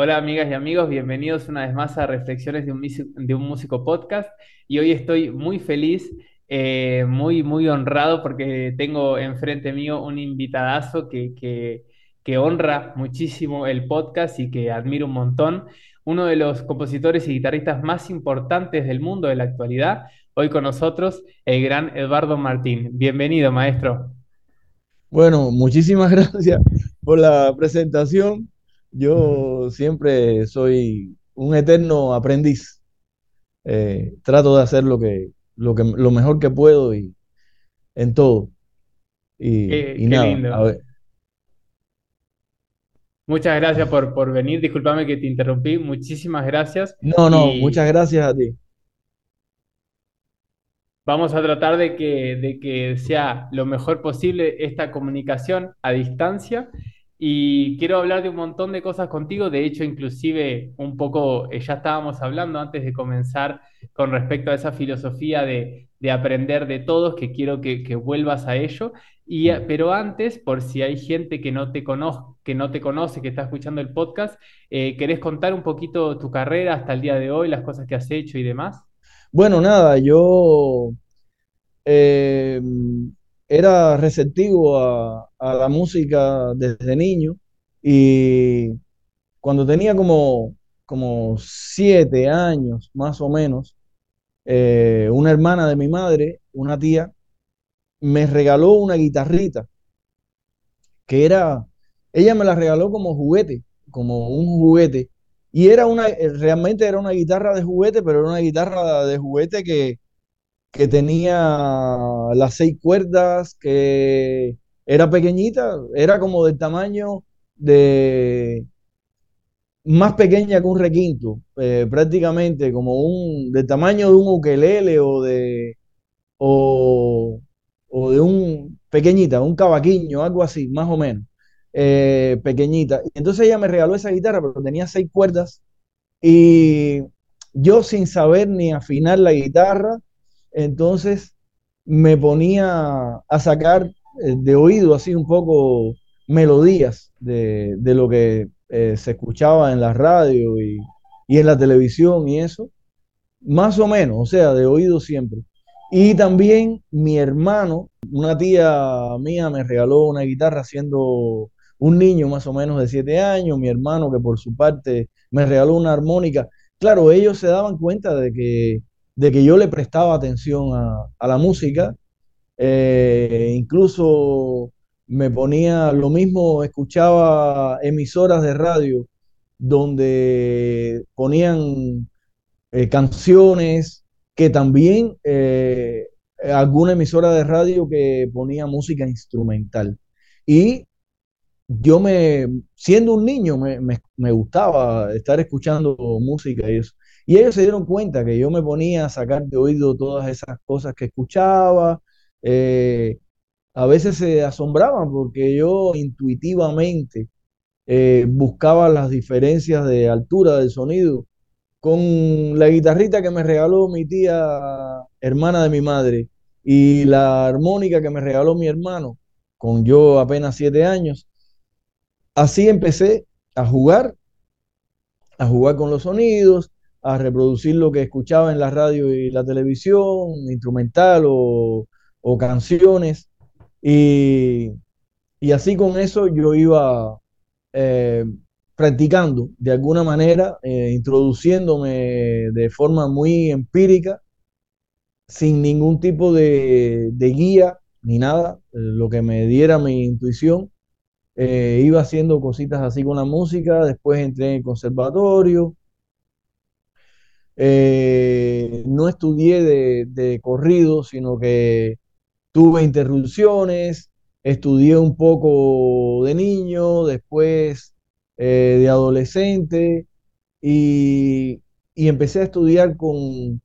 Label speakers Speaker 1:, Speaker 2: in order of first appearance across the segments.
Speaker 1: Hola amigas y amigos, bienvenidos una vez más a Reflexiones de un, Músico Podcast y hoy estoy muy feliz, eh, muy, muy honrado porque tengo enfrente mío un invitadazo que, que, que honra muchísimo el podcast y que admiro un montón, uno de los compositores y guitarristas más importantes del mundo de la actualidad, hoy con nosotros el gran Eduardo Martín. Bienvenido maestro.
Speaker 2: Bueno, muchísimas gracias por la presentación yo siempre soy un eterno aprendiz. Eh, trato de hacer lo que, lo que lo mejor que puedo y en todo.
Speaker 1: Y, nada, Muchas gracias por, por venir. Discúlpame que te interrumpí. Muchísimas gracias.
Speaker 2: No, no, muchas gracias a ti.
Speaker 1: Vamos a tratar de que, de que sea lo mejor posible esta comunicación a distancia y quiero hablar de un montón de cosas contigo. De hecho, inclusive un poco eh, ya estábamos hablando antes de comenzar con respecto a esa filosofía de, aprender de todos, que quiero que, vuelvas a ello. Y, eh, pero antes, por si hay gente que no te, que no te conoce, que está escuchando el podcast, eh, ¿querés contar un poquito tu carrera hasta el día de hoy, las cosas que has hecho y demás?
Speaker 2: Bueno, nada, yo era receptivo a, la música desde niño y cuando tenía como, como siete años más o menos, eh, una hermana de mi madre, una tía, me regaló una guitarrita que era, ella me la regaló como juguete, como un juguete. Y era una, realmente era una guitarra de juguete, pero era una guitarra de juguete que, que tenía las seis cuerdas, que era pequeñita, era como del tamaño de más pequeña que un requinto, eh, prácticamente como un del tamaño de un ukelele o de o, de un pequeñita, un cavaquiño, algo así, más o menos, eh, pequeñita. Entonces ella me regaló esa guitarra, pero tenía seis cuerdas y yo sin saber ni afinar la guitarra, entonces me ponía a sacar eh, de oído así un poco melodías de, lo que eh, se escuchaba en la radio y, en la televisión y eso, más o menos, o sea, de oído siempre. Y también mi hermano, una tía mía me regaló una guitarra siendo un niño más o menos de siete años, mi hermano que por su parte me regaló una armónica. Claro, ellos se daban cuenta de que de que yo le prestaba atención a, la música, eh, incluso me ponía lo mismo, escuchaba emisoras de radio donde ponían eh, canciones que también eh, alguna emisora de radio que ponía música instrumental. Y yo me, siendo un niño, me, me gustaba estar escuchando música y eso. Y ellos se dieron cuenta que yo me ponía a sacar de oído todas esas cosas que escuchaba. Eh, a veces se asombraban porque yo intuitivamente eh, buscaba las diferencias de altura del sonido con la guitarrita que me regaló mi tía hermana de mi madre y la armónica que me regaló mi hermano con yo apenas siete años. Así empecé a jugar, a jugar con los sonidos, a reproducir lo que escuchaba en la radio y la televisión, instrumental o, canciones. Y, así con eso yo iba eh, practicando de alguna manera, eh, introduciéndome de forma muy empírica, sin ningún tipo de, guía ni nada, eh, lo que me diera mi intuición. iba haciendo cositas así con la música, después entré en el conservatorio, eh, no estudié de, corrido, sino que tuve interrupciones, estudié un poco de niño, después eh, de adolescente y, empecé a estudiar con,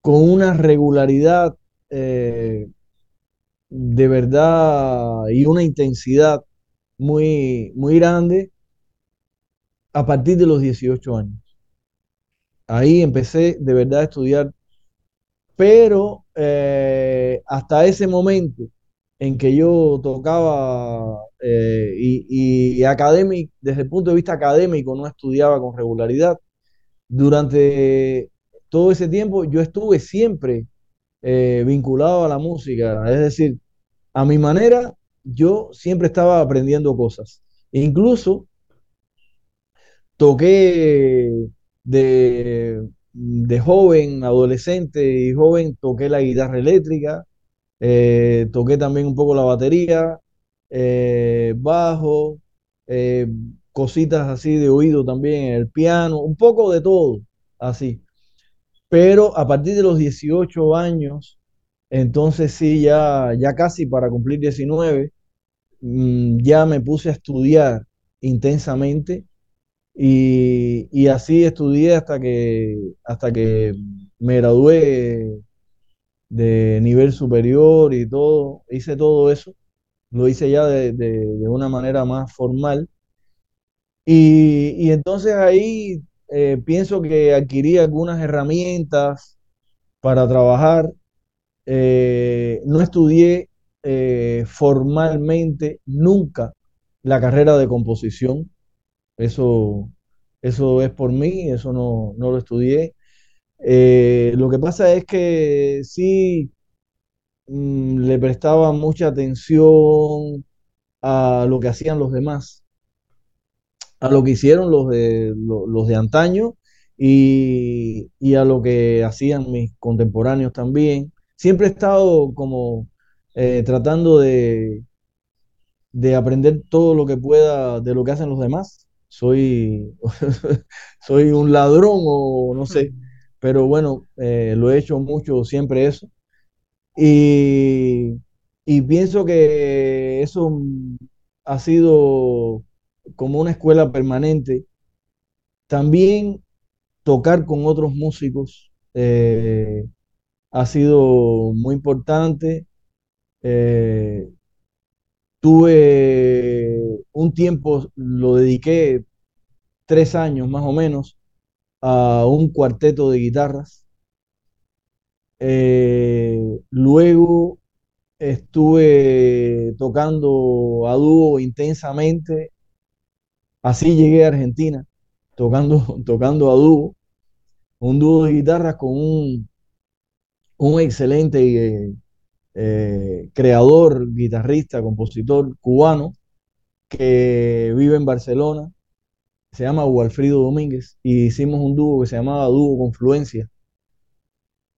Speaker 2: con una regularidad eh, de verdad y una intensidad muy, muy grande a partir de los 18 años. Ahí empecé de verdad a estudiar, pero eh, hasta ese momento en que yo tocaba eh, y, académico, desde el punto de vista académico no estudiaba con regularidad, durante todo ese tiempo yo estuve siempre eh, vinculado a la música, es decir, a mi manera, yo siempre estaba aprendiendo cosas. Incluso toqué de, de joven, adolescente y joven, toqué la guitarra eléctrica, eh, toqué también un poco la batería, eh, bajo, cositas así de oído también, el piano, un poco de todo, así. Pero a partir de los 18 años, entonces sí, ya, ya casi para cumplir 19, mm, ya me puse a estudiar intensamente y, así estudié hasta que, hasta que me gradué de nivel superior y todo, hice todo eso, lo hice ya de, de, de una manera más formal. Y, y entonces ahí eh, pienso que adquirí algunas herramientas para trabajar. Eh, no estudié eh, formalmente nunca la carrera de composición. Eso, eso es por mí, eso no, no lo estudié. lo que pasa es que sí mm, le prestaba mucha atención a lo que hacían los demás a lo que hicieron los de, los, de antaño y, a lo que hacían mis contemporáneos también. Siempre he estado como eh, tratando de, de aprender todo lo que pueda de lo que hacen los demás. Soy, soy un ladrón o no sé, pero bueno, eh, lo he hecho mucho siempre eso. Y, y pienso que eso ha sido como una escuela permanente. También tocar con otros músicos eh, ha sido muy importante. Eh, tuve un tiempo, lo dediqué tres años más o menos a un cuarteto de guitarras. Eh, luego estuve tocando a dúo intensamente Así llegué a Argentina, tocando, tocando a dúo, un dúo de guitarras con un, un excelente eh, eh, creador, guitarrista, compositor cubano que vive en Barcelona, se llama Walfrido Domínguez, y hicimos un dúo que se llamaba Dúo Confluencia.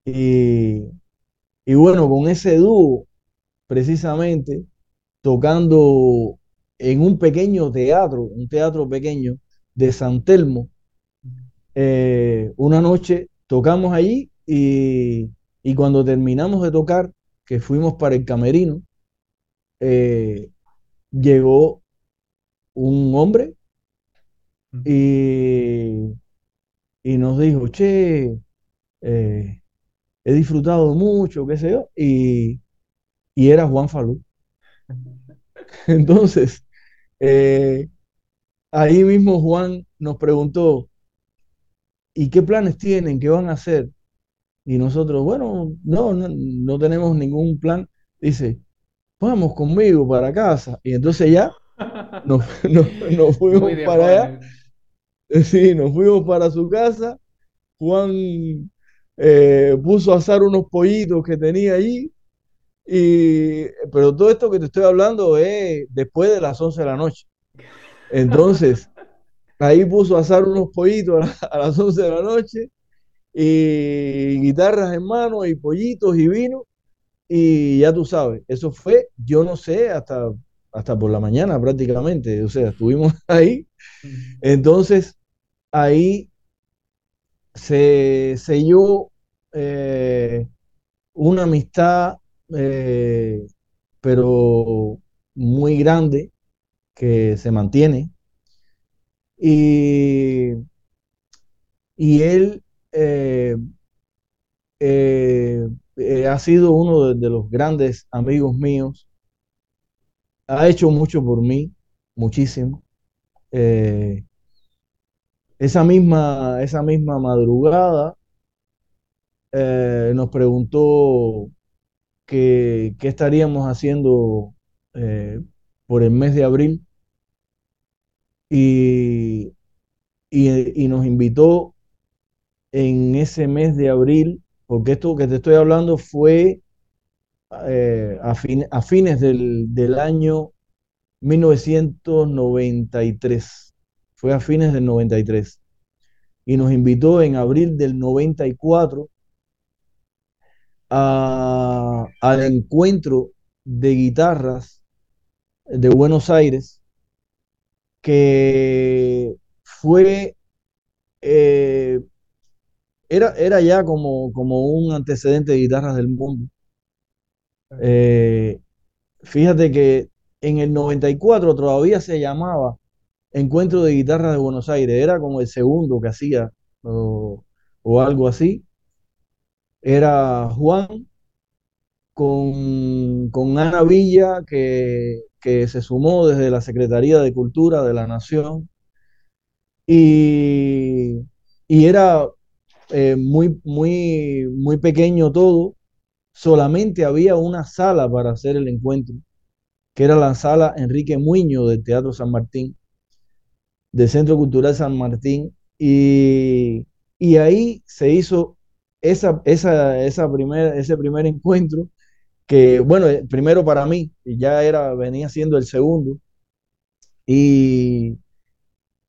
Speaker 2: Y, y bueno, con ese dúo, precisamente, tocando en un pequeño teatro, un teatro pequeño de San Telmo. Eh, una noche tocamos allí y, cuando terminamos de tocar, que fuimos para el camerino, eh, llegó un hombre y, y nos dijo, che, eh, he disfrutado mucho, qué sé yo, y, y era Juan Falú. Entonces, eh, ahí mismo Juan nos preguntó, ¿y qué planes tienen? ¿Qué van a hacer? Y nosotros, bueno, no, no, tenemos ningún plan. Dice, vamos conmigo para casa. Y entonces ya nos, fuimos para allá. Sí, nos fuimos para su casa. Juan eh, puso a asar unos pollitos que tenía allí y, pero todo esto que te estoy hablando es después de las 11 de la noche. Entonces, ahí puso a asar unos pollitos a, las 11 de la noche y guitarras en mano y pollitos y vino. Y ya tú sabes, eso fue, yo no sé, hasta, hasta por la mañana prácticamente. O sea, estuvimos ahí. Entonces, ahí se selló eh, una amistad eh, pero muy grande que se mantiene. Y, y él, eh, ha sido uno de los grandes amigos míos. Ha hecho mucho por mí, muchísimo. Eh, esa misma, esa misma madrugada eh, nos preguntó qué, estaríamos haciendo eh, por el mes de abril y, y- y nos invitó en ese mes de abril, porque esto que te estoy hablando fue eh, a, fin- a fines del, del año 1993. Fue a fines del 93. Y nos invitó en abril del 94 a- al encuentro de guitarras de Buenos Aires, que fue, eh, era, era ya como, como un antecedente de guitarras del mundo. Eh, fíjate que en el 94 todavía se llamaba Encuentro de Guitarras de Buenos Aires, era como el segundo que hacía o, algo así. Era Juan con, con Ana Villa, que, que se sumó desde la Secretaría de Cultura de la Nación, y, y era eh, muy, muy, muy pequeño todo, solamente había una sala para hacer el encuentro, que era la sala Enrique Muñoz del Teatro San Martín, del Centro Cultural San Martín, y, ahí se hizo esa, esa, ese primer encuentro que bueno, eh, primero para mí, ya era, venía siendo el segundo, y,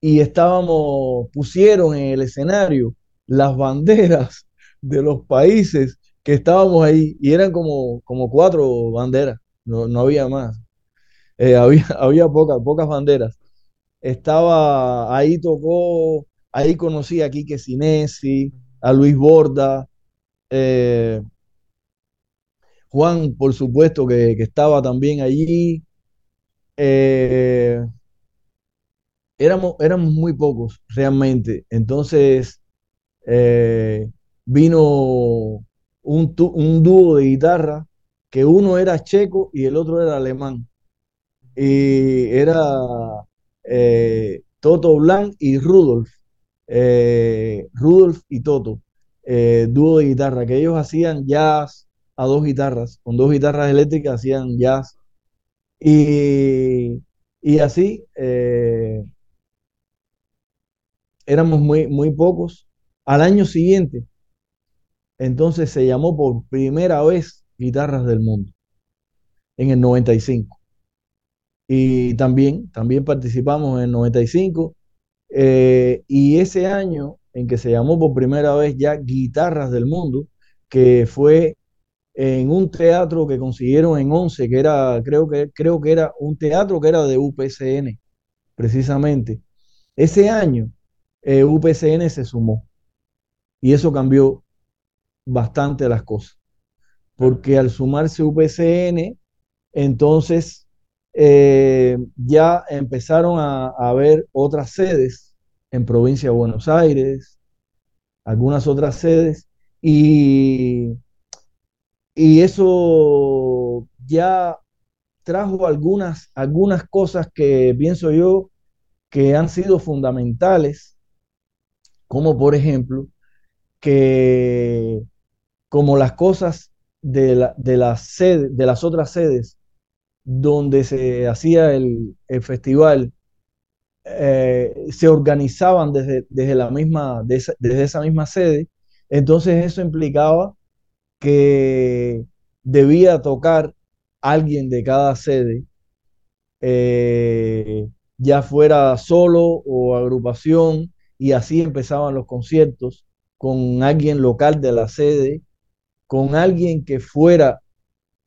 Speaker 2: y estábamos, pusieron en el escenario las banderas de los países que estábamos ahí, y eran como, como cuatro banderas, no, no había más, Eh, había, había pocas, pocas banderas. Estaba, ahí tocó, ahí conocí a Quique Sinesi, a Luis Borda, eh, Juan, por supuesto, que, que estaba también allí. Eh, éramos, éramos muy pocos realmente. Entonces vino un, un dúo de guitarra que uno era checo y el otro era alemán. Y era eh, Toto Blanc y Rudolf. eh, Rudolf y Toto, eh, dúo de guitarra, que ellos hacían jazz a dos guitarras, con dos guitarras eléctricas hacían jazz. Y, y así éramos muy, muy pocos. Al año siguiente, entonces se llamó por primera vez Guitarras del Mundo, en el 95. Y también, también participamos en el 95. eh, y ese año en que se llamó por primera vez ya Guitarras del Mundo, que fue en un teatro que consiguieron en Once, que era, creo que, creo que era un teatro que era de UPCN, precisamente. Ese año, eh, UPCN se sumó y eso cambió bastante las cosas, porque al sumarse UPCN, entonces eh, ya empezaron a, a haber otras sedes en provincia de Buenos Aires, algunas otras sedes, y, y eso ya trajo algunas, algunas cosas que pienso yo que han sido fundamentales, como por ejemplo, que como las cosas de, la, de, de las otras sedes donde se hacía el, el festival, eh, se organizaban desde, desde, la misma, desde esa misma sede, entonces eso implicaba que debía tocar alguien de cada sede, eh, ya fuera solo o agrupación, y así empezaban los conciertos con alguien local de la sede, con alguien que fuera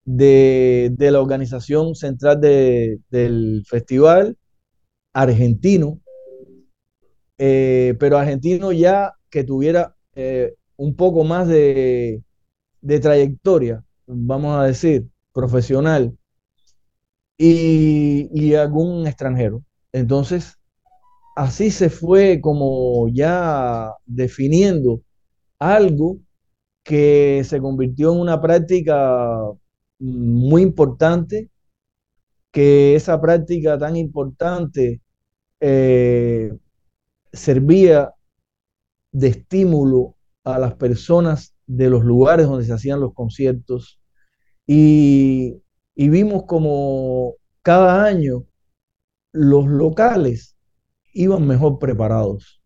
Speaker 2: de, de la organización central de, del festival, argentino, eh, pero argentino ya que tuviera eh, un poco más de, de trayectoria, vamos a decir, profesional, y, y algún extranjero. Entonces, así se fue como ya definiendo algo que se convirtió en una práctica muy importante, que esa práctica tan importante eh, servía de estímulo a las personas de los lugares donde se hacían los conciertos y, y vimos como cada año los locales iban mejor preparados.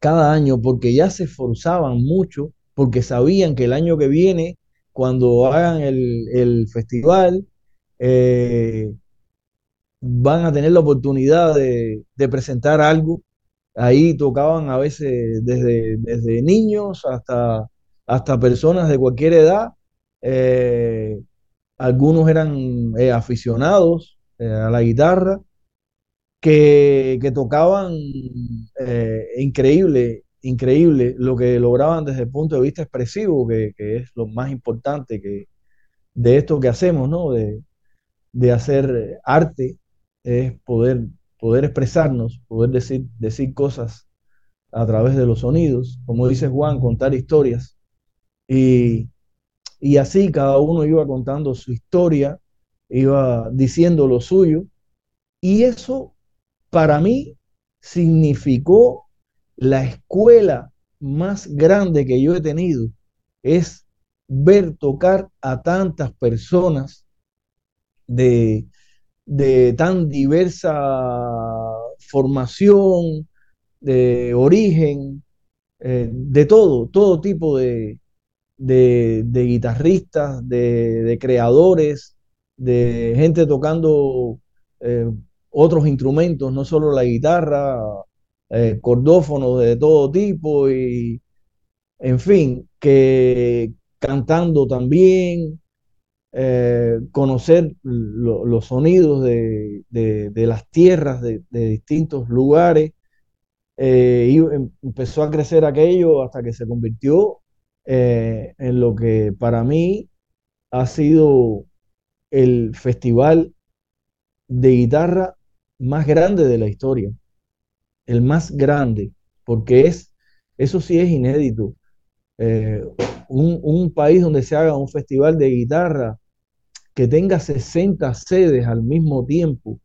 Speaker 2: Cada año, porque ya se esforzaban mucho, porque sabían que el año que viene, cuando hagan el, festival, eh, van a tener la oportunidad de, presentar algo. Ahí tocaban a veces desde, desde niños hasta, hasta personas de cualquier edad. Eh, algunos eran eh, aficionados a la guitarra que, tocaban eh, increíble, increíble lo que lograban desde el punto de vista expresivo, que, es lo más importante que, de esto que hacemos, ¿no? De, hacer arte, es poder, poder expresarnos, poder decir, decir cosas a través de los sonidos, como dice Juan, contar historias. Y, y así cada uno iba contando su historia, iba diciendo lo suyo, y eso para mí significó la escuela más grande que yo he tenido, es ver tocar a tantas personas de, tan diversa formación, de origen, eh, de todo, todo tipo de, guitarristas, de, creadores, de gente tocando eh, otros instrumentos, no solo la guitarra, eh, cordófonos de todo tipo y, en fin, que cantando también, eh, conocer los sonidos de, las tierras de, distintos lugares. Eh, y em, empezó a crecer aquello hasta que se convirtió en lo que para mí ha sido el festival de guitarra más grande de la historia, el más grande, porque es, eso sí es inédito. Eh, un, país donde se haga un festival de guitarra que tenga 60 sedes al mismo tiempo,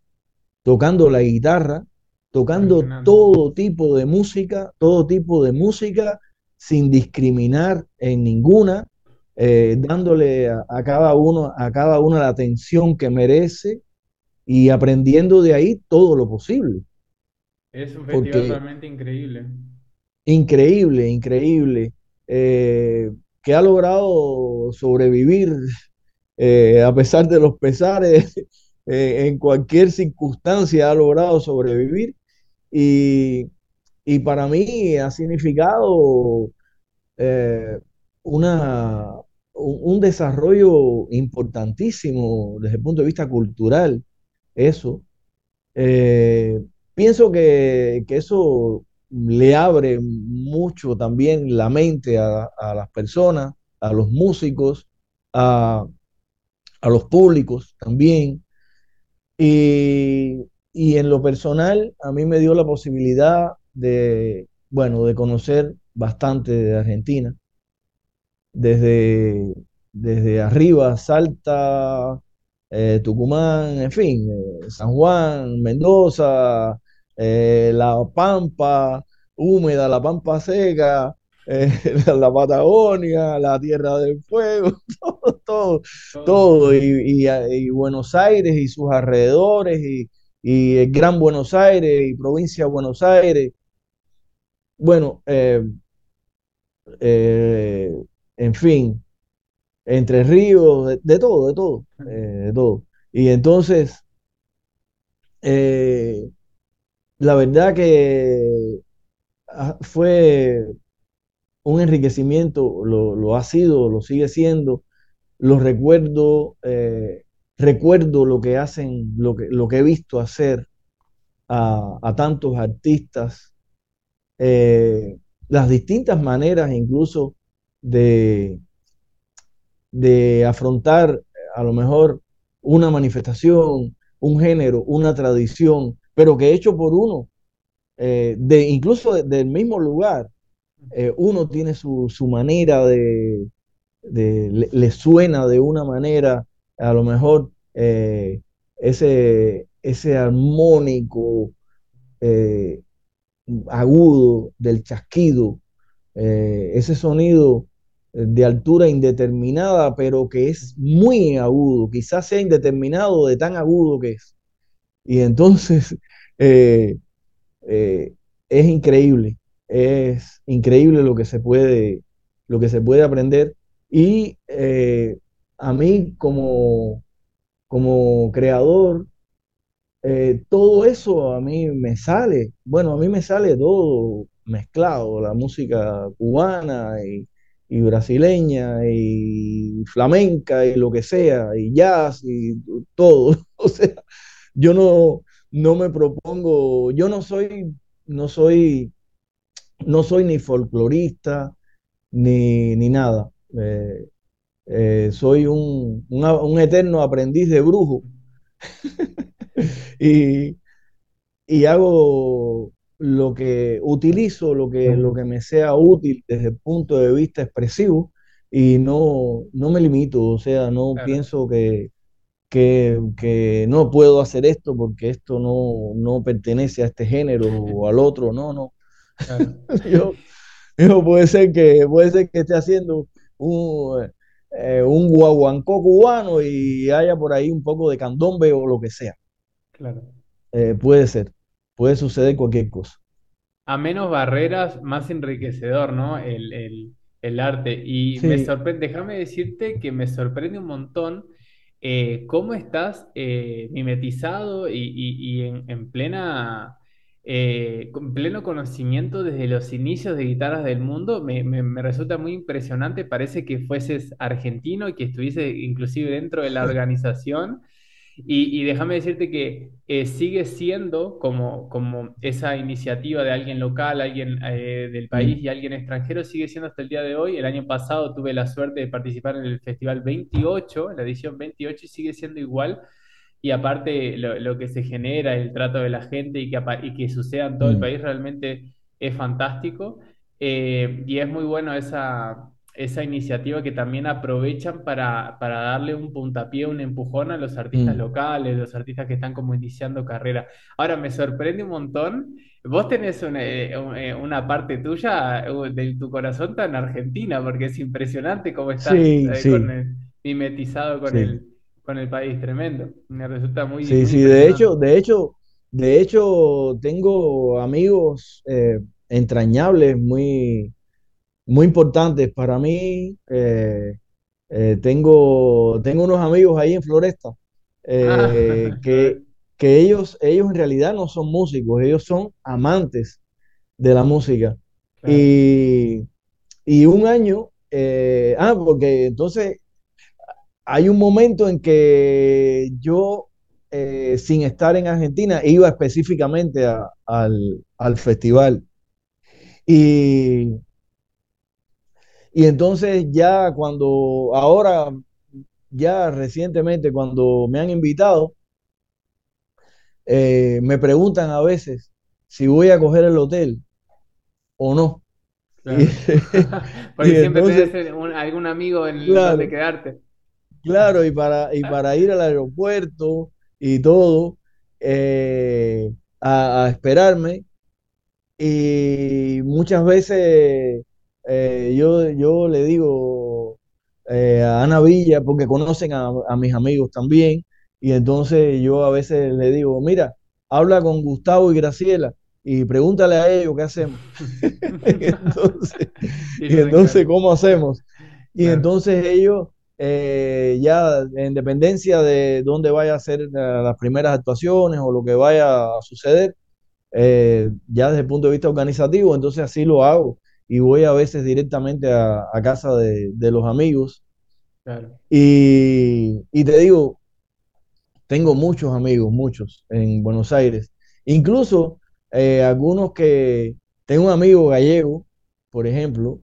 Speaker 2: tocando la guitarra, tocando todo tipo de música, todo tipo de música, sin discriminar en ninguna, eh, dándole a, cada uno, a cada una la atención que merece y aprendiendo de ahí todo lo posible.
Speaker 1: Es un festival realmente increíble.
Speaker 2: Increíble, increíble. Eh, que ha logrado sobrevivir eh, a pesar de los pesares, eh, en cualquier circunstancia ha logrado sobrevivir. Y, para mí ha significado una, un desarrollo importantísimo desde el punto de vista cultural eso. Eh, pienso que, eso le abre mucho también la mente a, las personas, a los músicos, a, los públicos también. Y, y, en lo personal, a mí me dio la posibilidad de, bueno, de conocer bastante de Argentina. Desde, desde arriba, Salta, eh, Tucumán, en fin, eh, San Juan, Mendoza, eh, La Pampa húmeda, La Pampa seca, la Patagonia, la Tierra del Fuego, todo, todo, todo. Y, Buenos Aires y sus alrededores, y, y, el Gran Buenos Aires y provincia de Buenos Aires. Bueno, en fin, entre ríos, de, todo, de todo, eh, de todo. Y entonces, eh, la verdad que ah, fue un enriquecimiento, lo, ha sido, lo sigue siendo. Lo recuerdo, eh, recuerdo lo que hacen, lo que, lo que he visto hacer a, tantos artistas, las distintas maneras incluso de, de afrontar a lo mejor una manifestación, un género, una tradición, pero que hecho por uno, eh, de incluso del mismo lugar, eh, uno tiene su, su manera de, le, suena de una manera, a lo mejor eh, ese, ese armónico agudo del chasquido, ese sonido de altura indeterminada, pero que es muy agudo, quizás sea indeterminado de tan agudo que es. Y entonces eh, eh, es increíble, es increíble lo que se puede, lo que se puede aprender. Y eh, a mí como, como creador, todo eso a mí me sale, bueno, a mí me sale todo mezclado, la música cubana y, y brasileña y flamenca y lo que sea, y jazz y todo. O sea, yo no, no me propongo, yo no soy, no soy, no soy ni folclorista ni, ni nada. Eh, eh, soy un, un, un eterno aprendiz de brujo y, y hago lo que utilizo, lo que, lo que me sea útil desde el punto de vista expresivo y no, no me limito, o sea, no
Speaker 1: Claro,
Speaker 2: pienso que, que, que no puedo hacer esto porque esto no, no pertenece a este género o al otro, no, no.
Speaker 1: claro.
Speaker 2: Yo, yo puede ser que, puede ser que esté haciendo un, eh, un guaguancó cubano y haya por ahí un poco de candombe o lo que sea.
Speaker 1: Claro.
Speaker 2: Eh, puede ser, puede suceder cualquier cosa.
Speaker 1: A menos barreras, más enriquecedor, ¿no? El, el- el arte. Y me sorprende, déjame decirte que me sorprende un montón eh, cómo estás eh, mimetizado y, y- y en, en plena, eh, pleno conocimiento desde los inicios de guitarras del mundo. Me, me- me resulta muy impresionante. Parece que fueses argentino y que estuviese inclusive dentro de la organización. Y, y déjame decirte que eh, sigue siendo como, como esa iniciativa de alguien local, alguien eh, del país
Speaker 2: mm,
Speaker 1: y alguien extranjero, sigue siendo hasta el día de hoy. El año pasado tuve la suerte de participar en el Festival 28, en la edición 28, y sigue siendo igual. Y aparte, lo, lo que se genera, el trato de la gente y que, y que suceda en todo el
Speaker 2: mm,
Speaker 1: país realmente es fantástico. Eh, y es muy bueno esa, esa iniciativa que también aprovechan para, para darle un puntapié, un empujón a los artistas
Speaker 2: mm.
Speaker 1: locales, los artistas que están como iniciando carrera. Ahora, me sorprende un montón. Vos tenés una, eh, eh, una parte tuya uh, de tu corazón tan argentina, porque es impresionante cómo estás
Speaker 2: Sí,
Speaker 1: eh, con
Speaker 2: sí,
Speaker 1: el, mimetizado con
Speaker 2: sí,
Speaker 1: el, con el país. Tremendo. Me resulta muy,
Speaker 2: sí,
Speaker 1: muy
Speaker 2: sí. De hecho, de hecho, de hecho, tengo amigos eh, entrañables, muy, muy importantes para mí. Eh, eh, tengo, tengo unos amigos ahí en Floresta
Speaker 1: Ah,
Speaker 2: eh,
Speaker 1: Flores,
Speaker 2: que, que ellos, ellos en realidad no son músicos, ellos son amantes de la música.
Speaker 1: claro.
Speaker 2: Y, y un año, ah, porque entonces hay un momento en que yo, sin estar en Argentina, iba específicamente a- al, al festival. Y, y entonces ya cuando, ahora, ya recientemente, cuando me han invitado, eh, me preguntan a veces si voy a coger el hotel o no. Y,
Speaker 1: Claro.
Speaker 2: y
Speaker 1: Porque siempre
Speaker 2: entonces,
Speaker 1: tenés un- algún amigo en donde
Speaker 2: claro,
Speaker 1: quedarte.
Speaker 2: claro, y para, y para ir al aeropuerto y todo, eh, a, a esperarme. Y muchas veces eh, yo, yo le digo eh, a Ana Villa, porque conocen a, a mis amigos también, y entonces yo a veces le digo, mira, habla con Gustavo y Graciela y pregúntale a ellos qué hacemos. Y entonces,
Speaker 1: Y
Speaker 2: entonces. ¿cómo hacemos? Y
Speaker 1: Claro,
Speaker 2: entonces ellos, eh, ya en dependencia de dónde vaya a ser las primeras actuaciones o lo que vaya a suceder, eh, ya desde el punto de vista organizativo, entonces así lo hago. Y voy a veces directamente a, a casa de, de los amigos.
Speaker 1: claro.
Speaker 2: Y, y te digo, tengo muchos amigos, muchos en Buenos Aires. Incluso eh, algunos que, tengo un amigo gallego, por ejemplo,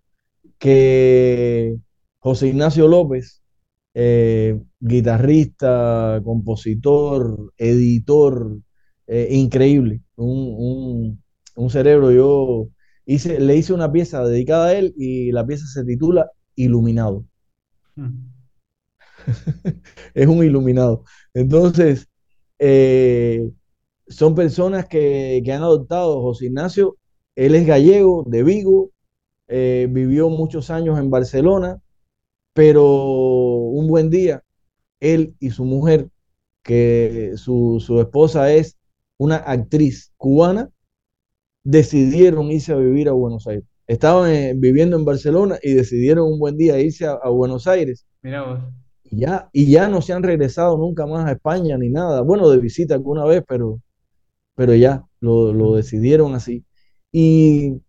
Speaker 2: que José Ignacio López, eh, guitarrista, compositor, editor, eh, increíble, un, un- un cerebro. Yo le hice una pieza dedicada a él y la pieza se titula Iluminado. Es un iluminado. Entonces, eh, son personas que, han adoptado José Ignacio. Él es gallego, de Vigo, eh, vivió muchos años en Barcelona, pero un buen día, él y su mujer, que su, esposa es una actriz cubana, decidieron irse a vivir a Buenos Aires. Estaban eh, viviendo en Barcelona y decidieron un buen día irse a, Buenos Aires.
Speaker 1: Mira vos.
Speaker 2: Y ya, y ya no se han regresado nunca más a España ni nada. Bueno, de visita alguna vez, pero, pero ya lo, decidieron así. Y,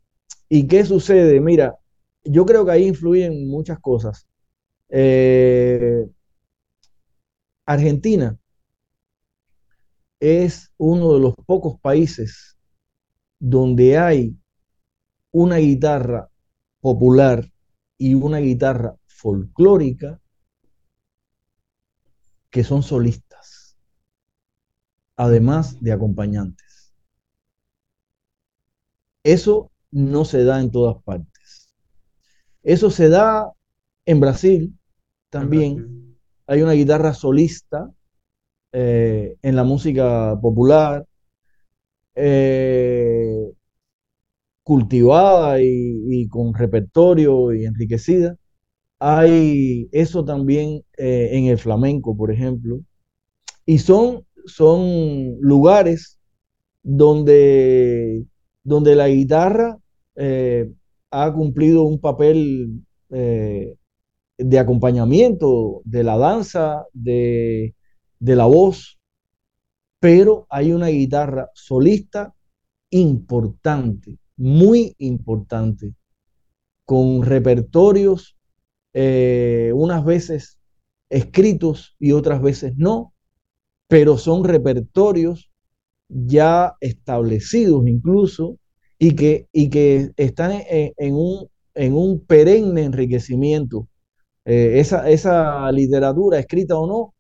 Speaker 2: qué sucede? Mira, yo creo que ahí influyen muchas cosas. Eh, Argentina es uno de los pocos países donde hay una guitarra popular y una guitarra folclórica que son solistas, además de acompañantes. Eso no se da en todas partes. Eso se da en Brasil también. Hay una guitarra solista eh, en la música popular, eh, cultivada y, con repertorio y enriquecida. Hay eso también eh, en el flamenco, por ejemplo. Y son, son lugares donde, donde la guitarra eh, ha cumplido un papel de acompañamiento de la danza, de, de la voz, pero hay una guitarra solista importante, muy importante, con repertorios eh, unas veces escritos y otras veces no, pero son repertorios ya establecidos incluso y que, y que están en, un, en un perenne enriquecimiento. Eh, esa, esa, literatura, escrita o no,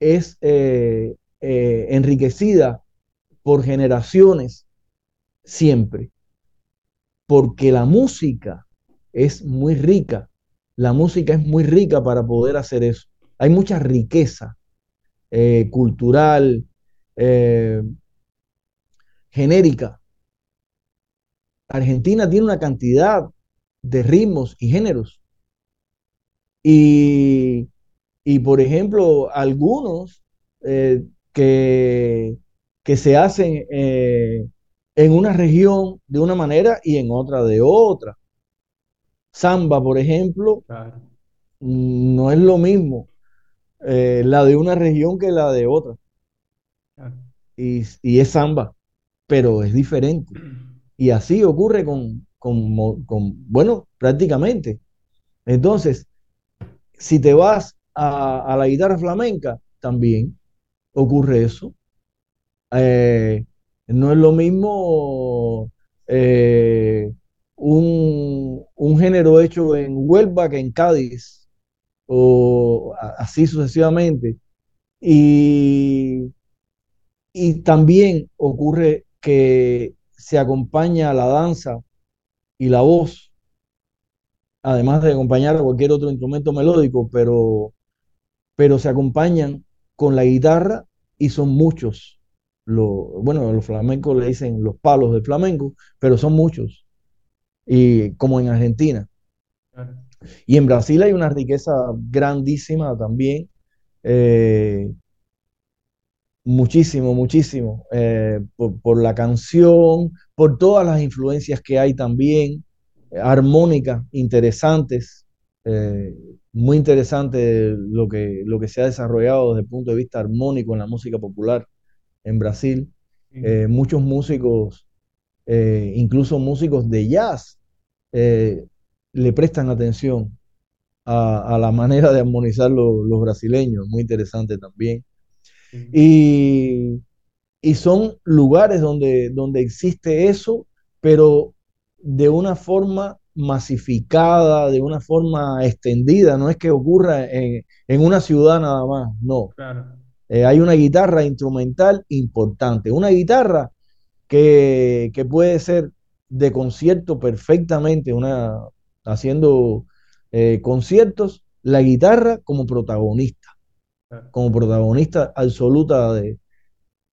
Speaker 2: es eh, enriquecida por generaciones siempre, porque la música es muy rica la música es muy rica para poder hacer eso. Hay mucha riqueza eh, cultural, eh, genérica. Argentina tiene una cantidad de ritmos y géneros. Y, por ejemplo, algunos eh, que, que, se hacen en una región de una manera y en otra de otra. Samba, por ejemplo, no es lo mismo eh, la de una región que la de otra. Y, es samba, pero es diferente. Y así ocurre con, bueno, prácticamente. Entonces, si te vas a, la guitarra flamenca, también ocurre eso. Eh, no es lo mismo eh, un, género hecho en Huelva que en Cádiz, o así sucesivamente. Y, y también ocurre que se acompaña la danza y la voz, además de acompañar a cualquier otro instrumento melódico, pero, pero se acompañan con la guitarra y son muchos. bueno, los flamencos le dicen los palos del flamenco, pero son muchos y como en Argentina. Y en Brasil hay una riqueza grandísima también. Eh, muchísimo, muchísimo. Eh, por, la canción, por todas las influencias que hay también, armónicas, interesantes. Eh, muy interesante lo que, lo que se ha desarrollado desde el punto de vista armónico en la música popular en Brasil. muchos músicos eh, incluso músicos de jazz eh, le prestan atención a, la manera de armonizar los brasileños, muy interesante también. Y, son lugares donde, donde existe eso, pero de una forma masificada, de una forma extendida, no es que ocurra en, una ciudad nada más, no. Eh, hay una guitarra instrumental importante, una guitarra que, puede ser de concierto perfectamente, una, haciendo eh, conciertos, la guitarra como protagonista, como protagonista absoluta de,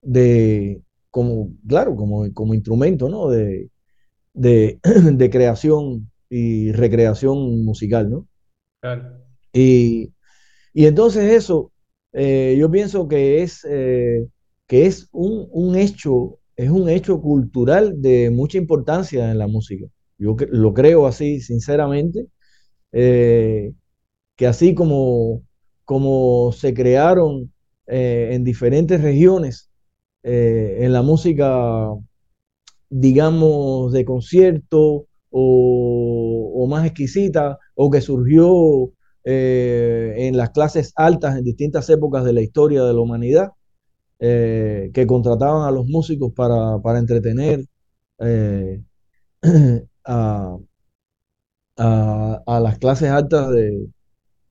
Speaker 2: de como, claro, como, como instrumento, ¿no? De, de, de creación y recreación musical, ¿no?
Speaker 1: Claro.
Speaker 2: Y, y entonces eso, eh, yo pienso que es, eh, que es un, un hecho, es un hecho cultural de mucha importancia en la música. Yo lo creo así, sinceramente, eh, que así como, como se crearon en diferentes regiones en la música digamos, de concierto o, más exquisita, o que surgió eh, en las clases altas en distintas épocas de la historia de la humanidad, eh, que contrataban a los músicos para, para entretener eh, a, a- a las clases altas de,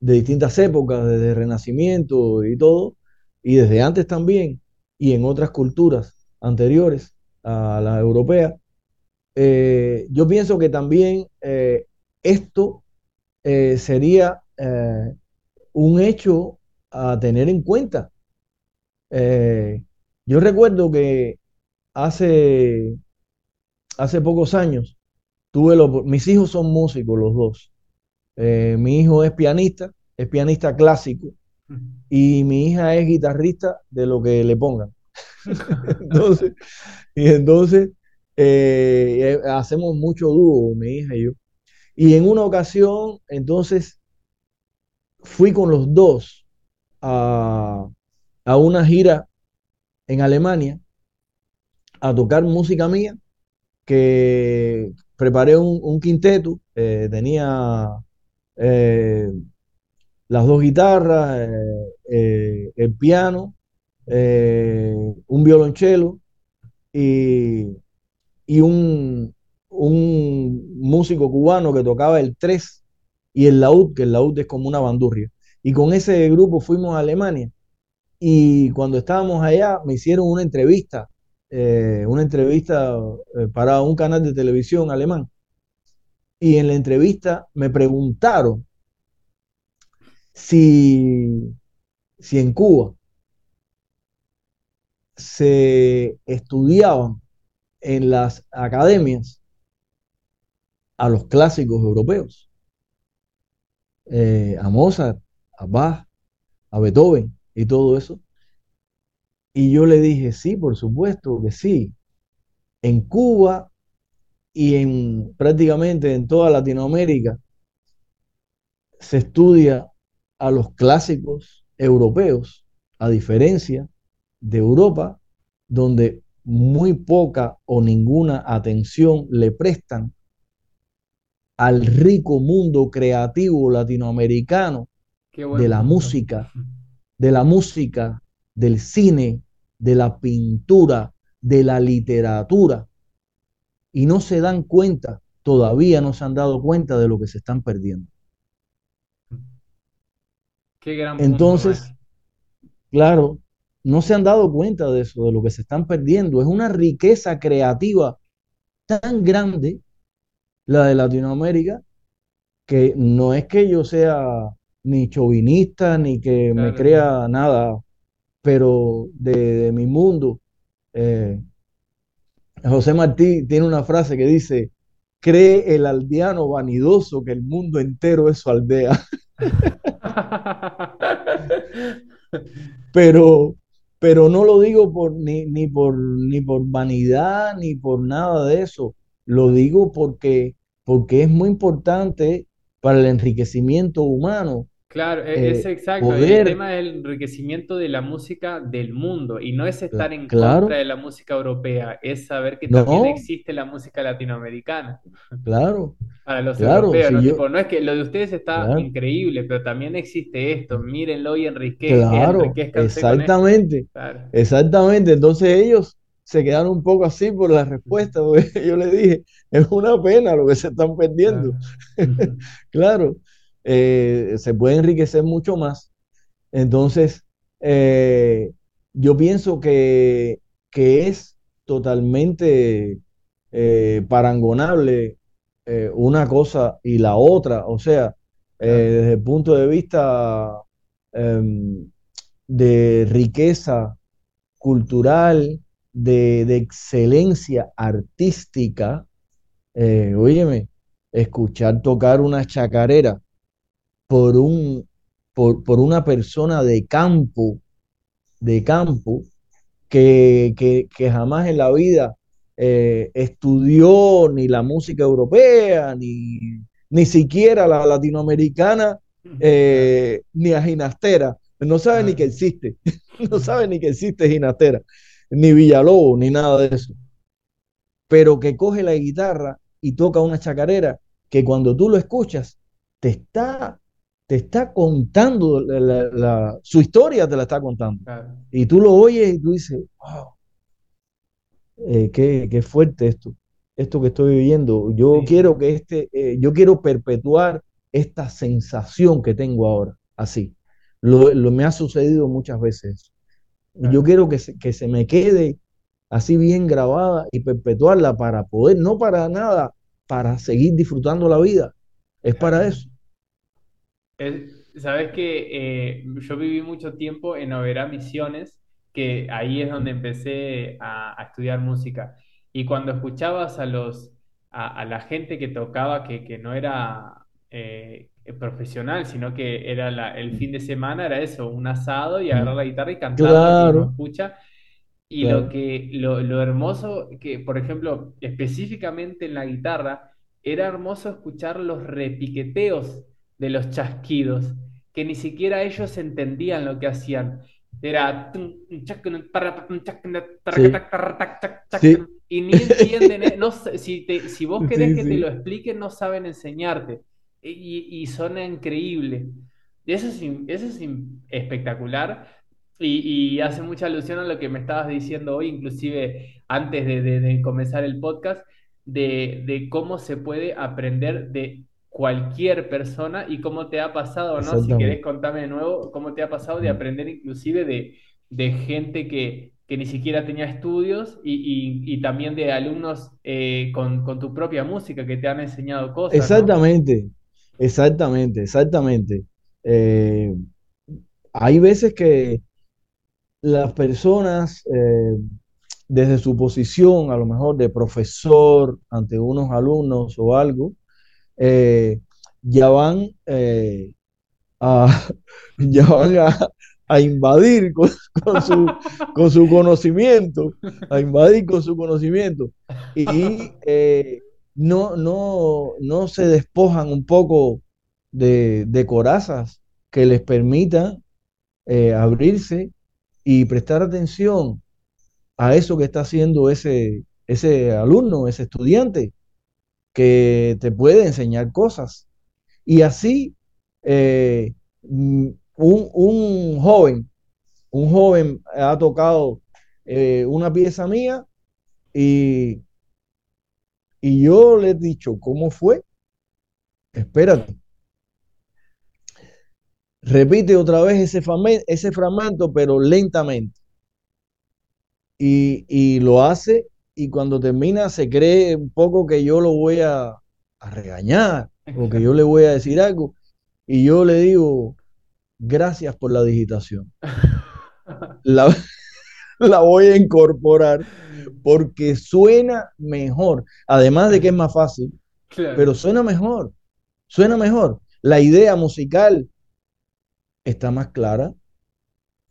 Speaker 2: de distintas épocas, desde el Renacimiento y todo, y desde antes también, y en otras culturas anteriores a la europea. Eh, yo pienso que también eh, esto eh, sería eh, un hecho a tener en cuenta. Yo recuerdo que hace, hace pocos años tuve lo- mis hijos son músicos los dos. Mi hijo es pianista, es pianista clásico, y mi hija es guitarrista de lo que le pongan. Entonces, y entonces eh, eh, hacemos mucho dúo, mi hija y yo. Y en una ocasión, entonces, fui con los dos a, una gira en Alemania a tocar música mía, que preparé un, quinteto, eh, tenía las dos guitarras, el piano, un violonchelo y, y un, un músico cubano que tocaba el tres y el laúd, que el laúd es como una bandurria. Y con ese grupo fuimos a Alemania y cuando estábamos allá me hicieron una entrevista, eh, una entrevista eh, para un canal de televisión alemán. Y en la entrevista me preguntaron si, si en Cuba se estudiaban en las academias a los clásicos europeos, eh, a Mozart, a Bach, a Beethoven y todo eso. Y yo le dije, sí, por supuesto que sí. En Cuba y en prácticamente en toda Latinoamérica se estudia a los clásicos europeos, a diferencia de Europa, donde muy poca o ninguna atención le prestan al rico mundo creativo latinoamericano de la música, de la música, del cine, de la pintura, de la literatura. Y no se dan cuenta, todavía no se han dado cuenta de lo que se están perdiendo.
Speaker 1: Qué gran punto,
Speaker 2: Entonces, claro, no se han dado cuenta de eso, de lo que se están perdiendo. Es una riqueza creativa tan grande la de Latinoamérica que no es que yo sea ni chauvinista ni que me
Speaker 1: Claro,
Speaker 2: crea nada, pero de, de mi mundo. eh, José Martí tiene una frase que dice, cree el aldeano vanidoso que el mundo entero es su aldea. pero, pero no lo digo por, ni, ni por, ni por vanidad, ni por nada de eso. Lo digo porque, porque es muy importante para el enriquecimiento humano
Speaker 1: Claro, e- es
Speaker 2: eh,
Speaker 1: exacto. El tema es el enriquecimiento de la música del mundo y no es estar en
Speaker 2: claro,
Speaker 1: contra de la música europea, es saber que también existe la música latinoamericana
Speaker 2: claro,
Speaker 1: para los
Speaker 2: claro,
Speaker 1: europeos,
Speaker 2: si
Speaker 1: ¿no?
Speaker 2: yo,
Speaker 1: Tipo, no es que lo de ustedes está
Speaker 2: claro,
Speaker 1: increíble, pero también existe esto, mírenlo y enrique,
Speaker 2: claro,
Speaker 1: enriquezcanse con esto.
Speaker 2: exactamente,
Speaker 1: Claro,
Speaker 2: exactamente. Entonces ellos se quedaron un poco así por la respuesta, porque yo les dije, es una pena lo que se están perdiendo.
Speaker 1: claro.
Speaker 2: Claro, eh, se puede enriquecer mucho más. Entonces, eh, yo pienso que, que es totalmente eh, parangonable eh, una cosa y la otra. O sea, eh, desde el punto de vista em, de riqueza cultural, de, de excelencia artística, eh, óyeme, escuchar tocar una chacarera por un, por, por una persona de campo, de campo, que, que- que jamás en la vida eh, estudió ni la música europea, ni, ni siquiera la latinoamericana, eh, ni a Ginastera. No sabe ni que existe, no sabe ni que existe Ginastera, ni Villalobos, ni nada de eso. Pero que coge la guitarra y toca una chacarera que cuando tú lo escuchas, te está, te está contando la- la- la- su historia, te la está contando.
Speaker 1: Claro.
Speaker 2: Y tú lo oyes y tú dices, wow, eh, qué, qué fuerte esto, esto que estoy viviendo. Yo
Speaker 1: Sí,
Speaker 2: quiero que este, eh, yo quiero perpetuar esta sensación que tengo ahora, así. Lo, lo- me ha sucedido muchas veces. Y yo
Speaker 1: claro.
Speaker 2: quiero que se, que se me quede así bien grabada y perpetuarla para poder, no para nada, para seguir disfrutando la vida. Es para
Speaker 1: Claro.
Speaker 2: eso.
Speaker 1: Es- sabes que eh, yo viví mucho tiempo en Oberá Misiones, que ahí es donde empecé a, a estudiar música. Y cuando escuchabas a los a, a la gente que tocaba, que, que no era eh, profesional, sino que era la- el fin de semana, era eso, un asado y agarrar la guitarra y mismo
Speaker 2: Claro,
Speaker 1: escucha. Y lo que, lo, lo hermoso que, por ejemplo, específicamente en la guitarra, era hermoso escuchar los repiqueteos de los chasquidos, que ni siquiera ellos entendían lo que hacían. Era
Speaker 2: sí, sí,
Speaker 1: y ni entienden, eh, no, si, te- si vos querés
Speaker 2: sí,
Speaker 1: que te lo
Speaker 2: sí,
Speaker 1: expliquen, no saben enseñarte. Y, y suena increíble. Y eso es, eso es espectacular. Y, y hace mucha alusión a lo que me estabas diciendo hoy, inclusive antes de, de- de comenzar el podcast, de, de cómo se puede aprender de cualquier persona y cómo te ha pasado, ¿no? Si querés contarme de nuevo, cómo te ha pasado de aprender inclusive de, de gente que, que ni siquiera tenía estudios y, y- y también de alumnos eh, con, con tu propia música que te han enseñado cosas, ¿no?
Speaker 2: Exactamente, exactamente, exactamente. Eh, hay veces que las personas, eh, desde su posición, a lo mejor de profesor ante unos alumnos o algo, eh, ya van, eh, a, ya van a, a invadir con, su, con su conocimiento, a invadir con su conocimiento. Y eh, no, no, no se despojan un poco de, de corazas que les permitan eh, abrirse y prestar atención a eso que está haciendo ese, ese alumno, ese estudiante, que te puede enseñar cosas. Y así, eh, mm, un, un joven, un joven ha tocado eh, una pieza mía y, y yo le he dicho, ¿cómo fue? Espérate, repite otra vez ese, fragmen- ese fragmento, pero lentamente. Y, y lo hace y cuando termina se cree un poco que yo lo voy a, a regañar o que yo le voy a decir algo. Y yo le digo, gracias por la digitación. La, la voy a incorporar porque suena mejor. Además de que es más fácil, pero
Speaker 1: Claro.
Speaker 2: suena mejor. Suena mejor. La idea musical está más clara.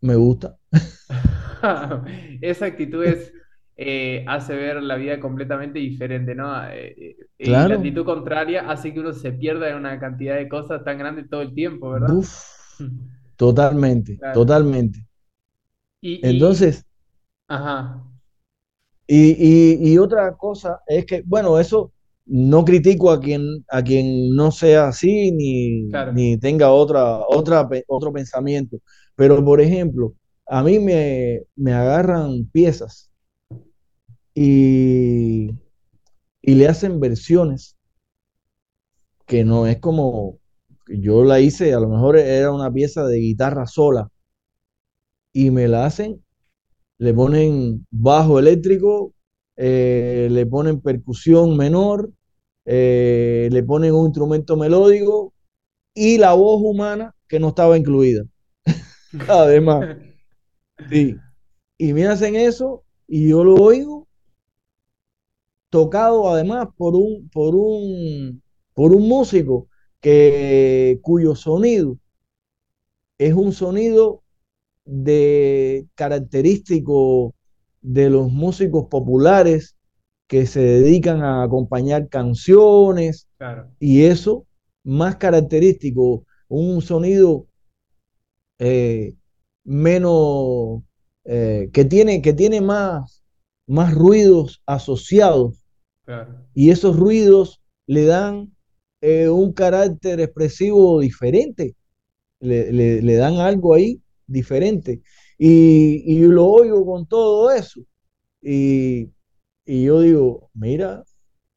Speaker 2: Me gusta.
Speaker 1: Esa actitud es, eh, hace ver la vida completamente diferente, ¿no? Eh, eh, y la actitud contraria hace que uno se pierda en una cantidad de cosas tan grandes todo el tiempo, ¿verdad?
Speaker 2: Uf, totalmente,
Speaker 1: Claro.
Speaker 2: totalmente.
Speaker 1: Y, y,
Speaker 2: Entonces,
Speaker 1: ajá,
Speaker 2: Y, y- y otra cosa es que, bueno, eso no critico a quien, a quien no sea así ni,
Speaker 1: claro.
Speaker 2: ni tenga otra, otra, otro pensamiento. Pero, por ejemplo, a mí me, me agarran piezas y, y le hacen versiones que no es como yo la hice, a lo mejor era una pieza de guitarra sola y me la hacen, le ponen bajo eléctrico eh, le ponen percusión menor, eh, le ponen un instrumento melódico y la voz humana que no estaba incluida. Además, sí. Y me hacen eso y yo lo oigo tocado además por un, por un, por un músico que, cuyo sonido es un sonido de característico de los músicos populares que se dedican a acompañar canciones y eso más característico, un sonido eh, menos eh, que tiene que tiene más más ruidos asociados y esos ruidos le dan eh, un carácter expresivo diferente, le, dan algo ahí diferente. Y, lo oigo con todo eso. Y, yo digo, mira,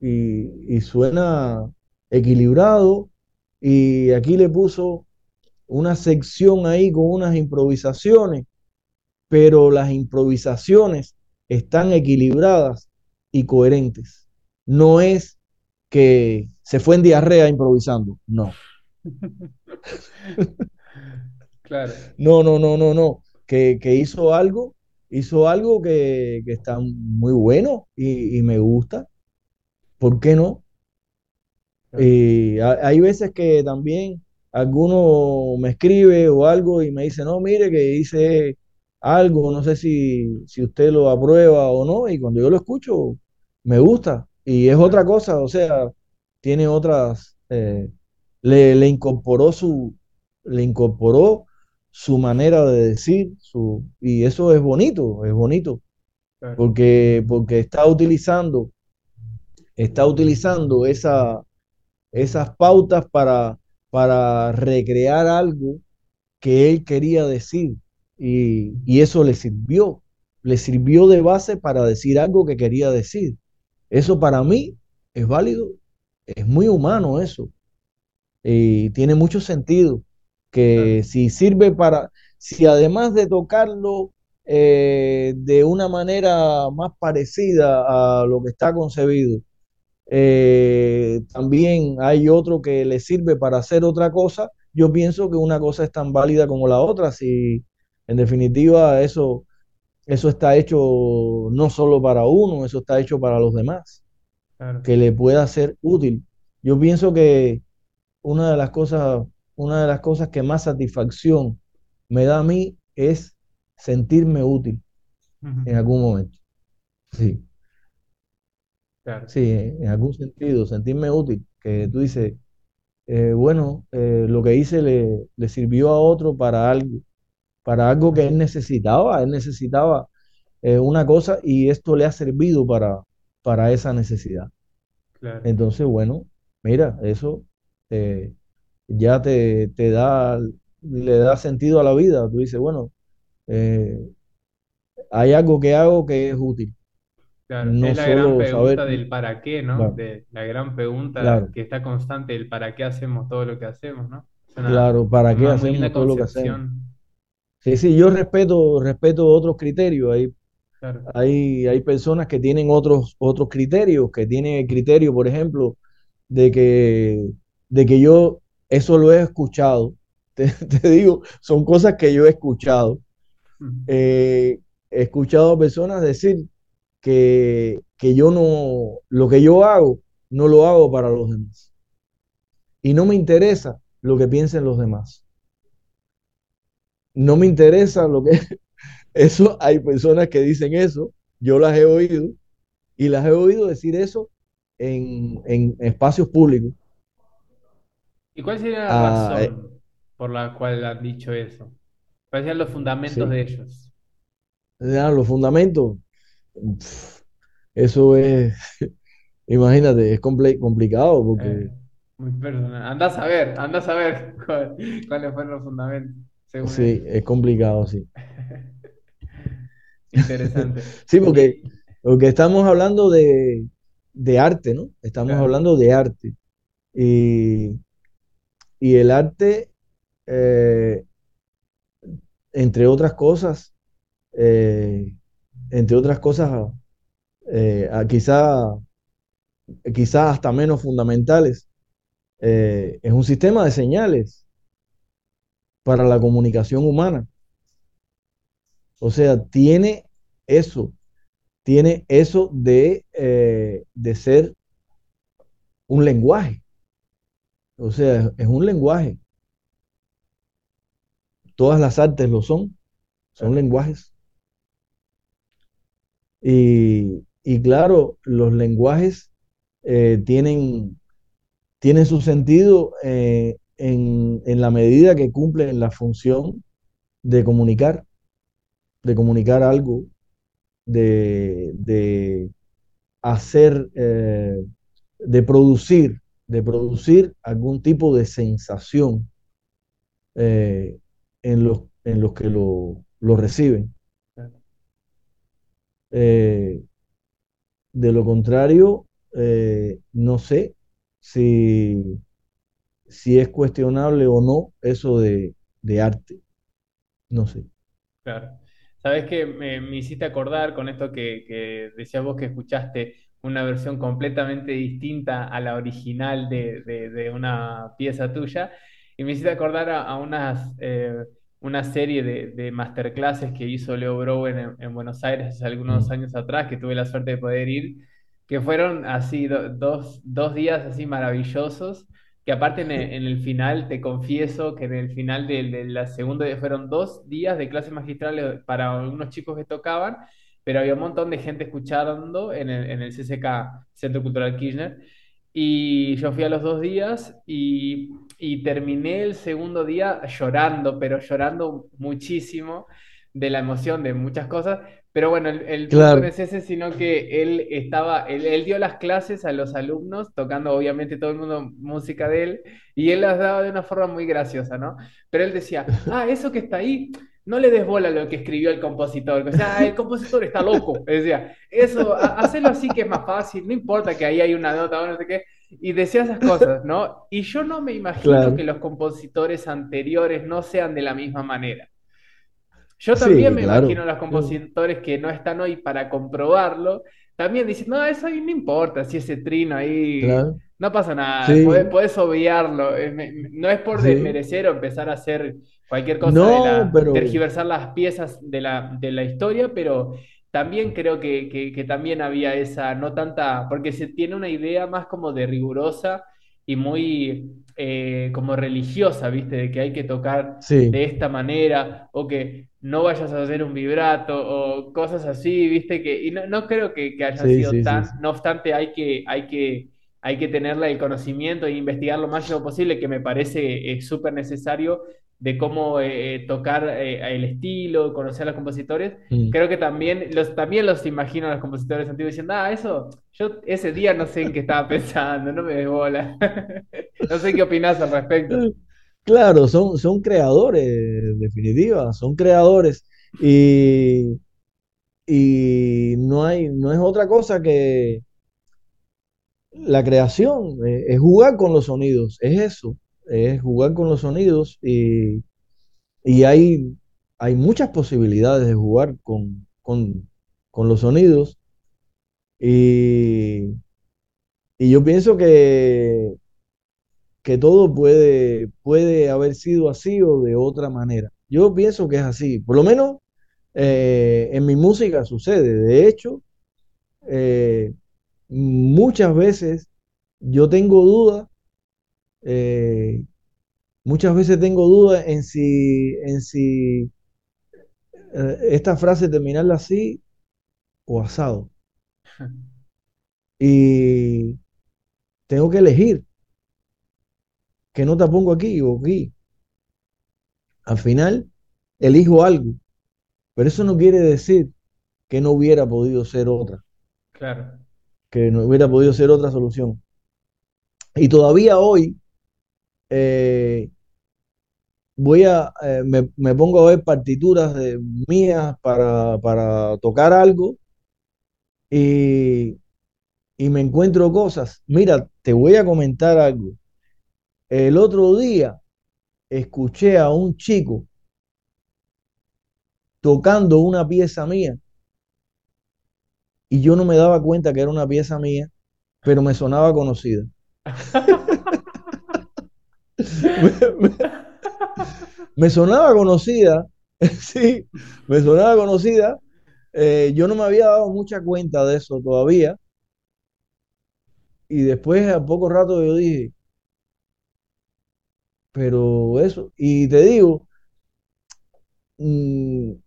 Speaker 2: y, suena equilibrado. Y aquí le puso una sección ahí con unas improvisaciones, pero las improvisaciones están equilibradas y coherentes. No es que se fue en diarrea improvisando, no.
Speaker 1: claro.
Speaker 2: No, no, no, no, no. Que, hizo algo, hizo algo que, está muy bueno y, me gusta. ¿Por qué no? Y hay veces que también alguno me escribe o algo y me dice, no, mire que hice algo, no sé si, si usted lo aprueba o no, y cuando yo lo escucho, me gusta. Y es otra cosa, o sea, tiene otras, eh, le, incorporó su, le incorporó su manera de decir, su, y eso es bonito, es bonito, porque, porque está utilizando, está utilizando esa, esas pautas para, para recrear algo que él quería decir y, eso le sirvió, le sirvió de base para decir algo que quería decir. Eso para mí es válido, es muy humano eso. Y tiene mucho sentido que si sirve para, si además de tocarlo eh, de una manera más parecida a lo que está concebido, eh, también hay otro que le sirve para hacer otra cosa, yo pienso que una cosa es tan válida como la otra. Si, en definitiva, eso, eso está hecho no solo para uno, eso está hecho para los demás, que le pueda ser útil. Yo pienso que una de las cosas, una de las cosas que más satisfacción me da a mí es sentirme útil en algún momento. Sí. Sí, en algún sentido, sentirme útil. Que tú dices, eh, bueno, eh, lo que hice le, le, sirvió a otro para algo para algo que él necesitaba. Él necesitaba eh, una cosa y esto le ha servido para, para esa necesidad. Entonces, bueno, mira, eso eh, ya te, da, le da sentido a la vida. Tú dices, bueno, eh, hay algo que hago que es útil.
Speaker 1: Claro, es la gran pregunta del para qué, ¿no? De, la gran pregunta que está constante, el para qué hacemos todo lo que hacemos, ¿no?
Speaker 2: claro, para qué hacemos todo lo que hacemos. Sí, sí, yo respeto, respeto otros criterios. Hay, hay, hay personas que tienen otros, otros criterios, que tienen el criterio, por ejemplo, de que, de que yo eso lo he escuchado. Te, digo, son cosas que yo he escuchado. Eh, he escuchado a personas decir que, que yo no, lo que yo hago, no lo hago para los demás. Y no me interesa lo que piensen los demás no me interesa lo que... Eso, hay personas que dicen eso, yo las he oído, y las he oído decir eso en, espacios públicos.
Speaker 1: ¿Y cuál sería la ah, razón eh, por la cual han dicho eso? ¿Cuáles serían los fundamentos de ellos?
Speaker 2: los fundamentos. eso es, imagínate, es complicado porque... Eh,
Speaker 1: muy personal. Anda a saber, anda a saber cuáles fueron los fundamentos.
Speaker 2: Sí, es complicado, sí.
Speaker 1: Interesante.
Speaker 2: sí, porque, porque estamos hablando de, arte, ¿no? Estamos hablando de arte. Y, el arte, eh, entre otras cosas, eh, entre otras cosas, eh, quizá, quizá hasta menos fundamentales. Eh, es un sistema de señales para la comunicación humana. O sea, tiene eso, tiene eso de, eh, de ser un lenguaje. O sea, es un lenguaje. Todas las artes lo son, son lenguajes. Y, claro, los lenguajes eh, tienen, tienen su sentido eh, en, la medida que cumplen la función de comunicar, de comunicar algo, de, hacer, eh, de producir, de producir algún tipo de sensación en, los, en los que lo, lo reciben. Eh, de lo contrario, eh, no sé si, si es cuestionable o no eso de, arte. No sé.
Speaker 1: Claro. Sabes que me, hiciste acordar con esto que, que, decías vos que escuchaste una versión completamente distinta a la original de, una pieza tuya, y me hiciste acordar a, unas eh, una serie de, de, masterclasses que hizo Leo Browen en, Buenos Aires hace algunos mm. años atrás, que tuve la suerte de poder ir, que fueron así dos, dos, días así maravillosos, que aparte en el, final, te confieso que en el final de, la segunda fueron dos días de clases magistrales para algunos chicos que tocaban, pero había un montón de gente escuchando en el, en el CCK, Centro Cultural Kirchner, y yo fui a los dos días y y terminé el segundo día llorando, pero llorando muchísimo de la emoción de muchas cosas. Pero bueno, el, punto no es ese, sino que él estaba, él, dio las clases a los alumnos, tocando obviamente todo el mundo música de él, y él las daba de una forma muy graciosa, ¿no? Pero él decía, ah, eso que está ahí, no le des bola a lo que escribió el compositor. O sea, el compositor está loco. Decía, eso, hacerlo así que es más fácil, no importa que ahí hay una nota o no sé qué y decía esas cosas, ¿no? Y yo no me imagino que los compositores anteriores no sean de la misma manera. Yo también me imagino a los compositores que no están hoy para comprobarlo, también dicen, no, eso ahí no importa, si ese trino ahí, no pasa nada, puedes, obviarlo. No es por desmerecer o empezar a hacer cualquier cosa de tergiversar las piezas de la, de la historia, pero también creo que, también había esa, no tanta, porque se tiene una idea más como de rigurosa y muy eh, como religiosa, ¿viste? De que hay que tocar de esta manera o que no vayas a hacer un vibrato o cosas así, ¿viste? Que, y no, creo que, haya sido tan, no obstante hay que, hay que, hay que tenerla el conocimiento e investigar lo máximo posible, que me parece eh, súper necesario de cómo eh, eh, tocar eh, el estilo, conocer a los compositores. Mm. Creo que también los, también los imagino a los compositores antiguos diciendo, ah, eso, yo ese día no sé en qué estaba pensando, no me des bola. no sé qué opinas al respecto.
Speaker 2: Claro, son, son creadores, en definitiva, son creadores. Y, y no, hay, no es otra cosa que la creación, es jugar con los sonidos, es eso es jugar con los sonidos y, hay, hay muchas posibilidades de jugar con, los sonidos. Y, yo pienso que, que todo puede, puede haber sido así o de otra manera. Yo pienso que es así. Por lo menos eh, en mi música sucede. De hecho, eh, muchas veces yo tengo dudas eh, muchas veces tengo dudas en si, en si eh, esta frase terminarla así o asado. Y tengo que elegir qué nota pongo aquí o aquí. Al final, elijo algo, pero eso no quiere decir que no hubiera podido ser otra.
Speaker 1: Claro.
Speaker 2: Que no hubiera podido ser otra solución. Y todavía hoy, eh, voy a, eh, me, pongo a ver partituras de, mías para, tocar algo y, y me encuentro cosas. Mira, te voy a comentar algo. El otro día escuché a un chico tocando una pieza mía y yo no me daba cuenta que era una pieza mía, pero me sonaba conocida. me, sonaba conocida, sí, me sonaba conocida. Eh, yo no me había dado mucha cuenta de eso todavía. Y después, a poco rato, yo dije, pero eso, y te digo, mm,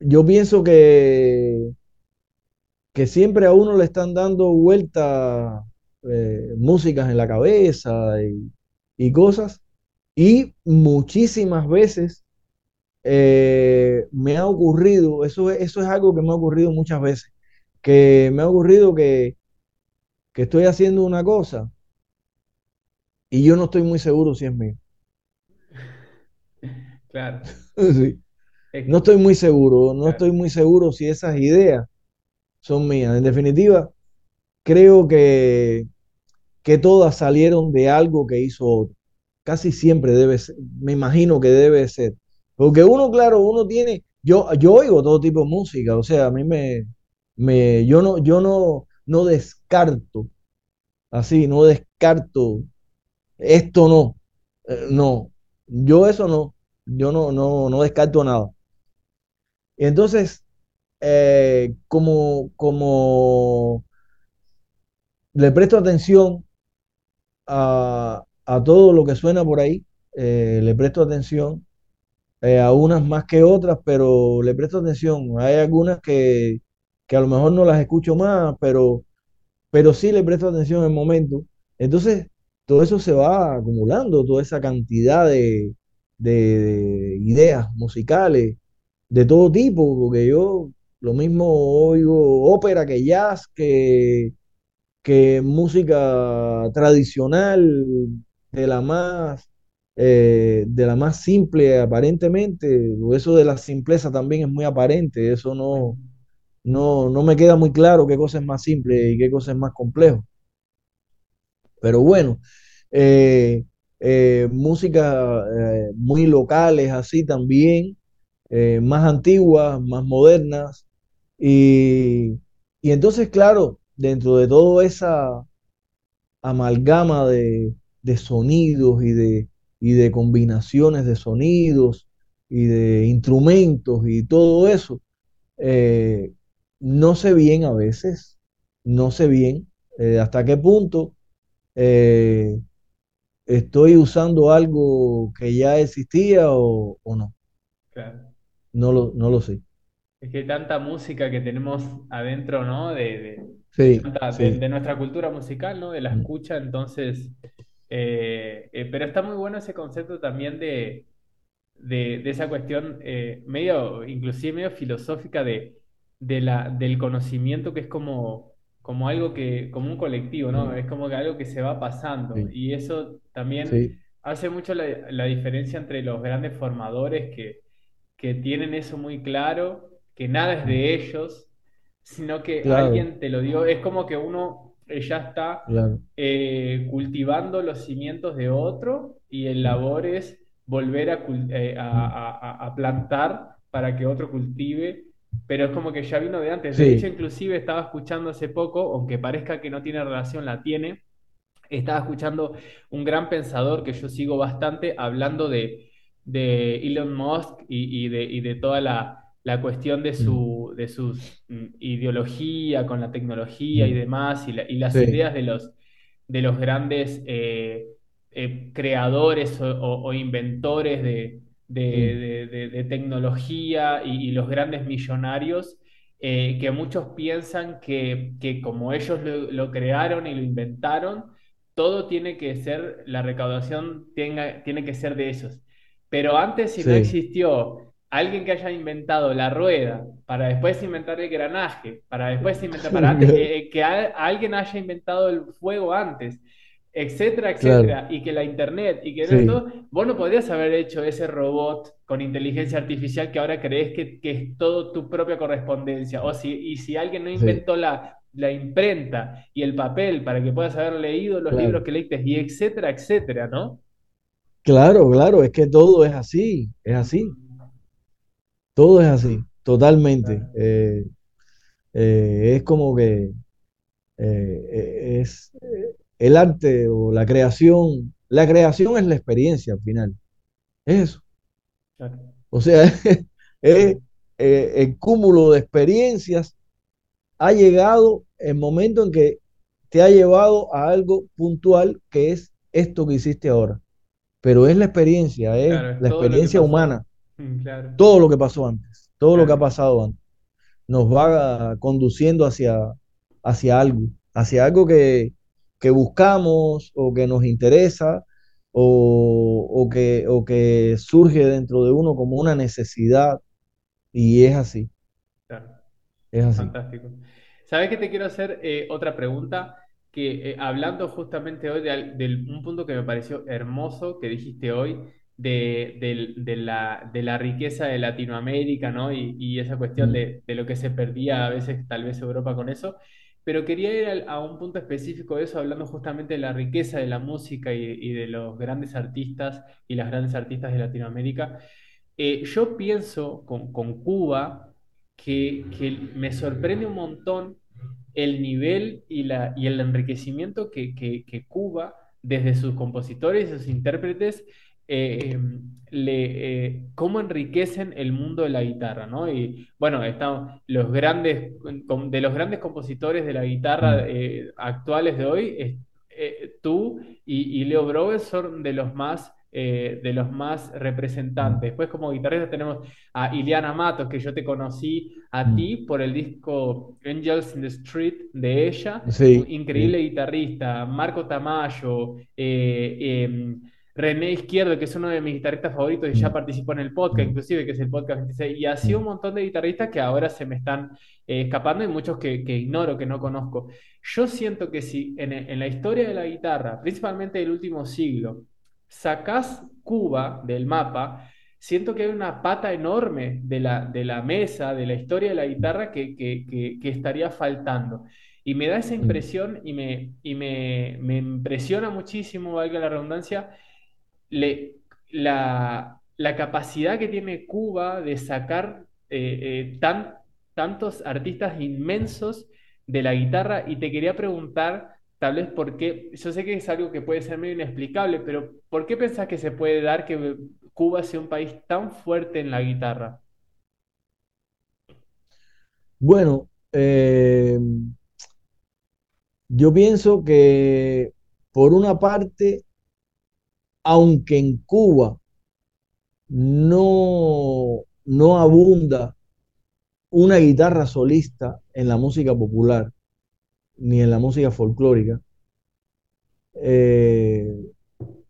Speaker 2: yo pienso que, que siempre a uno le están dando vueltas eh, músicas en la cabeza y, y cosas, y muchísimas veces eh, me ha ocurrido, eso, es- eso es algo que me ha ocurrido muchas veces, que me ha ocurrido que, que estoy haciendo una cosa y yo no estoy muy seguro si es mío.
Speaker 1: Claro.
Speaker 2: Sí. No estoy muy seguro, no
Speaker 1: claro.
Speaker 2: estoy muy seguro si esas ideas son mías. En definitiva, creo que, que todas salieron de algo que hizo otro. Casi siempre debe ser, me imagino que debe ser. Porque uno, claro, uno tiene, yo, yo oigo todo tipo de música, o sea, a mí me, me, yo no, yo no, no descarto, así, no descarto, esto no, eh, no, yo eso no, yo no, no, no descarto nada. Y entonces, eh, como, como le presto atención a, a todo lo que suena por ahí, eh, le presto atención eh, a unas más que otras, pero le presto atención. Hay algunas que, que a lo mejor no las escucho más, pero, pero sí le presto atención en el momento. Entonces, todo eso se va acumulando, toda esa cantidad de, de de ideas musicales de todo tipo, porque yo lo mismo oigo ópera que jazz, que, que música tradicional, de la más, eh, de la más simple aparentemente, eso de la simpleza también es muy aparente, eso no, no, no me queda muy claro qué cosa es más simple y qué cosa es más complejo. Pero bueno, eh, eh, música muy locales así también más antiguas, más modernas. Y, y entonces, claro, dentro de toda esa amalgama de, de sonidos y de, y de combinaciones de sonidos y de instrumentos y todo eso, eh, no sé bien a veces, no sé bien eh, hasta qué punto eh, estoy usando algo que ya existía o, o no.
Speaker 1: claro.
Speaker 2: No lo, no lo sé.
Speaker 1: Es que tanta música que tenemos adentro, ¿no? De
Speaker 2: Sí,
Speaker 1: de-
Speaker 2: sí.
Speaker 1: de nuestra cultura musical, ¿no? De la
Speaker 2: Mm,
Speaker 1: escucha, entonces. eh, eh, pero está muy bueno ese concepto también de, de, de esa cuestión eh, medio, inclusive medio filosófica de, de la, del conocimiento que es como, como algo que, como un colectivo, ¿no?
Speaker 2: mm,
Speaker 1: Es como que algo que se va pasando.
Speaker 2: Sí,
Speaker 1: Y eso también
Speaker 2: sí,
Speaker 1: hace mucho la, la diferencia entre los grandes formadores que, que tienen eso muy claro, que nada es
Speaker 2: mm,
Speaker 1: de ellos, sino que
Speaker 2: claro,
Speaker 1: alguien te lo dio. Es como que uno eh, ya está
Speaker 2: claro.
Speaker 1: eh, cultivando los cimientos de otro y el labor es volver a, eh, a- a- a- a plantar para que otro cultive, pero es como que ya vino de antes. De hecho, inclusive estaba escuchando hace poco, aunque parezca que no tiene relación, la tiene, estaba escuchando un gran pensador que yo sigo bastante hablando de, de Elon Musk y, y de, y de toda la, la cuestión de
Speaker 2: mm,
Speaker 1: su de sus mm, ideología con la tecnología y
Speaker 2: mm,
Speaker 1: demás, y, la- y las
Speaker 2: sí,
Speaker 1: ideas de los, de los grandes eh, eh, creadores o, o- o inventores de, de,
Speaker 2: mm,
Speaker 1: de- de- de tecnología y, y los grandes millonarios, eh, que muchos piensan que, que como ellos lo, lo crearon y lo inventaron, todo tiene que ser, la recaudación tenga, tiene que ser de esos. Pero antes, si no existió alguien que haya inventado la rueda, para después inventar el granaje, para después inventar, para antes, eh, eh, que a- alguien haya inventado el fuego antes, etcétera,
Speaker 2: claro,
Speaker 1: etcétera, y que la internet, y que
Speaker 2: sí,
Speaker 1: todo, vos no podrías haber hecho ese robot con inteligencia artificial que ahora crees que, que es todo tu propia correspondencia. O si, y si alguien no
Speaker 2: sí,
Speaker 1: inventó la, la imprenta y el papel para que puedas haber leído los libros que leíste, y etcétera, etcétera, ¿no?
Speaker 2: Claro, claro, es que todo es así, es así, todo es así, totalmente. Eh, Eh, es como que eh, es el arte o la creación. La creación es la experiencia al final. Es eso. O sea, es, el cúmulo de experiencias ha llegado el momento en que te ha llevado a algo puntual que es esto que hiciste ahora. Pero es la experiencia, es
Speaker 1: Claro,
Speaker 2: la experiencia humana,
Speaker 1: Claro,
Speaker 2: todo lo que pasó antes, todo lo que ha pasado antes, nos va conduciendo hacia, hacia algo, hacia algo que, que buscamos o que nos interesa o, o que, o que surge dentro de uno como una necesidad y es así,
Speaker 1: claro.
Speaker 2: es así.
Speaker 1: Fantástico. ¿Sabes que te quiero hacer eh, otra pregunta? Que eh, hablando justamente hoy de, del- un punto que me pareció hermoso que dijiste hoy, de, de la, de la riqueza de Latinoamérica, ¿no? Y, y esa cuestión
Speaker 2: Mm,
Speaker 1: de, de lo que se perdía a veces, tal vez Europa con eso. Pero quería ir a un punto específico de eso, hablando justamente de la riqueza de la música y, y de los grandes artistas y las grandes artistas de Latinoamérica. Eh, yo pienso con, con Cuba que, que me sorprende un montón el nivel y, la, y el enriquecimiento que, que- que Cuba, desde sus compositores y sus intérpretes, eh, le, eh, cómo enriquecen el mundo de la guitarra, ¿no? Y bueno, están los grandes, de los grandes compositores de la guitarra
Speaker 2: mm,
Speaker 1: eh, actuales de hoy, tú y, y Leo Brower son de los más... eh, de los más representantes.
Speaker 2: mm,
Speaker 1: Después, como guitarrista, tenemos a Iliana Matos, que yo te conocí a
Speaker 2: mm.
Speaker 1: ti por el disco Angels in the Street de ella,
Speaker 2: Sí,
Speaker 1: increíble
Speaker 2: sí.
Speaker 1: guitarrista, Marco Tamayo, eh, eh, René Izquierdo, que es uno de mis guitarristas favoritos y ya
Speaker 2: mm,
Speaker 1: participó en el podcast, inclusive, que es el podcast 26, y así un
Speaker 2: mm,
Speaker 1: montón de guitarristas que ahora se me están eh, escapando y muchos que, que ignoro, que no conozco. Yo siento que si en, en la historia de la guitarra, principalmente del último siglo, sacás Cuba del mapa, siento que hay una pata enorme de la, de la mesa, de la historia de la guitarra que, que- que- que estaría faltando. Y me da esa
Speaker 2: mm,
Speaker 1: impresión y me, y me, me impresiona muchísimo, valga la redundancia, la, capacidad que tiene Cuba de sacar eh, eh, tan, tantos artistas inmensos de la guitarra. Y te quería preguntar, tal vez por qué, yo sé que es algo que puede ser medio inexplicable, pero ¿por qué pensás que se puede dar que Cuba sea un país tan fuerte en la guitarra?
Speaker 2: Bueno, eh, yo pienso que por una parte, aunque en Cuba no, no abunda una guitarra solista en la música popular ni en la música folclórica, eh,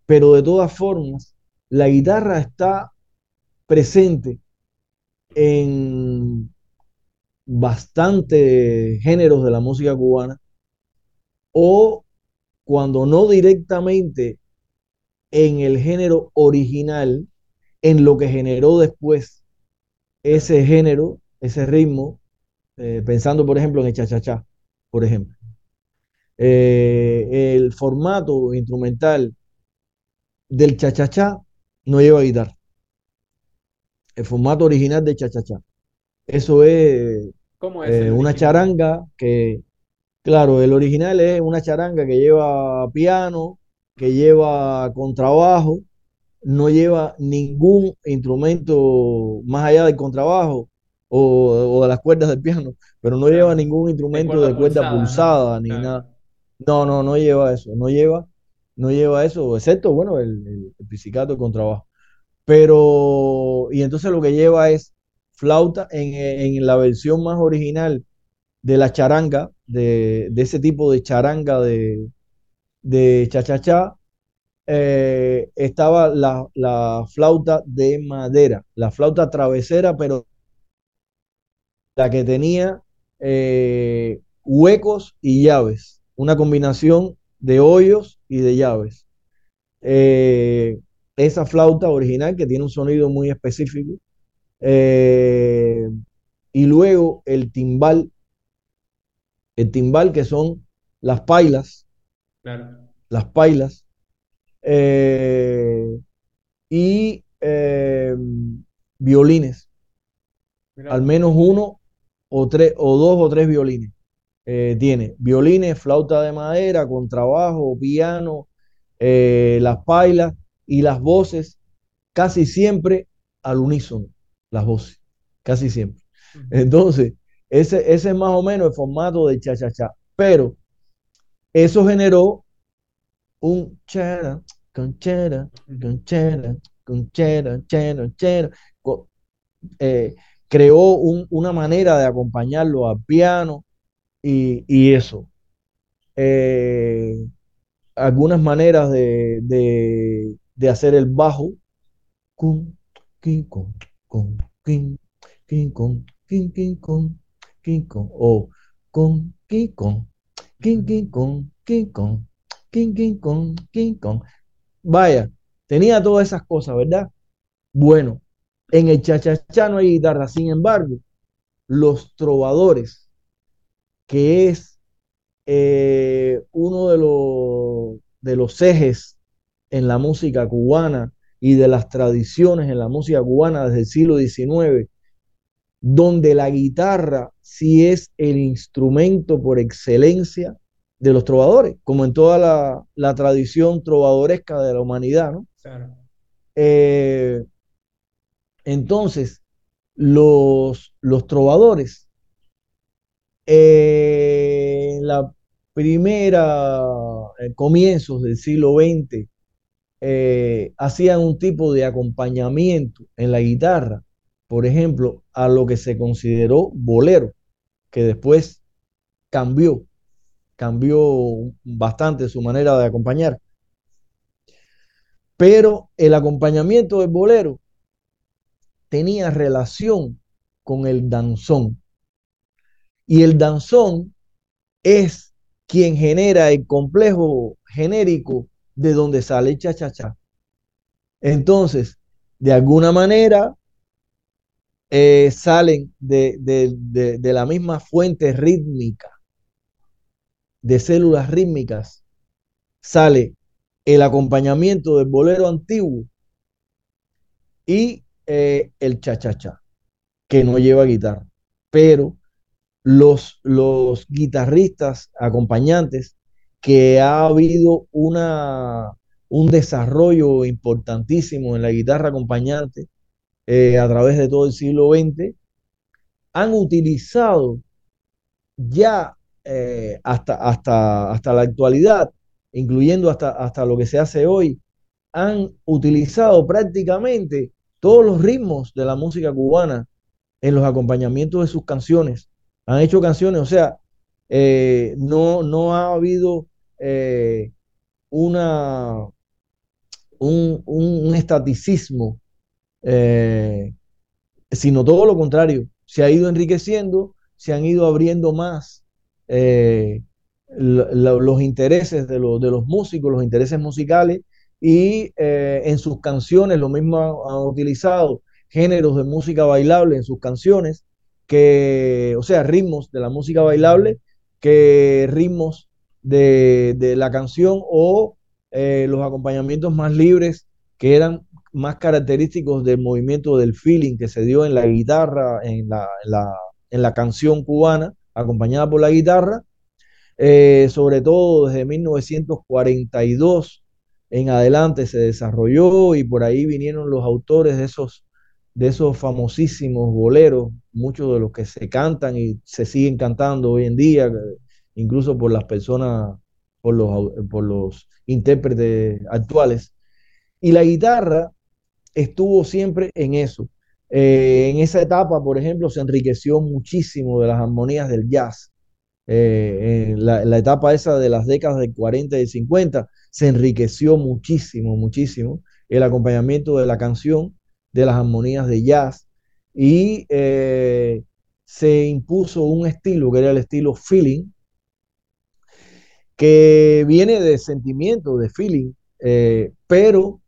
Speaker 2: pero de todas formas, la guitarra está presente en bastantes géneros de la música cubana o cuando no directamente en el género original, en lo que generó después ese género, ese ritmo, eh, pensando por ejemplo en el cha-cha-cha, por ejemplo. Eh, el formato instrumental del cha-cha-cha no lleva guitarra, el formato original del cha-cha-cha. Eso es
Speaker 1: ¿Cómo es
Speaker 2: eh, una
Speaker 1: original?
Speaker 2: charanga que, claro, el original es una charanga que lleva piano, que lleva contrabajo, no lleva ningún instrumento más allá del contrabajo o, o de las cuerdas del piano, pero no lleva ningún
Speaker 1: de
Speaker 2: instrumento
Speaker 1: cuerda
Speaker 2: de cuerda
Speaker 1: pulsada,
Speaker 2: ni
Speaker 1: Claro,
Speaker 2: nada. No, no, no lleva eso, no lleva, no lleva eso, excepto, bueno, el, el, el pizzicato, contrabajo. Pero, y entonces lo que lleva es flauta en, en la versión más original de la charanga, de, de ese tipo de charanga de, de cha-cha-cha, eh, estaba la, la flauta de madera, la flauta travesera, pero la que tenía eh, huecos y llaves, una combinación de hoyos y de llaves. Eh, esa flauta original que tiene un sonido muy específico. y luego el timbal, el timbal que son las pailas,
Speaker 1: claro.
Speaker 2: las pailas, eh, y eh, violines, al menos uno o, tres, o dos o tres violines. Eh, tiene violines, flauta de madera, contrabajo, piano, las pailas y las voces, casi siempre al unísono, las voces, casi siempre. Entonces, ese, ese es más o menos el formato de cha-cha-cha. Pero eso generó un chera, con chera, con chera, con chera, chera, chera. Eh, creó una manera de acompañarlo al piano y, eso. Eh, algunas maneras de, de, hacer el bajo. Con, king, con, con, king, king, con, king, king, con, king, con, o con, king, con, king, king, con, king, con, king, king, con, king, con. Vaya, tenía todas esas cosas, ¿verdad? Bueno, en el cha-cha-cha no hay guitarra, sin embargo, los trovadores, que es eh, uno de los, de los ejes en la música cubana y de las tradiciones en la música cubana desde el siglo XIX, donde la guitarra sí es el instrumento por excelencia de los trovadores, como en toda la, tradición trovadoresca de la humanidad, ¿no? Eh, entonces, los, los trovadores, eh, en la primera, eh, comienzos del siglo XX, hacían un tipo de acompañamiento en la guitarra, por ejemplo, a lo que se consideró bolero, que después cambió cambió bastante su manera de acompañar. Pero el acompañamiento del bolero tenía relación con el danzón. Y el danzón es quien genera el complejo genérico de donde sale cha-cha-cha. Entonces, de alguna manera, eh, salen de, de la misma fuente rítmica de células rítmicas sale el acompañamiento del bolero antiguo y eh, el cha-cha-cha, que no lleva guitarra. Pero los, los guitarristas acompañantes, que ha habido una, un desarrollo importantísimo en la guitarra acompañante eh, a través de todo el siglo XX, han utilizado ya eh, hasta, hasta, hasta la actualidad, incluyendo hasta, hasta lo que se hace hoy, han utilizado prácticamente todos los ritmos de la música cubana en los acompañamientos de sus canciones. Han hecho canciones, o sea, eh, no, no ha habido una, un, un, estaticismo, sino todo lo contrario. Se ha ido enriqueciendo, se han ido abriendo más eh, los intereses de, de, los músicos, los intereses musicales, y eh, en sus canciones lo mismo han, utilizado géneros de música bailable en sus canciones, que, o sea, ritmos de la música bailable, que ritmos de, de la canción o eh, los acompañamientos más libres que eran más característicos del movimiento del feeling que se dio en la guitarra, en la, en la, en la canción cubana, acompañada por la guitarra, eh, sobre todo desde 1942 en adelante se desarrolló y por ahí vinieron los autores de esos, de esos famosísimos boleros, muchos de los que se cantan y se siguen cantando hoy en día, incluso por las personas, por los, por los intérpretes actuales. Y la guitarra estuvo siempre en eso, eh, en esa etapa, por ejemplo, se enriqueció muchísimo de las armonías del jazz. Eh, en la, etapa esa de las décadas del 40 y 50, se enriqueció muchísimo, muchísimo el acompañamiento de la canción, de las armonías de jazz, y eh, se impuso un estilo que era el estilo feeling, que viene de sentimiento, de feeling, pero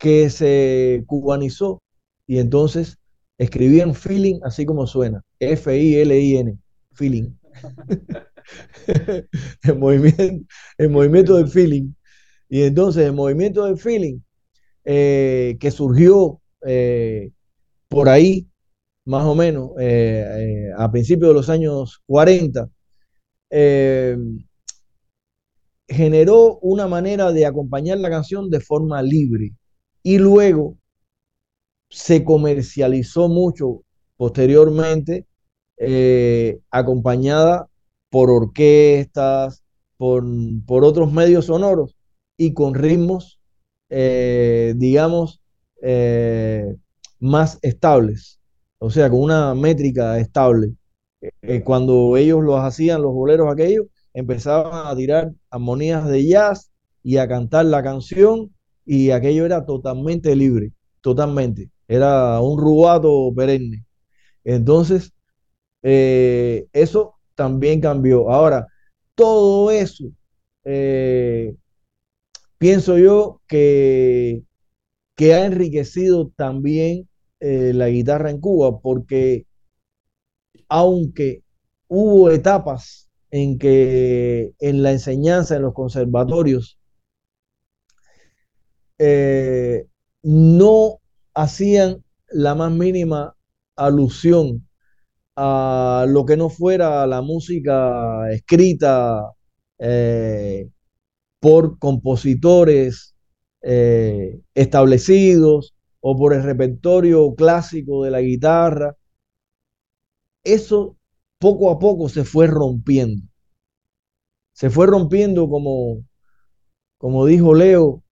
Speaker 2: que se cubanizó y entonces escribían feeling así como suena, F-I-L-I-N, feeling. el, movimiento, el movimiento del feeling. Y entonces el movimiento del feeling eh, que surgió eh, por ahí más o menos, eh, a principios de los años 40, eh, generó una manera de acompañar la canción de forma libre. Y luego se comercializó mucho posteriormente, eh, acompañada por orquestas, por, por, otros medios sonoros y con ritmos, eh, digamos, eh, más estables, o sea, con una métrica estable. Cuando ellos los hacían, los boleros aquellos, empezaban a tirar armonías de jazz y a cantar la canción y aquello era totalmente libre, totalmente. Era un rubato perenne. Entonces, eh, eso también cambió. Ahora, todo eso, eh, pienso yo que, que ha enriquecido también eh, la guitarra en Cuba, porque aunque hubo etapas en que en la enseñanza en los conservatorios eh, no hacían la más mínima alusión a lo que no fuera la música escrita eh, por compositores eh, establecidos o por el repertorio clásico de la guitarra. Eso poco a poco se fue rompiendo. Se fue rompiendo como, como dijo Leo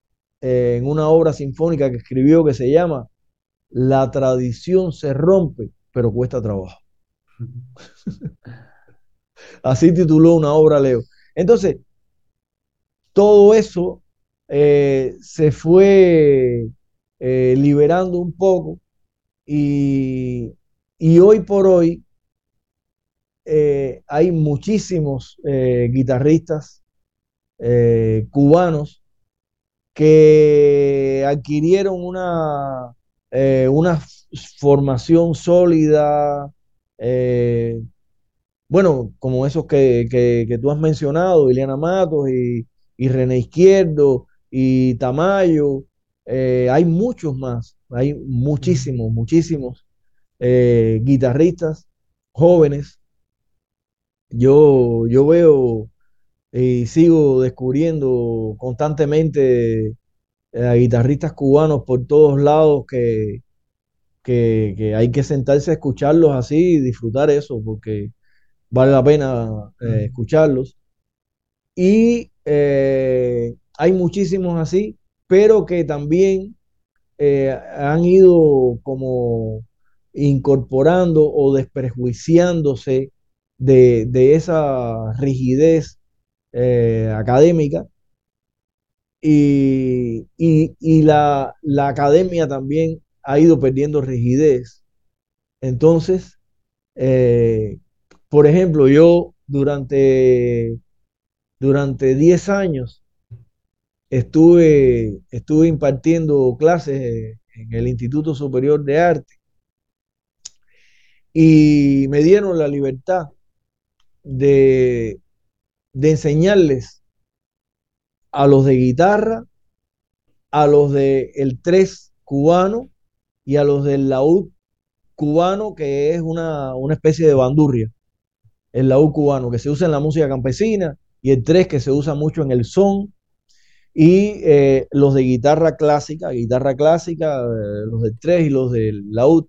Speaker 2: en una obra sinfónica que escribió que se llama La tradición se rompe, pero cuesta trabajo. Así tituló una obra Leo. Entonces, todo eso eh, se fue eh, liberando un poco y, y, hoy por hoy eh, hay muchísimos guitarristas cubanos que adquirieron una, una formación sólida, bueno, como esos que, que, que, tú has mencionado, Ileana Matos y, y René Izquierdo y Tamayo, hay muchos más, hay muchísimos, muchísimos guitarristas jóvenes. Yo, yo veo y sigo descubriendo constantemente eh, a guitarristas cubanos por todos lados que, que, que, hay que sentarse a escucharlos así y disfrutar eso, porque vale la pena eh, escucharlos. Y eh, hay muchísimos así, pero que también eh, han ido como incorporando o desprejuiciándose de, de esa rigidez eh, académica y, y, la, la, academia también ha ido perdiendo rigidez. Entonces, eh, por ejemplo, yo durante, durante 10 años estuve, estuve impartiendo clases en el Instituto Superior de Arte y me dieron la libertad de, de enseñarles a los de guitarra, a los de el 3 cubano y a los del laúd cubano, que es una, una especie de bandurria, el laúd cubano, que se usa en la música campesina, y el 3 que se usa mucho en el son, y eh, los de guitarra clásica, guitarra clásica, eh, los del 3 y los del laúd,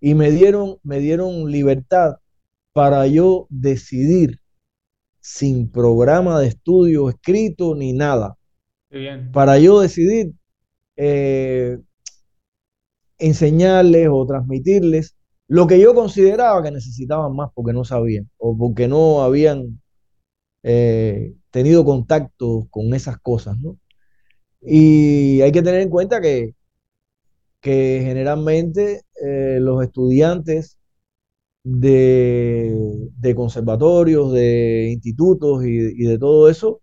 Speaker 2: y me dieron, me dieron libertad para yo decidir sin programa de estudio escrito ni nada.
Speaker 1: Bien.
Speaker 2: Para yo decidir eh, enseñarles o transmitirles lo que yo consideraba que necesitaban más porque no sabían o porque no habían eh, tenido contacto con esas cosas, ¿no? Y hay que tener en cuenta que, que generalmente eh, los estudiantes de, de conservatorios, de institutos y, de todo eso,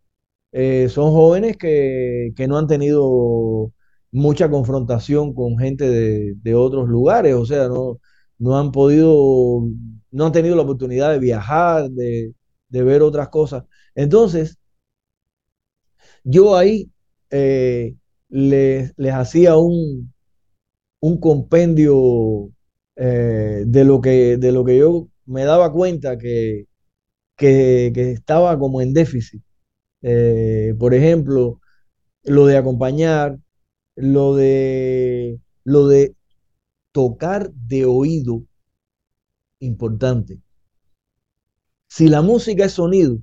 Speaker 2: eh, son jóvenes que, que, no han tenido mucha confrontación con gente de, de, otros lugares, o sea, no, no han podido, no han tenido la oportunidad de viajar, de, de ver otras cosas. Entonces, yo ahí eh, les, les hacía un, un compendio eh, de, lo que, de lo que yo me daba cuenta que, que, estaba como en déficit. Eh, por ejemplo, lo de acompañar, lo de, lo de tocar de oído, importante. Si la música es sonido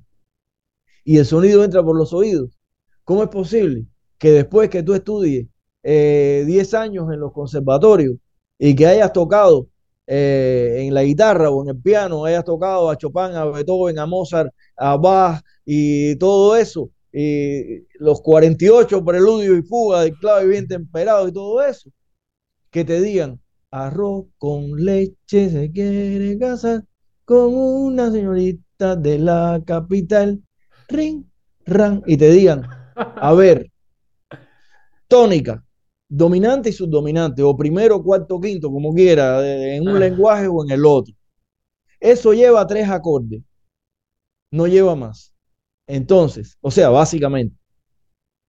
Speaker 2: y el sonido entra por los oídos, ¿cómo es posible que después que tú estudies eh, 10 años en los conservatorios y que hayas tocado eh, en la guitarra o en el piano, hayas tocado a Chopin, a Beethoven, a Mozart, a Bach y todo eso, y los 48 preludios y fugas de clave bien temperado y todo eso, que te digan, arroz con leche se quiere casar con una señorita de la capital, ring, ran, y te digan, a ver, tónica, dominante y subdominante, o primero, cuarto, quinto, como quiera, en un lenguaje o en el otro. Eso lleva tres acordes, no lleva más. Entonces, o sea, básicamente,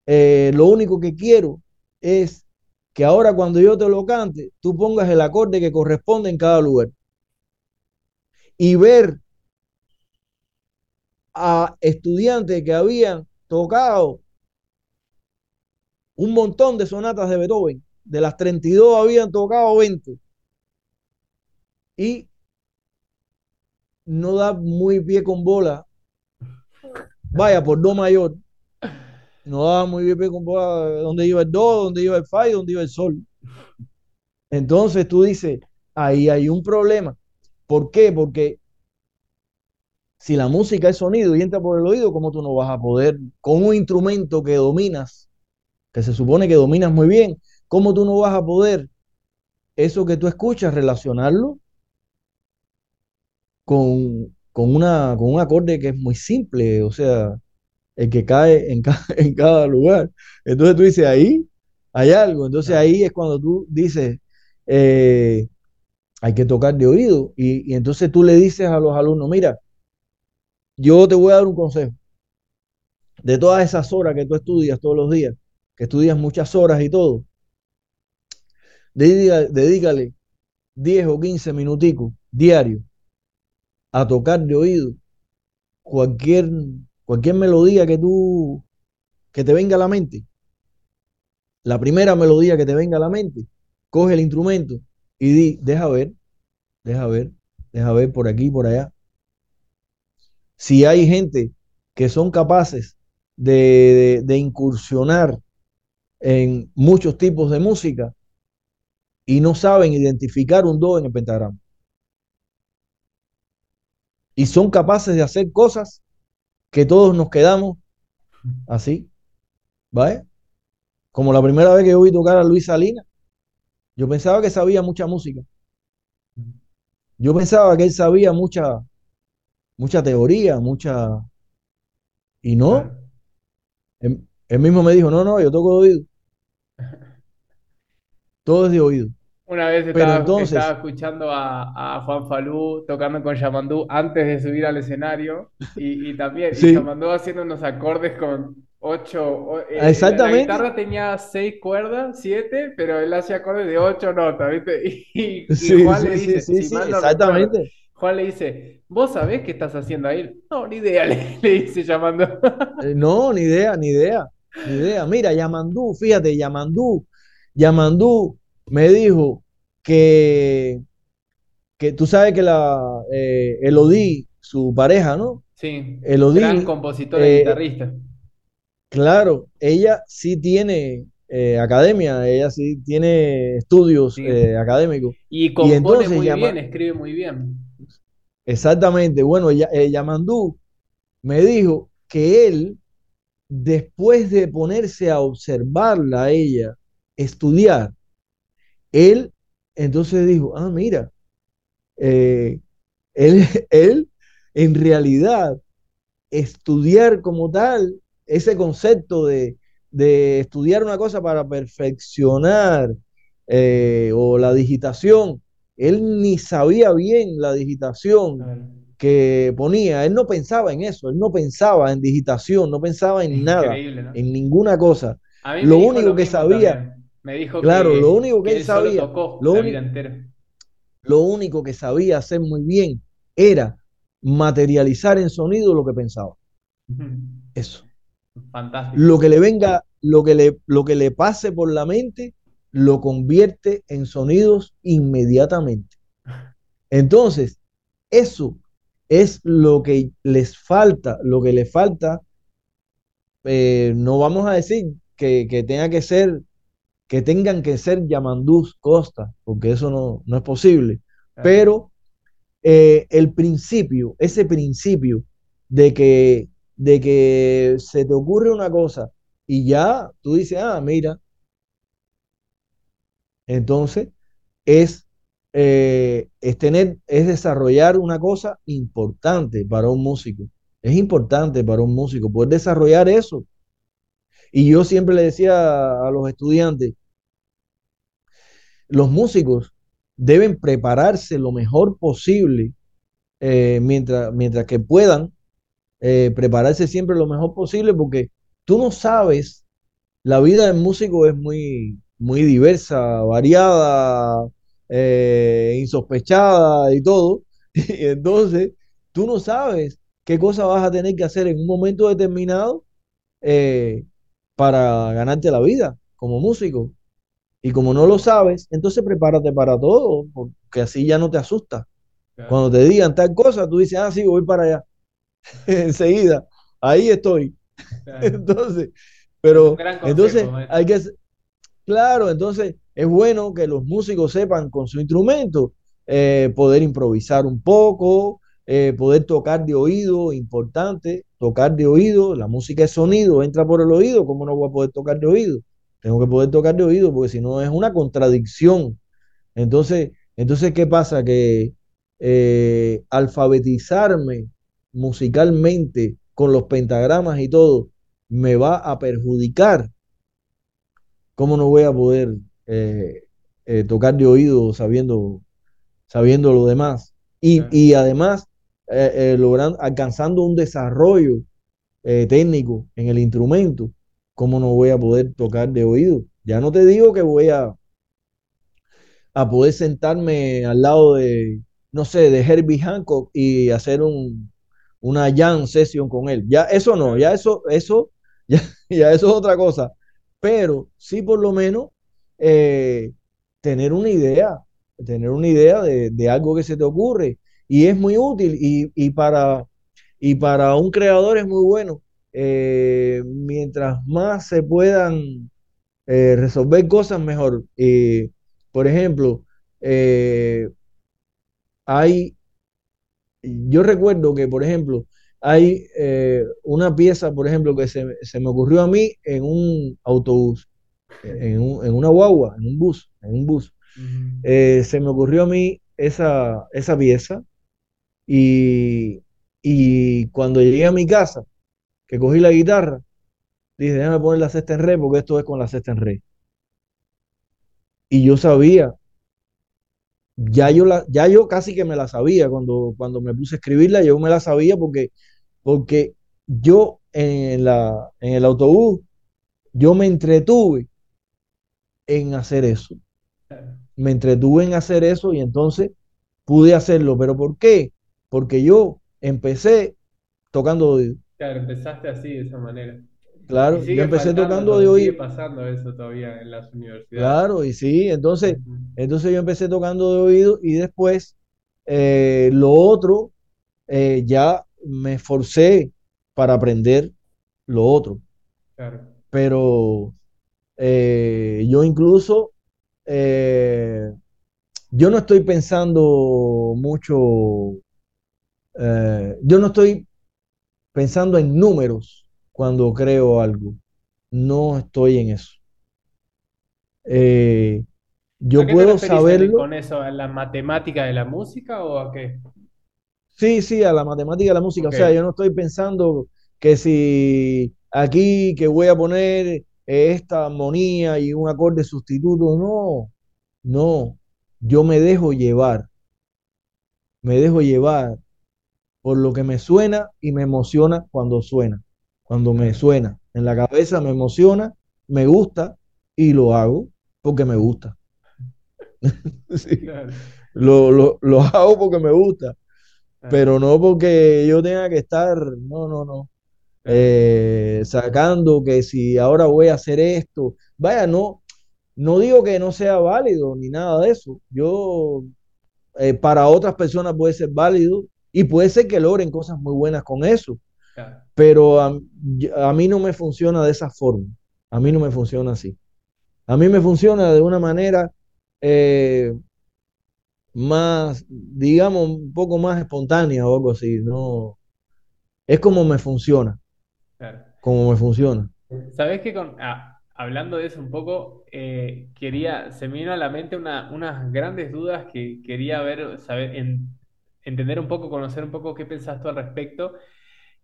Speaker 2: eh, lo único que quiero es que ahora cuando yo te lo cante, tú pongas el acorde que corresponde en cada lugar. Y ver a estudiantes que habían tocado un montón de sonatas de Beethoven. De las 32 habían tocado 20. Y no da muy pie con bola. Vaya, por do mayor. No da muy bien pie con bola donde iba el do, donde iba el fa y donde iba el sol. Entonces tú dices, ahí hay un problema. ¿Por qué? Porque si la música es sonido y entra por el oído, ¿cómo tú no vas a poder, con un instrumento que dominas, que se supone que dominas muy bien, ¿cómo tú no vas a poder eso que tú escuchas relacionarlo con, con, una, con un acorde que es muy simple, o sea, el que cae en, ca en cada lugar? Entonces tú dices, ahí hay algo. Entonces ahí es cuando tú dices, eh, hay que tocar de oído. Y, y entonces tú le dices a los alumnos, mira, yo te voy a dar un consejo. De todas esas horas que tú estudias todos los días, que estudias muchas horas y todo, dedícale 10 o 15 minuticos diarios a tocar de oído cualquier, cualquier melodía que tú, que te venga a la mente. La primera melodía que te venga a la mente, coge el instrumento y di, deja ver, deja ver, deja ver por aquí, por allá. Si hay gente que son capaces de, de, de incursionar en muchos tipos de música y no saben identificar un do en el pentagrama. Y son capaces de hacer cosas que todos nos quedamos así, ¿vale? Como la primera vez que yo vi tocar a Luis Salinas, yo pensaba que sabía mucha música. Yo pensaba que él sabía mucha, mucha teoría, mucha... Y no. Él, él mismo me dijo, no, no, yo toco oído. Todo es de oído.
Speaker 1: Una vez estaba,
Speaker 2: entonces,
Speaker 1: estaba escuchando a, a Juan Falú tocando con Yamandú antes de subir al escenario y, y también, y
Speaker 2: sí,
Speaker 1: Yamandú haciendo unos acordes con ocho, eh, la, la
Speaker 2: exactamente.
Speaker 1: guitarra tenía seis cuerdas, siete, pero él hacía acordes de ocho notas, ¿viste? Y, y
Speaker 2: Sí,
Speaker 1: Juan le
Speaker 2: sí, sí,
Speaker 1: dice,
Speaker 2: sí,
Speaker 1: si
Speaker 2: sí,
Speaker 1: mal no recuerdo,
Speaker 2: exactamente.
Speaker 1: Juan le dice, ¿vos sabés qué estás haciendo ahí? No, ni idea, le, le dice Yamandú.
Speaker 2: Eh, no, ni idea, ni idea, ni idea. Mira, Yamandú, fíjate, Yamandú, Yamandú me dijo que, que tú sabes que la eh, Elodie, su pareja, ¿no?
Speaker 1: Sí, gran
Speaker 2: Elodie,
Speaker 1: compositora y
Speaker 2: eh,
Speaker 1: guitarrista.
Speaker 2: claro, ella sí tiene eh, academia, ella sí tiene estudios
Speaker 1: Sí.
Speaker 2: académicos.
Speaker 1: Y
Speaker 2: Y
Speaker 1: compone
Speaker 2: entonces,
Speaker 1: muy bien, escribe muy bien.
Speaker 2: exactamente, bueno, ya, Yamandú me dijo que él, después de ponerse a observarla a ella, estudiar, él entonces dijo, ah, mira, eh, él, él en realidad estudiar como tal, ese concepto de, de estudiar una cosa para perfeccionar eh, o la digitación, él ni sabía bien la digitación que ponía, él no pensaba en eso, él no pensaba en digitación, no pensaba en nada, en ninguna cosa. Lo único que sabía,
Speaker 1: también. Me dijo
Speaker 2: claro, lo
Speaker 1: que,
Speaker 2: único que
Speaker 1: que
Speaker 2: él
Speaker 1: él solo
Speaker 2: sabía,
Speaker 1: tocó
Speaker 2: lo
Speaker 1: la vida entera.
Speaker 2: lo único que sabía hacer muy bien era materializar en sonido lo que pensaba. Eso.
Speaker 1: Fantástico.
Speaker 2: Lo que le venga, lo que le, lo que le pase por la mente, lo convierte en sonidos inmediatamente. Entonces, eso es lo que les falta, lo que le falta. Eh, no vamos a decir que, tenga que ser, que tengan que ser Yamandús Costa, porque eso no, no es posible. Pero eh, el principio, ese principio de que, de que se te ocurre una cosa y ya tú dices, ah, mira, entonces es, eh, es tener, es desarrollar una cosa importante para un músico. Es importante para un músico poder desarrollar eso. Y yo siempre le decía a los estudiantes, los músicos deben prepararse lo mejor posible eh, mientras, mientras que puedan, eh, prepararse siempre lo mejor posible porque tú no sabes, la vida del músico es muy, muy diversa, variada, eh, insospechada y todo. Y entonces, tú no sabes qué cosa vas a tener que hacer en un momento determinado para ganarte la vida como músico. Y como no lo sabes, entonces prepárate para todo, porque así ya no te asusta. Cuando te digan tal cosa, tú dices, ah, sí, voy para allá. Enseguida, ahí estoy. entonces, pero entonces hay que, claro, entonces es bueno que los músicos sepan con su instrumento eh, poder improvisar un poco, eh, poder tocar de oído, importante, tocar de oído, la música es sonido, entra por el oído, ¿cómo no voy a poder tocar de oído? Tengo que poder tocar de oído porque si no es una contradicción. Entonces, entonces ¿qué pasa? Que eh, alfabetizarme musicalmente con los pentagramas y todo me va a perjudicar. ¿Cómo no voy a poder eh, eh, tocar de oído sabiendo, sabiendo lo demás? Y, además, logrando, alcanzando un desarrollo técnico en el instrumento ¿cómo no voy a poder tocar de oído? Ya no te digo que voy a, a poder sentarme al lado de, no sé, de Herbie Hancock y hacer un, una jam session con él. Ya eso no, ya eso, eso, ya, ya eso es otra cosa. Pero sí por lo menos eh, tener una idea, tener una idea de, de, algo que se te ocurre. Y es muy útil y, y, para, y para un creador es muy bueno eh, mientras más se puedan eh, resolver cosas, mejor. por ejemplo, eh, hay, yo recuerdo que, por ejemplo, hay una pieza, por ejemplo, que se, me ocurrió a mí en un autobús, en, una guagua, en un bus, en un bus. se me ocurrió a mí esa, esa pieza y, y cuando llegué a mi casa, que cogí la guitarra, dije, déjame poner la sexta en re porque esto es con la sexta en re. Y yo sabía, ya yo, la, ya yo casi que me la sabía cuando, cuando me puse a escribirla, yo me la sabía porque, porque yo en, la, en el autobús, yo me entretuve en hacer eso. Me entretuve en hacer eso y entonces pude hacerlo. ¿Pero por qué? Porque yo empecé tocando
Speaker 1: Claro, empezaste así, de esa manera.
Speaker 2: Claro, yo empecé tocando de oído.
Speaker 1: Sigue pasando eso todavía en las universidades.
Speaker 2: Claro, y sí, entonces, entonces yo empecé tocando de oído y después eh, lo otro, eh, ya me esforcé para aprender lo otro. Claro. Pero eh, yo incluso, yo no estoy pensando mucho, yo no estoy pensando en números cuando creo algo. No estoy en eso. Eh, yo puedo saberlo.
Speaker 1: ¿Con eso? ¿A la matemática de la música o a qué?
Speaker 2: Sí, sí, a la matemática de la música. O sea, yo no estoy pensando que si aquí que voy a poner esta armonía y un acorde sustituto, no, no, yo me dejo llevar, me dejo llevar por lo que me suena y me emociona cuando suena. Cuando me suena en la cabeza, me emociona, me gusta y lo hago porque me gusta. Sí. Lo, lo, lo hago porque me gusta, pero no porque yo tenga que estar, no, no, no, eh, sacando que si ahora voy a hacer esto, vaya, no, no digo que no sea válido ni nada de eso. Yo, eh, para otras personas puede ser válido y puede ser que logren cosas muy buenas con eso, pero a, a mí no me funciona de esa forma. A mí no me funciona así. A mí me funciona de una manera eh, más, digamos, un poco más espontánea o algo así. No, es como me funciona. Como me funciona.
Speaker 1: Sabes que con, ah, hablando de eso un poco, eh, quería, se me vino a la mente una, unas grandes dudas que quería ver, saber, entender un poco, conocer un poco qué pensás tú al respecto,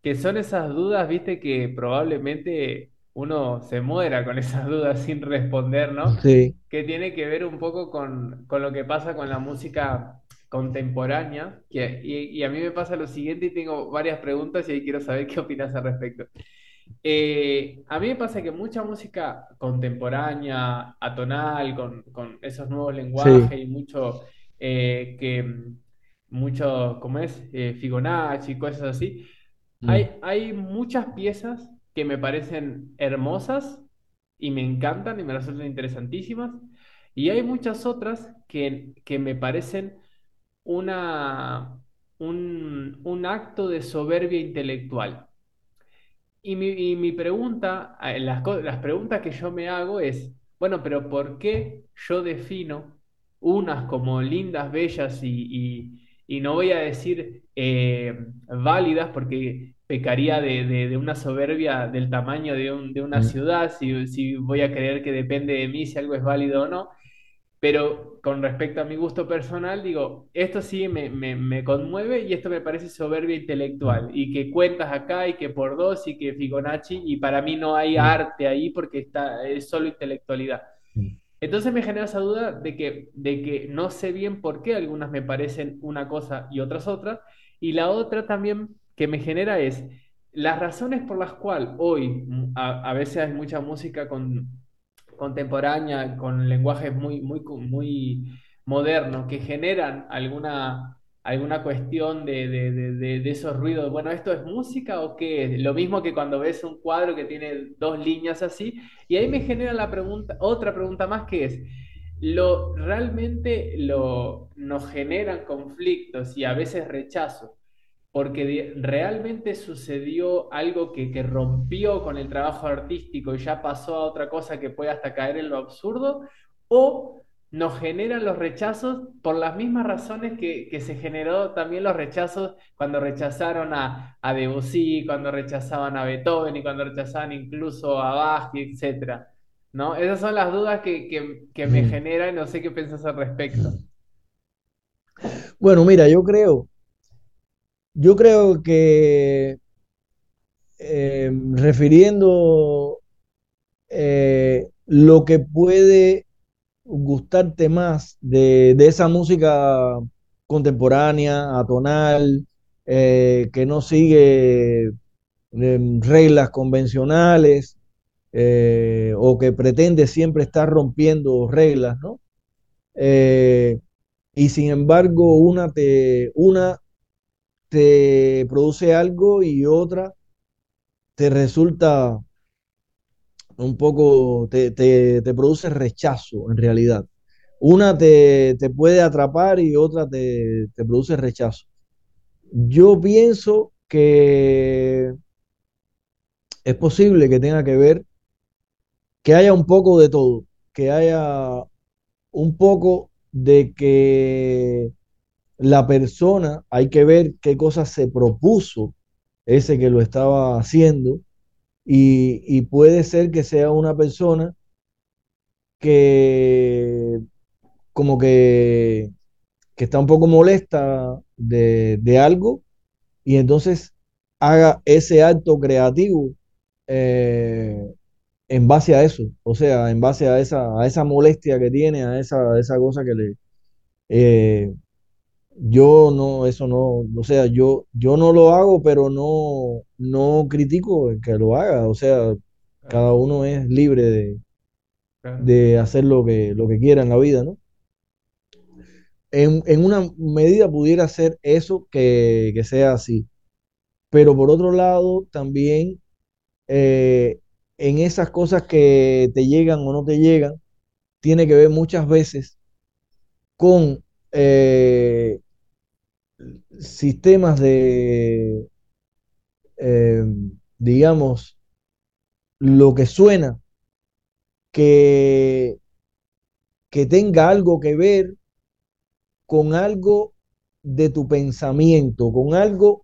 Speaker 1: que son esas dudas, viste, que probablemente uno se muera con esas dudas sin responder, ¿no?
Speaker 2: Sí.
Speaker 1: Que tiene que ver un poco con, con lo que pasa con la música contemporánea, que, y, y, a mí me pasa lo siguiente y tengo varias preguntas y ahí quiero saber qué opinas al respecto. Eh, a mí me pasa que mucha música contemporánea, atonal, con, con esos nuevos lenguajes sí. y mucho eh, que mucho, ¿cómo es? Eh, Fibonacci y cosas así. Mm. Hay, hay muchas piezas que me parecen hermosas y me encantan y me resultan interesantísimas. Y hay muchas otras que, que me parecen una, un, un, acto de soberbia intelectual. Y mi, y mi pregunta, eh, las, las preguntas que yo me hago es, bueno, pero ¿por qué yo defino unas como lindas, bellas y, y, y no voy a decir eh, válidas porque pecaría de, de, de, una soberbia del tamaño de, un, de una mm. ciudad, si, si, voy a creer que depende de mí si algo es válido o no. Pero con respecto a mi gusto personal, digo, esto sí me, me, me conmueve y esto me parece soberbia intelectual. Y que cuentas acá y que por dos y que Fibonacci, y para mí no hay mm. arte ahí porque está, es solo intelectualidad. Mm. Entonces me genera esa duda de que, de que no sé bien por qué algunas me parecen una cosa y otras otra. Y la otra también que me genera es las razones por las cuales hoy a, a veces hay mucha música con, contemporánea, con lenguajes muy, muy, muy modernos, que generan alguna, alguna cuestión de, de, de, esos ruidos. Bueno, ¿esto es música o qué? Lo mismo que cuando ves un cuadro que tiene dos líneas así. Y ahí me genera la pregunta, otra pregunta más que es, ¿lo, ¿realmente lo, nos generan conflictos y a veces rechazo? porque realmente sucedió algo que, que, rompió con el trabajo artístico y ya pasó a otra cosa que puede hasta caer en lo absurdo, o nos generan los rechazos por las mismas razones que, que se generó también los rechazos cuando rechazaron a, a, Debussy, cuando rechazaban a Beethoven y cuando rechazaban incluso a Bach, etc. ¿No? Esas son las dudas que, que, que me generan y no sé qué piensas al respecto.
Speaker 2: Bueno, mira, yo creo yo creo que eh, refiriendo eh, lo que puede gustarte más de, de esa música contemporánea, atonal, eh, que no sigue em, reglas convencionales eh, o que pretende siempre estar rompiendo reglas, ¿no? Eh, y sin embargo, una, te, una te produce algo y otra te resulta un poco, te, te, te produce rechazo en realidad. Una te, te puede atrapar y otra te, te, produce rechazo. Yo pienso que es posible que tenga que ver que haya un poco de todo, que haya un poco de que la persona, hay que ver qué cosas se propuso ese que lo estaba haciendo y, puede ser que sea una persona que como que, que está un poco molesta de, de, algo y entonces haga ese acto creativo eh, en base a eso, o sea, en base a esa, a esa molestia que tiene, a esa, a esa cosa que le... Eh, yo no, eso no, o sea, yo, yo no lo hago, pero no, no critico que lo haga, o sea, cada uno es libre de, de hacer lo que, lo que quiera en la vida, ¿no? en, una medida pudiera ser eso que, sea así. Pero por otro lado, también eh, en esas cosas que te llegan o no te llegan, tiene que ver muchas veces con eh, sistemas de, eh, digamos, lo que suena, que, que tenga algo que ver con algo de tu pensamiento, con algo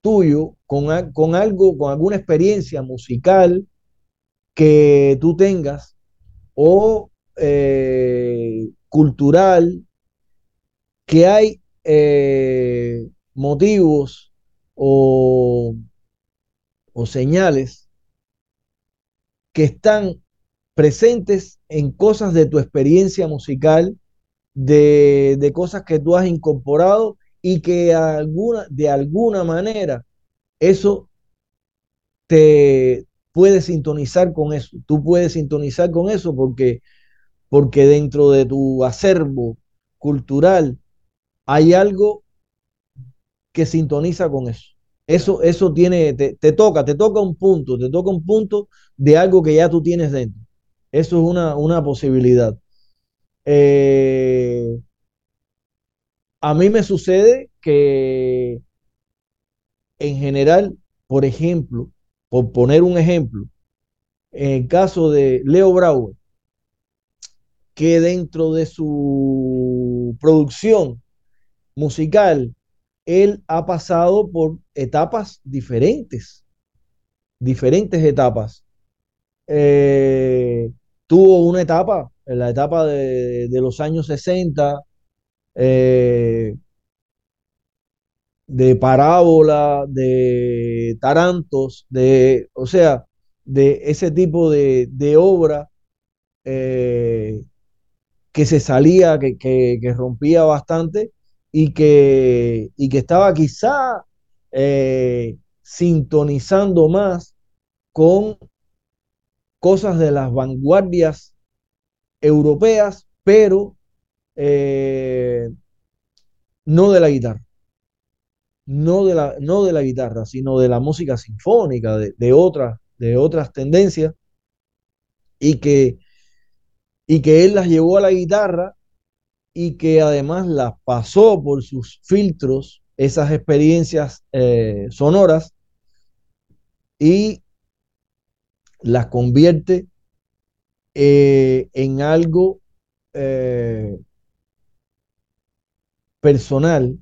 Speaker 2: tuyo, con, con algo, con alguna experiencia musical que tú tengas o eh, cultural, que hay eh, motivos o, o señales que están presentes en cosas de tu experiencia musical, de, cosas que tú has incorporado y que alguna, de alguna manera eso te puede sintonizar con eso. Tú puedes sintonizar con eso porque, porque dentro de tu acervo cultural hay algo que sintoniza con eso. Eso, eso tiene, te, toca, te toca un punto, te toca un punto de algo que ya tú tienes dentro. Eso es una, posibilidad. Eh, a mí me sucede que en general, por ejemplo, por poner un ejemplo, en el caso de Leo Brauer, que dentro de su producción musical, él ha pasado por etapas diferentes, diferentes etapas. Eh, tuvo una etapa, en la etapa de, los años 60, eh, de parábola, de tarantos, de, o sea, de ese tipo de, obra eh, que se salía, que, rompía bastante y que, y que estaba quizá eh, sintonizando más con cosas de las vanguardias europeas, pero eh, no de la guitarra. No de, la, no de la guitarra, sino de la música sinfónica, de, de, otras, de otras tendencias, y que, y que él las llevó a la guitarra y que además las pasó por sus filtros, esas experiencias eh, sonoras, y las convierte eh, en algo eh, personal,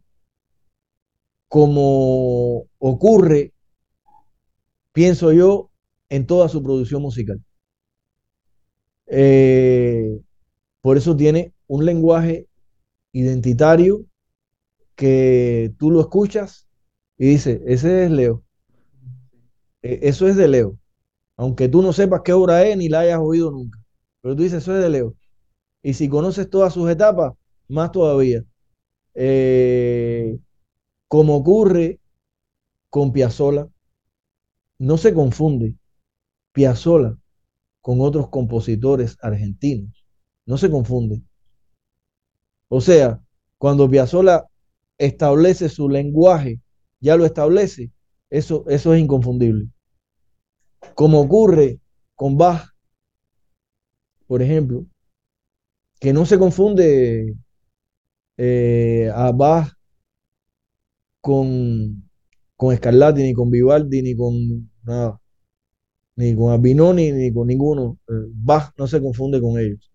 Speaker 2: como ocurre, pienso yo, en toda su producción musical. Por eso tiene un lenguaje identitario que tú lo escuchas y dices, ese es Leo. E, eso es de Leo aunque tú no sepas qué obra es ni la hayas oído nunca. Pero tú dices, eso es de Leo. Y si conoces todas sus etapas, más todavía. Eh, como ocurre con Piazzolla, no se confunde Piazzolla con otros compositores argentinos. No se confunde. O sea, cuando Piazzolla establece su lenguaje, ya lo establece, eso, eso es inconfundible como ocurre con Bach, por ejemplo, que no se confunde eh, a Bach con, con Scarlatti, ni con Vivaldi, ni con nada, ni con Albinoni, ni con ninguno. Eh, Bach no se confunde con ellos.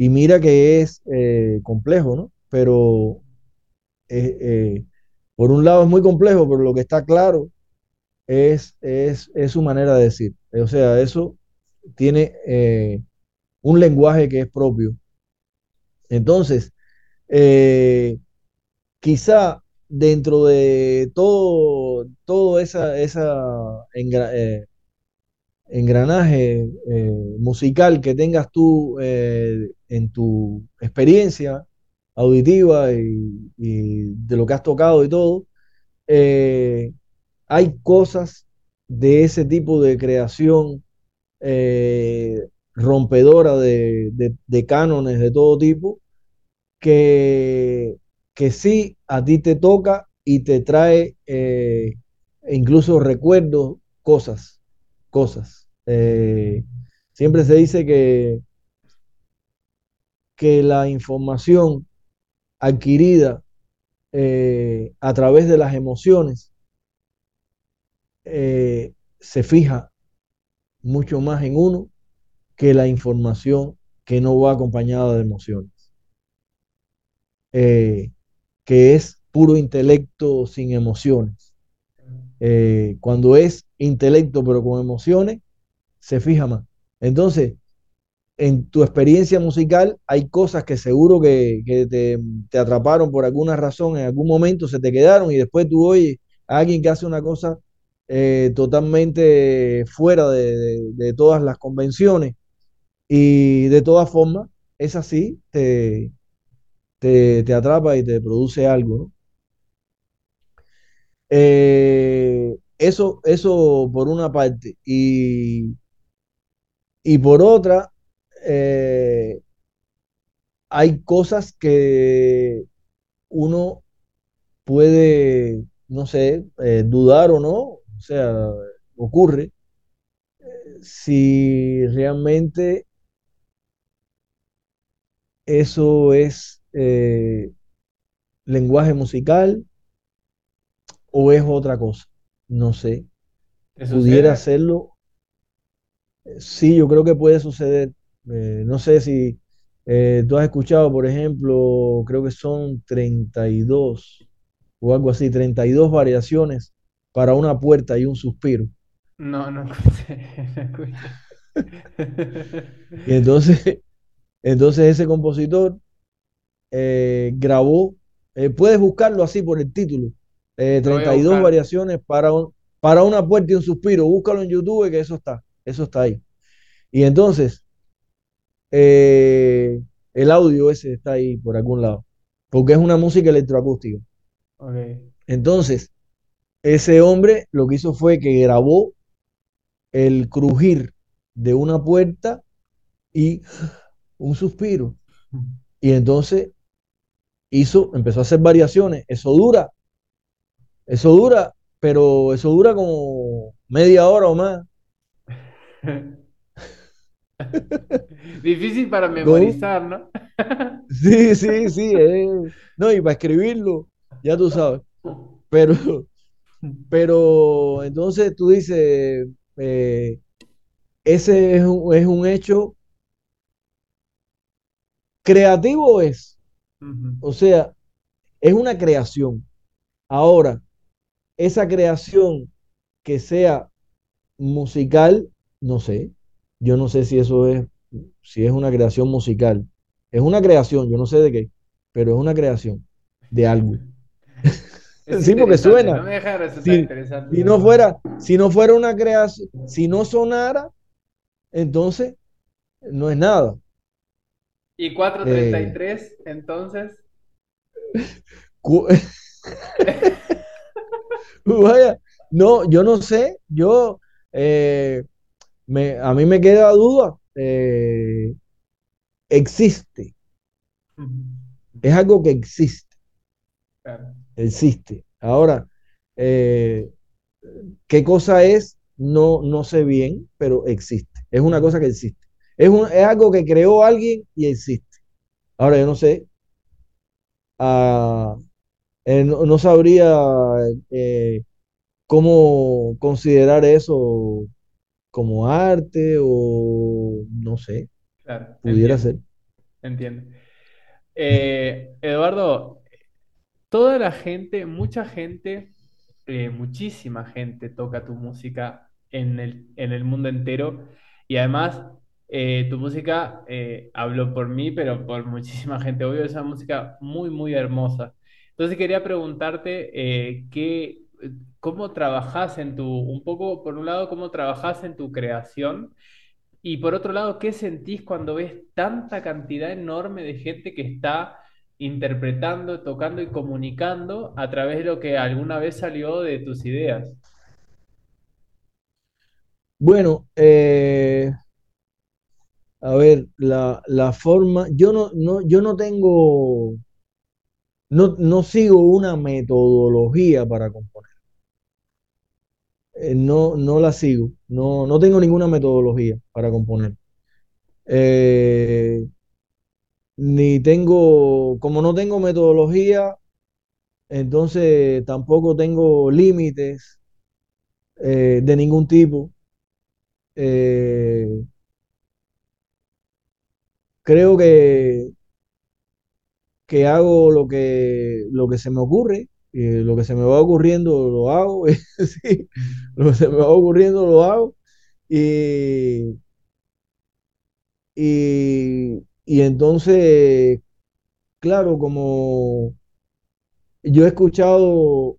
Speaker 2: Y mira que es eh, complejo, ¿no? Pero por un lado es muy complejo, pero lo que está claro es, es, su manera de decir. O sea, eso tiene eh, un lenguaje que es propio. Entonces, eh, quizá dentro de todo, todo esa, eh, engranaje musical que tengas tú en tu experiencia auditiva y, de lo que has tocado y todo, hay cosas de ese tipo de creación eh, rompedora de, cánones de todo tipo que, que sí a ti te toca y te trae eh, incluso recuerdos, cosas, cosas. Eh, siempre se dice que, que la información adquirida eh, a través de las emociones eh, se fija mucho más en uno que la información que no va acompañada de emociones, eh, que es puro intelecto sin emociones. Cuando es intelecto pero con emociones, se fija más. Entonces, en tu experiencia musical hay cosas que seguro que, que te, te, atraparon por alguna razón, en algún momento se te quedaron y después tú oyes a alguien que hace una cosa eh, totalmente fuera de, de, todas las convenciones y de todas formas es así, te, te, te atrapa y te produce algo, ¿no? Eh, eso, eso por una parte. Y, y por otra, eh, hay cosas que uno puede, no sé, eh, dudar o no, o sea, ocurre, si realmente eso es eh, lenguaje musical o es otra cosa, no sé. Pudiera hacerlo. Sí, yo creo que puede suceder. Eh, no sé si eh, tú has escuchado, por ejemplo, creo que son 32 o algo así, 32 variaciones para una puerta y un suspiro.
Speaker 1: No, no escuché, no
Speaker 2: escuché. y entonces, entonces ese compositor eh, grabó, eh, puedes buscarlo así por el título, eh, 32 variaciones para, un, para una puerta y un suspiro, búscalo en YouTube que eso está, eso está ahí. Y entonces, eh, el audio ese está ahí por algún lado, porque es una música electroacústica.
Speaker 1: Okay.
Speaker 2: Entonces, ese hombre lo que hizo fue que grabó el crujir de una puerta y un suspiro. Y entonces hizo, empezó a hacer variaciones. Eso dura, eso dura, pero eso dura como media hora o más.
Speaker 1: Difícil para memorizar, ¿no?
Speaker 2: sí, sí, sí. Eh. No, y para escribirlo, ya tú sabes. Pero, pero entonces tú dices, eh, ese es un, es un hecho creativo es. Uh -huh. O sea, es una creación. Ahora, esa creación que sea musical, no sé. Yo no sé si eso es, si es una creación musical. Es una creación, yo no sé de qué, pero es una creación de algo. sí, porque suena.
Speaker 1: No me deja de
Speaker 2: si,
Speaker 1: interesante.
Speaker 2: Si no, fuera, si no fuera una creación, si no sonara, entonces no es nada.
Speaker 1: ¿Y 433 eh, entonces?
Speaker 2: Vaya, no, yo no sé, yo, eh, me, a mí me queda duda, eh, existe, uh -huh. es algo que existe,
Speaker 1: claro.
Speaker 2: existe. Ahora, eh, ¿qué cosa es? No, no sé bien, pero existe, es una cosa que existe. Es, un, es algo que creó alguien y existe. Ahora, yo no sé, uh, eh, no, no, sabría cómo considerar eso como arte o no sé.
Speaker 1: Claro,
Speaker 2: pudiera
Speaker 1: entiendo,
Speaker 2: ser.
Speaker 1: Entiendo. Eh, Eduardo, toda la gente, mucha gente, eh, muchísima gente toca tu música en el, en el mundo entero y además eh, tu música, hablo por mí, pero por muchísima gente, obvio, es una música muy, muy hermosa. Entonces quería preguntarte qué, cómo trabajas en tu, un poco, por un lado, cómo trabajas en tu creación y por otro lado, qué sentís cuando ves tanta cantidad enorme de gente que está interpretando, tocando y comunicando a través de lo que alguna vez salió de tus ideas.
Speaker 2: Bueno, eh, a ver, la, la forma, yo no, no, yo no tengo, no, no sigo una metodología para componer. Eh, no, no la sigo, no, no tengo ninguna metodología para componer. Eh, ni tengo, como no tengo metodología, entonces tampoco tengo límites eh, de ningún tipo. Creo que, que hago lo que, lo que se me ocurre, y lo que se me va ocurriendo lo hago, sí, lo que se me va ocurriendo lo hago, y, y, y entonces, claro, como yo he escuchado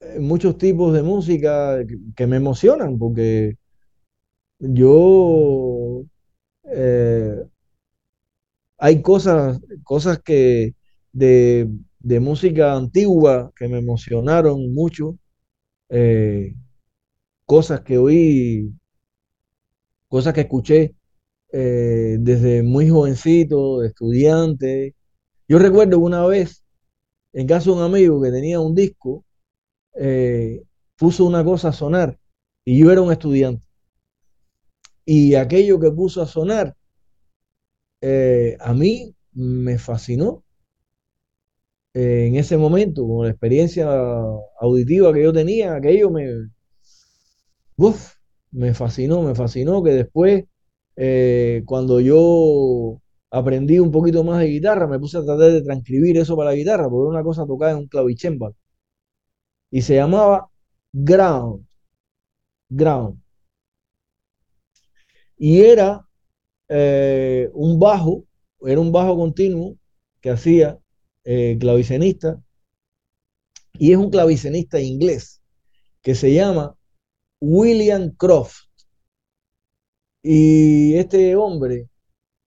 Speaker 2: eh, muchos tipos de música que, que me emocionan, porque yo eh, hay cosas, cosas que de, de música antigua que me emocionaron mucho, eh, cosas que oí, cosas que escuché eh, desde muy jovencito, de estudiante. Yo recuerdo una vez, en casa de un amigo que tenía un disco, eh, puso una cosa a sonar y yo era un estudiante. Y aquello que puso a sonar, a mí me fascinó en ese momento, con la experiencia auditiva que yo tenía, aquello me, me fascinó, me fascinó que después, eh, cuando yo aprendí un poquito más de guitarra, me puse a tratar de transcribir eso para la guitarra, porque era una cosa tocada en un clavicémbalo. Y se llamaba ground, ground. Y era eh, un bajo, era un bajo continuo que hacía eh, clavicenista, y es un clavicenista inglés que se llama William Croft. Y este hombre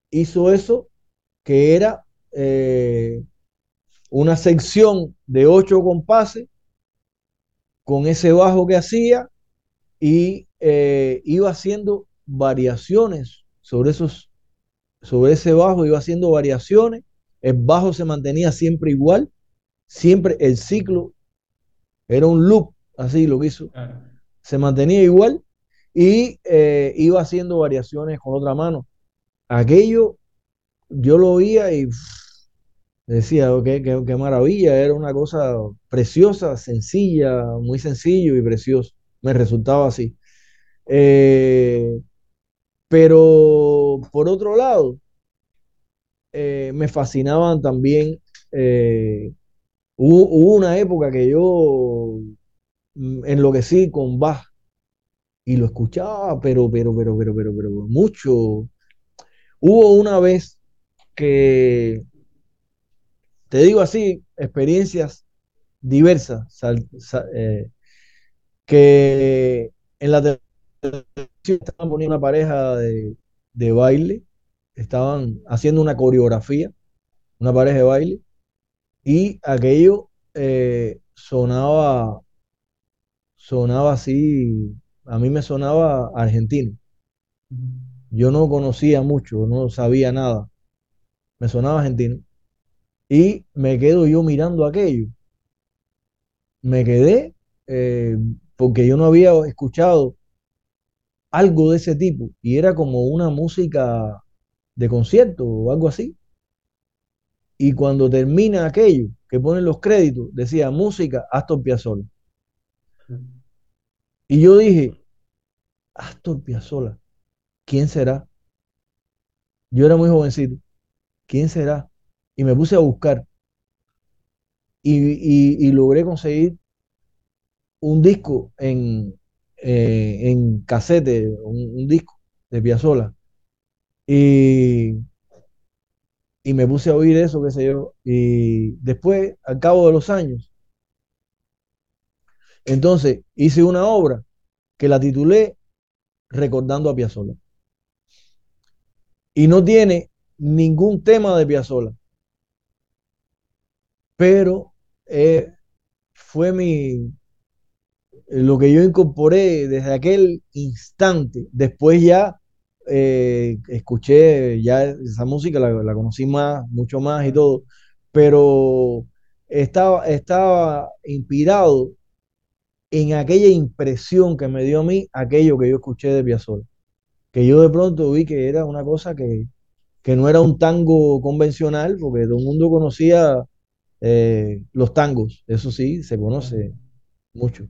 Speaker 2: hizo eso, que era eh, una sección de ocho compases con ese bajo que hacía y eh, iba haciendo variaciones sobre esos, sobre ese bajo, iba haciendo variaciones. El bajo se mantenía siempre igual, siempre el ciclo era un loop, así lo hizo. Se mantenía igual y eh, iba haciendo variaciones con otra mano. Aquello yo lo oía y pff, decía, qué, qué- qué maravilla, era una cosa preciosa, sencilla, muy sencillo y precioso. Me resultaba así. Eh, pero por otro lado, eh, me fascinaban también. eh, hubo, una época que yo mm, enloquecí con Bach y lo escuchaba, pero, pero, pero, pero, pero, pero mucho. Hubo una vez que, te digo así, experiencias diversas, eh, que en la televisión estaban poniendo una pareja de, de baile, estaban haciendo una coreografía, una pareja de baile, y aquello eh, sonaba, sonaba así, a mí me sonaba argentino. Yo no conocía mucho, no sabía nada, me sonaba argentino. Y me quedo yo mirando aquello. Me quedé eh, porque yo no había escuchado algo de ese tipo y era como una música de concierto o algo así. Y cuando termina aquello, que ponen los créditos, decía música Astor Piazzolla. Y yo dije, Astor Piazzolla, ¿quién será? Yo era muy jovencito, ¿quién será? Y me puse a buscar y, y- y logré conseguir un disco en, eh, en casete, un, un disco de Piazzolla. Y, y me puse a oír eso, qué sé yo. Y después, al cabo de los años, entonces hice una obra que la titulé Recordando a Piazzolla. Y no tiene ningún tema de Piazzolla, pero eh, fue mi, lo que yo incorporé desde aquel instante. Después ya eh, escuché ya esa música, la, la conocí más, mucho más y todo, pero estaba, estaba inspirado en aquella impresión que me dio a mí aquello que yo escuché de Piazzolla, que yo de pronto vi que era una cosa que, que no era un tango convencional, porque todo el mundo conocía eh, los tangos, eso sí, se conoce mucho.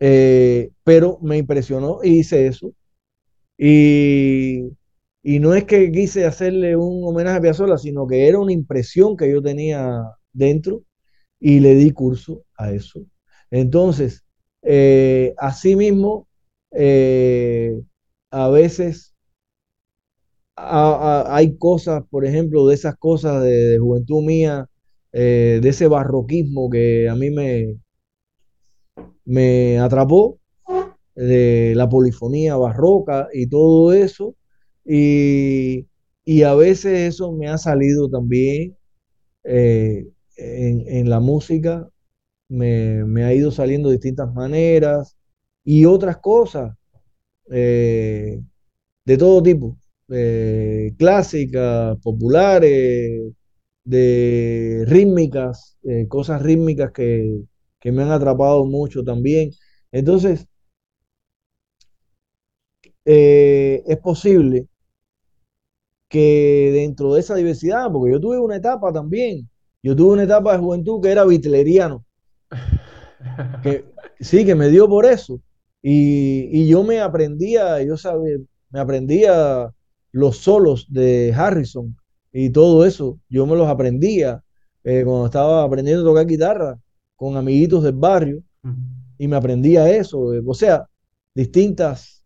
Speaker 2: Eh, pero me impresionó y hice eso. Y, y no es que quise hacerle un homenaje a Piazzolla, sino que era una impresión que yo tenía dentro y le di curso a eso. Entonces, eh, asimismo, eh, a veces hay cosas, por ejemplo, de esas cosas de, de juventud mía, eh, de ese barroquismo que a mí me, me atrapó, de la polifonía barroca y todo eso. Y, y a veces eso me ha salido también eh, en, en la música me, me ha ido saliendo de distintas maneras y otras cosas eh, de todo tipo, eh, clásicas, populares, de rítmicas, cosas rítmicas que, que me han atrapado mucho también. Entonces, eh, es posible que dentro de esa diversidad, porque yo tuve una etapa también, yo tuve una etapa de juventud que era bitleriano que sí, que me dio por eso. Y, y yo me aprendía, yo sabía, me aprendía los solos de Harrison y todo eso. Yo me los aprendía eh, cuando estaba aprendiendo a tocar guitarra con amiguitos del barrio y me aprendía eso. eh, o sea, distintas,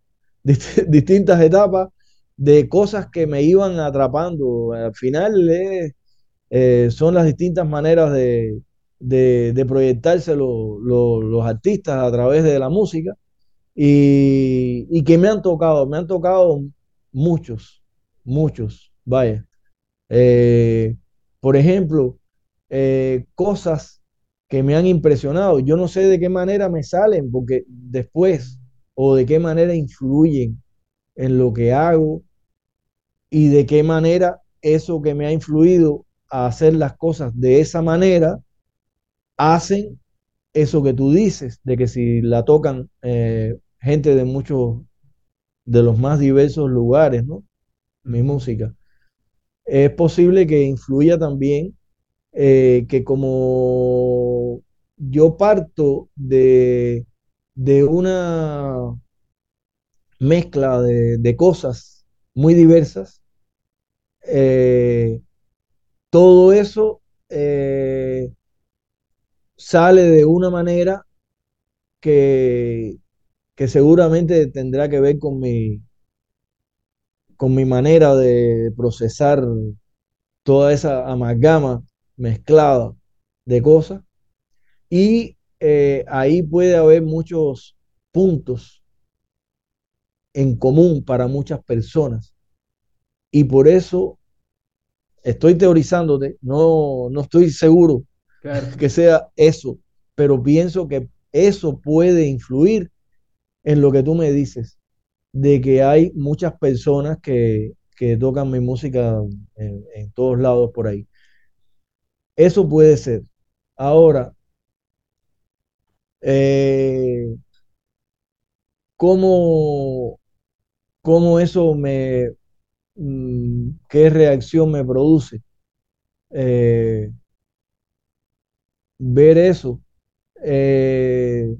Speaker 2: dist- distintas etapas de cosas que me iban atrapando. Al final eh, eh, son las distintas maneras de, de, proyectarse lo- lo- los artistas a través de la música y, que me han tocado, me han tocado muchos, muchos, vaya. Eh, por ejemplo, cosas que me han impresionado. Yo no sé de qué manera me salen, porque después, o de qué manera influyen en lo que hago y de qué manera eso que me ha influido a hacer las cosas de esa manera, hacen eso que tú dices, de que si la tocan eh, gente de muchos, de los más diversos lugares, ¿no? Mi música. Es posible que influya también eh, que como yo parto de, de una mezcla de, de cosas muy diversas, eh, todo eso eh, sale de una manera que, que seguramente tendrá que ver con mi, con mi manera de procesar toda esa amalgama mezclada de cosas. Y eh, ahí puede haber muchos puntos en común para muchas personas. Y por eso estoy teorizándote, no, no estoy seguro
Speaker 1: Claro.
Speaker 2: que sea eso, pero pienso que eso puede influir en lo que tú me dices, de que hay muchas personas que, que tocan mi música en, en todos lados por ahí. Eso puede ser. Ahora, eh, ¿cómo, cómo eso me, mm, qué reacción me produce? Eh, ver eso. Eh,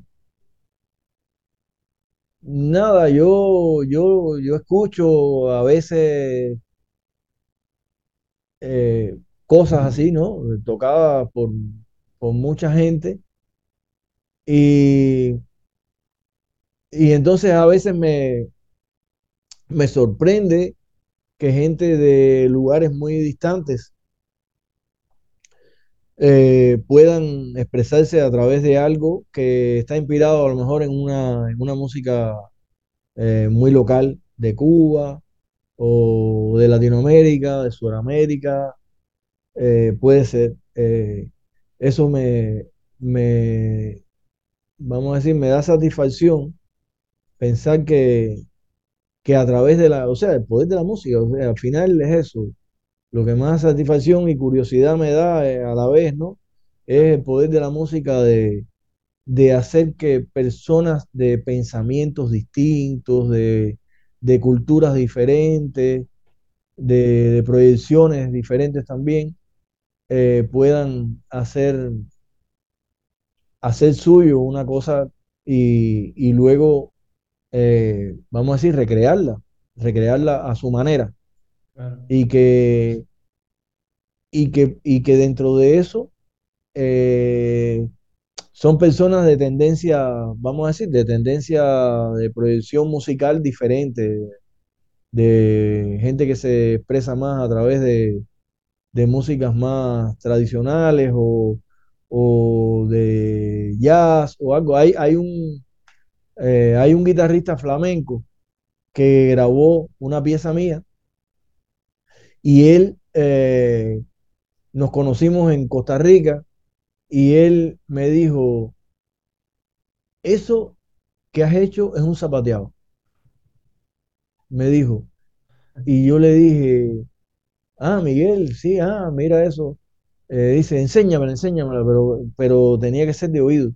Speaker 2: nada, yo, yo, yo escucho a veces eh, cosas así, ¿no? Tocadas por, por mucha gente y, y entonces a veces me, me sorprende que gente de lugares muy distantes eh, puedan expresarse a través de algo que está inspirado a lo mejor en una, en una música eh, muy local de Cuba o de Latinoamérica, de Sudamérica, eh, puede ser. eso me, me, vamos a decir, me da satisfacción pensar que, que a través de la, o sea, el poder de la música, o sea, al final es eso. Lo que más satisfacción y curiosidad me da eh, a la vez, ¿no? Es el poder de la música de, de hacer que personas de pensamientos distintos, de, de culturas diferentes, de, proyecciones diferentes también, eh, puedan hacer, hacer suyo una cosa y, y luego, eh, vamos a decir, recrearla, recrearla a su manera.
Speaker 1: Claro.
Speaker 2: Y que, y que, y que dentro de eso eh, son personas de tendencia, vamos a decir, de tendencia de proyección musical diferente, de gente que se expresa más a través de, de músicas más tradicionales o, o de jazz o algo. Hay, hay un, eh, hay un guitarrista flamenco que grabó una pieza mía y él eh, nos conocimos en Costa Rica y él me dijo, eso que has hecho es un zapateado, me dijo. Y yo le dije, ah, Miguel, sí, ah, mira eso. Eh, dice, enséñamela, enséñamela, pero, pero tenía que ser de oído,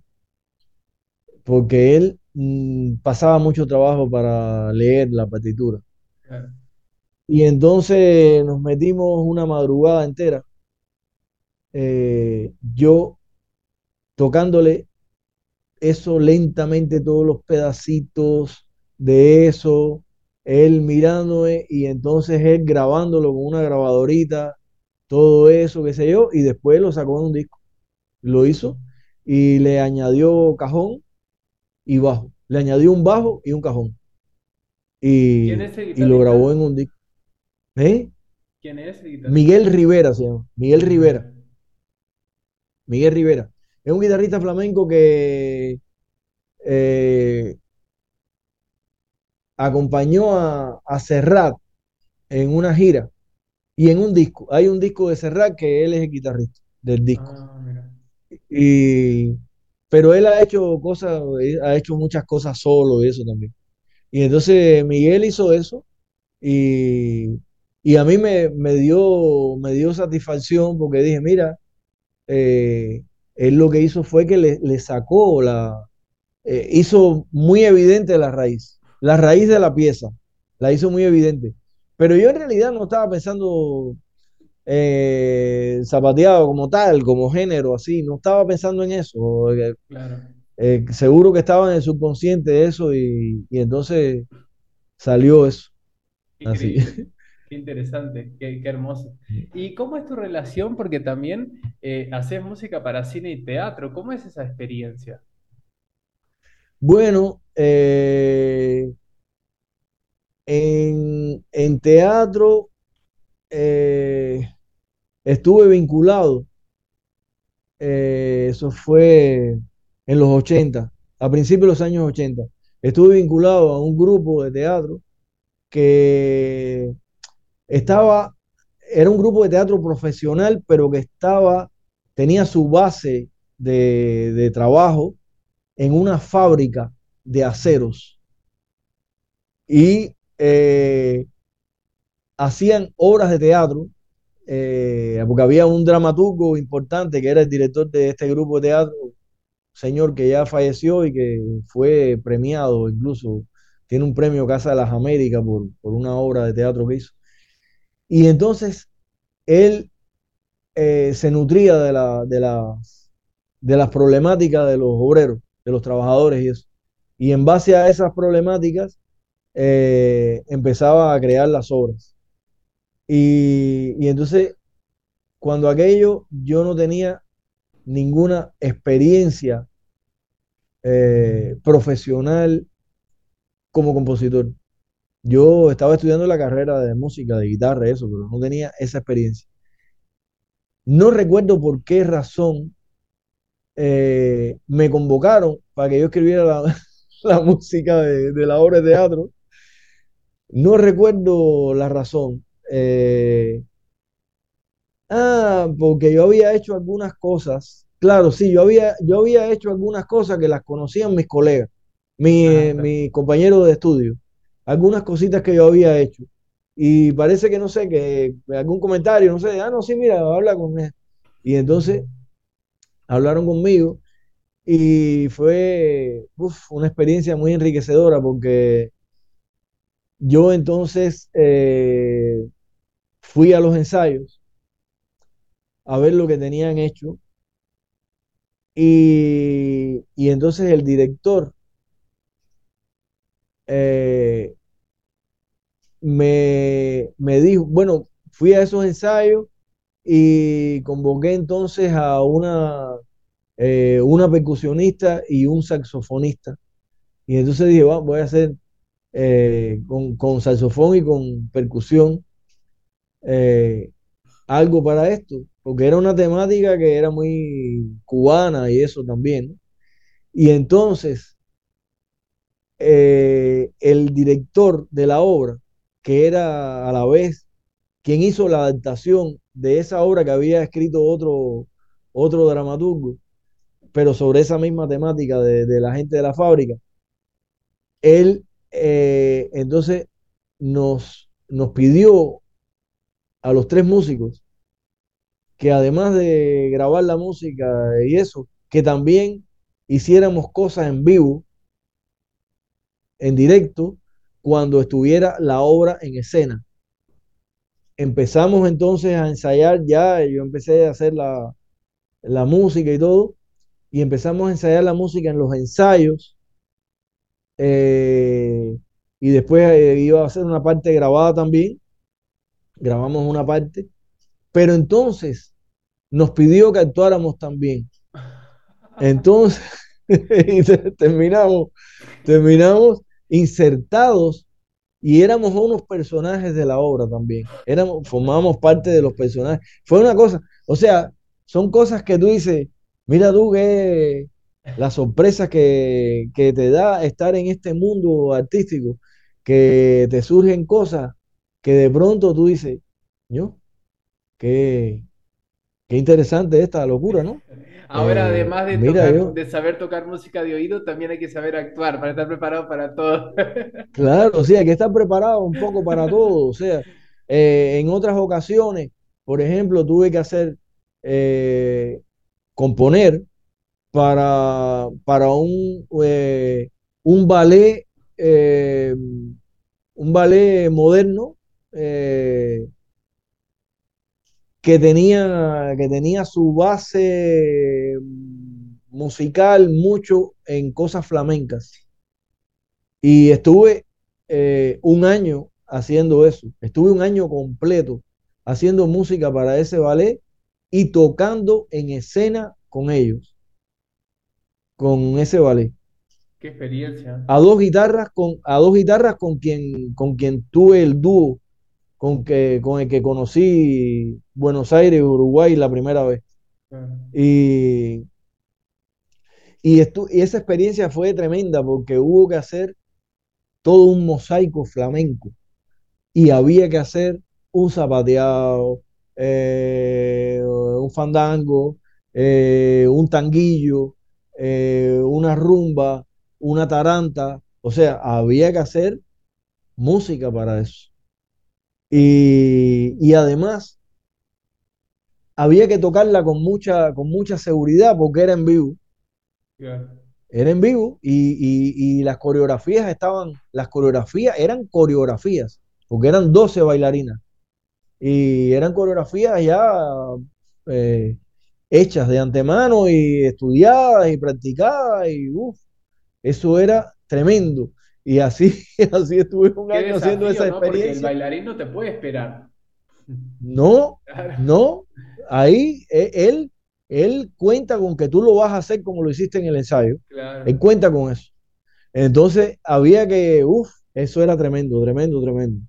Speaker 2: porque él mm, pasaba mucho trabajo para leer la partitura.
Speaker 1: Claro.
Speaker 2: Y entonces nos metimos una madrugada entera, eh, yo tocándole eso lentamente, todos los pedacitos de eso, él mirándome y entonces él grabándolo con una grabadorita, todo eso, qué sé yo, y después lo sacó en un disco. Lo hizo y le añadió cajón y bajo. Le añadió un bajo y un cajón. Y,
Speaker 1: ¿Quién es el
Speaker 2: y lo grabó en un disco. ¿Eh?
Speaker 1: ¿Quién es?
Speaker 2: Miguel Rivera se llama. Miguel Rivera. Miguel Rivera. Es un guitarrista flamenco que eh, acompañó a, a Serrat en una gira y en un disco. Hay un disco de Serrat que él es el guitarrista del disco.
Speaker 1: Ah, mira.
Speaker 2: Y, pero él ha hecho cosas, él ha hecho muchas cosas solo y eso también. Y entonces Miguel hizo eso y, y a mí me, me dio, me dio satisfacción porque dije, mira, eh, él lo que hizo fue que le, le sacó la, eh, hizo muy evidente la raíz, la raíz de la pieza, la hizo muy evidente. Pero yo en realidad no estaba pensando eh, zapateado como tal, como género, así, no estaba pensando en eso. Eh,
Speaker 1: Claro.
Speaker 2: eh, seguro que estaba en el subconsciente eso y, y entonces salió eso, así.
Speaker 1: Increíble. Qué interesante, qué, qué hermoso. ¿Y cómo es tu relación? Porque también eh, haces música para cine y teatro. ¿Cómo es esa experiencia?
Speaker 2: Bueno, eh, en, teatro eh, estuve vinculado, eh, eso fue en los 80, a principios de los años 80. Estuve vinculado a un grupo de teatro que estaba, era un grupo de teatro profesional, pero que estaba, tenía su base de, de trabajo en una fábrica de aceros y eh, hacían obras de teatro, eh, porque había un dramaturgo importante que era el director de este grupo de teatro, señor que ya falleció y que fue premiado, incluso tiene un premio Casa de las Américas por, por una obra de teatro que hizo. Y entonces él eh, se nutría de, la, de, las, de las problemáticas de los obreros, de los trabajadores y eso. Y en base a esas problemáticas eh, empezaba a crear las obras. Y, y entonces, cuando aquello yo no tenía ninguna experiencia eh, profesional como compositor. Yo estaba estudiando la carrera de música, de guitarra, eso, pero no tenía esa experiencia. No recuerdo por qué razón eh, me convocaron para que yo escribiera la, música de, de, la obra de teatro. No recuerdo la razón. Eh, ah, porque yo había hecho algunas cosas. Claro, sí, yo había, yo había hecho algunas cosas que las conocían mis colegas, mi,
Speaker 1: Ah, claro.
Speaker 2: mi compañero de estudio. algunas cositas que yo había hecho. Y parece que no sé, que algún comentario, no sé, ah, no, sí, mira, habla con él. Y entonces hablaron conmigo y fue uf, una experiencia muy enriquecedora porque yo entonces eh, fui a los ensayos a ver lo que tenían hecho y, y entonces el director eh, me, me dijo, bueno, fui a esos ensayos y convoqué entonces a una, eh, una percusionista y un saxofonista. Y entonces dije, "Va, voy a hacer eh, con, con saxofón y con percusión eh, algo para esto, porque era una temática que era muy cubana y eso también. Y entonces eh, el director de la obra, que era a la vez quien hizo la adaptación de esa obra que había escrito otro, otro dramaturgo, pero sobre esa misma temática de la gente de la fábrica, él eh, entonces nos, nos pidió a los tres músicos que además de grabar la música y eso, que también hiciéramos cosas en vivo, en directo, cuando estuviera la obra en escena. Empezamos entonces a ensayar ya, yo empecé a hacer la, la música y todo, y empezamos a ensayar la música en los ensayos, eh, y después eh, iba a hacer una parte grabada también, grabamos una parte, pero entonces nos pidió que actuáramos también. Entonces, terminamos, terminamos insertados y éramos unos personajes de la obra también. Éramos, formábamos parte de los personajes. Fue una cosa, o sea, son cosas que tú dices, mira tú que la sorpresa que, que te da estar en este mundo artístico, que te surgen cosas que de pronto tú dices, yo, qué, qué interesante esta locura, ¿no?
Speaker 1: Ahora,
Speaker 2: Eh,
Speaker 1: además de tocar,
Speaker 2: yo,
Speaker 1: de saber tocar música de oído, también hay que saber actuar para estar preparado para todo.
Speaker 2: Claro, sí, hay que estar preparado un poco para todo. O sea, eh, en otras ocasiones, por ejemplo, tuve que hacer, eh, componer para, para un, eh, un ballet, eh, un ballet moderno eh, que tenía, que tenía su base musical mucho en cosas flamencas. Y estuve eh, un año haciendo eso. Estuve un año completo haciendo música para ese ballet y tocando en escena con ellos, con ese ballet.
Speaker 1: Qué experiencia.
Speaker 2: A dos guitarras con, a dos guitarras con quien, con quien tuve el dúo, con, que, con el que conocí Buenos Aires Uruguay la primera vez. Y, y, estu- y esa experiencia fue tremenda porque hubo que hacer todo un mosaico flamenco y había que hacer un zapateado, eh, un fandango, eh, un tanguillo, eh, una rumba, una taranta, o sea, había que hacer música para eso. Y, y además había que tocarla con mucha, con mucha seguridad porque era en vivo. Era en vivo y, y- y las coreografías estaban, las coreografías eran coreografías, porque eran 12 bailarinas y eran coreografías ya eh, hechas de antemano y estudiadas y practicadas y uf, eso era tremendo. Y así, así estuve un
Speaker 1: Qué
Speaker 2: año haciendo esa
Speaker 1: ¿no? Porque el
Speaker 2: experiencia.
Speaker 1: bailarín no te puede esperar.
Speaker 2: No,
Speaker 1: Claro.
Speaker 2: no, ahí eh, él, él cuenta con que tú lo vas a hacer como lo hiciste en el ensayo.
Speaker 1: Claro.
Speaker 2: Él cuenta con eso. Entonces había que, uff, eso era tremendo, tremendo, tremendo.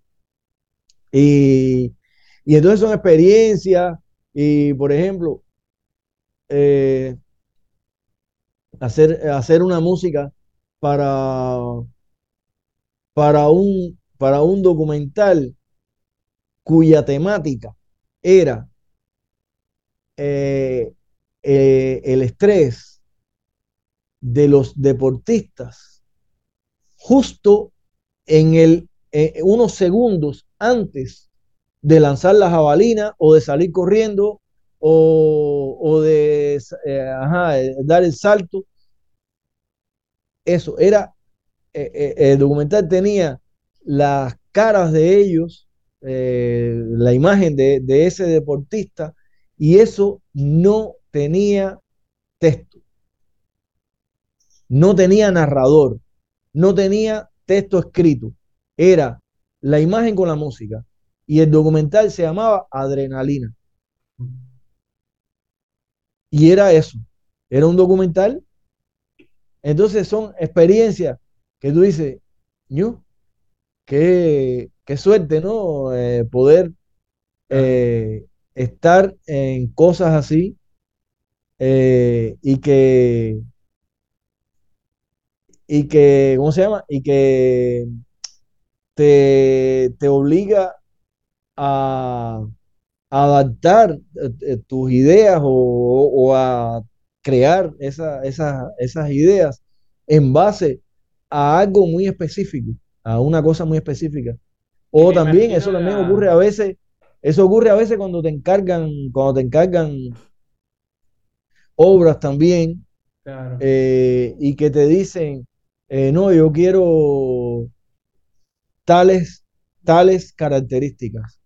Speaker 2: Y, y entonces son experiencias y, por ejemplo, eh, hacer, hacer una música para, para un, para un documental cuya temática era eh, eh, el estrés de los deportistas justo en el, unos segundos antes de lanzar la jabalina o de salir corriendo o, o de eh, ajá, dar el salto. Eso era, eh, eh, el documental tenía las caras de ellos, la imagen de, de ese deportista, y eso no tenía texto, no tenía narrador, no tenía texto escrito, era la imagen con la música. Y el documental se llamaba Adrenalina. Y era eso, era un documental. Entonces son experiencias que tú dices, yo, qué, qué suerte, ¿no? Eh, poder eh, estar en cosas así eh, y que, y que, ¿cómo se llama? Y que te, te obliga a, adaptar eh, tus ideas o, a crear esas ideas en base a algo muy específico, a una cosa muy específica. O también eso también ocurre a veces, eso ocurre a veces cuando te encargan, cuando te encargan obras también, eh, y que te dicen, eh, no, yo quiero tales, tales características,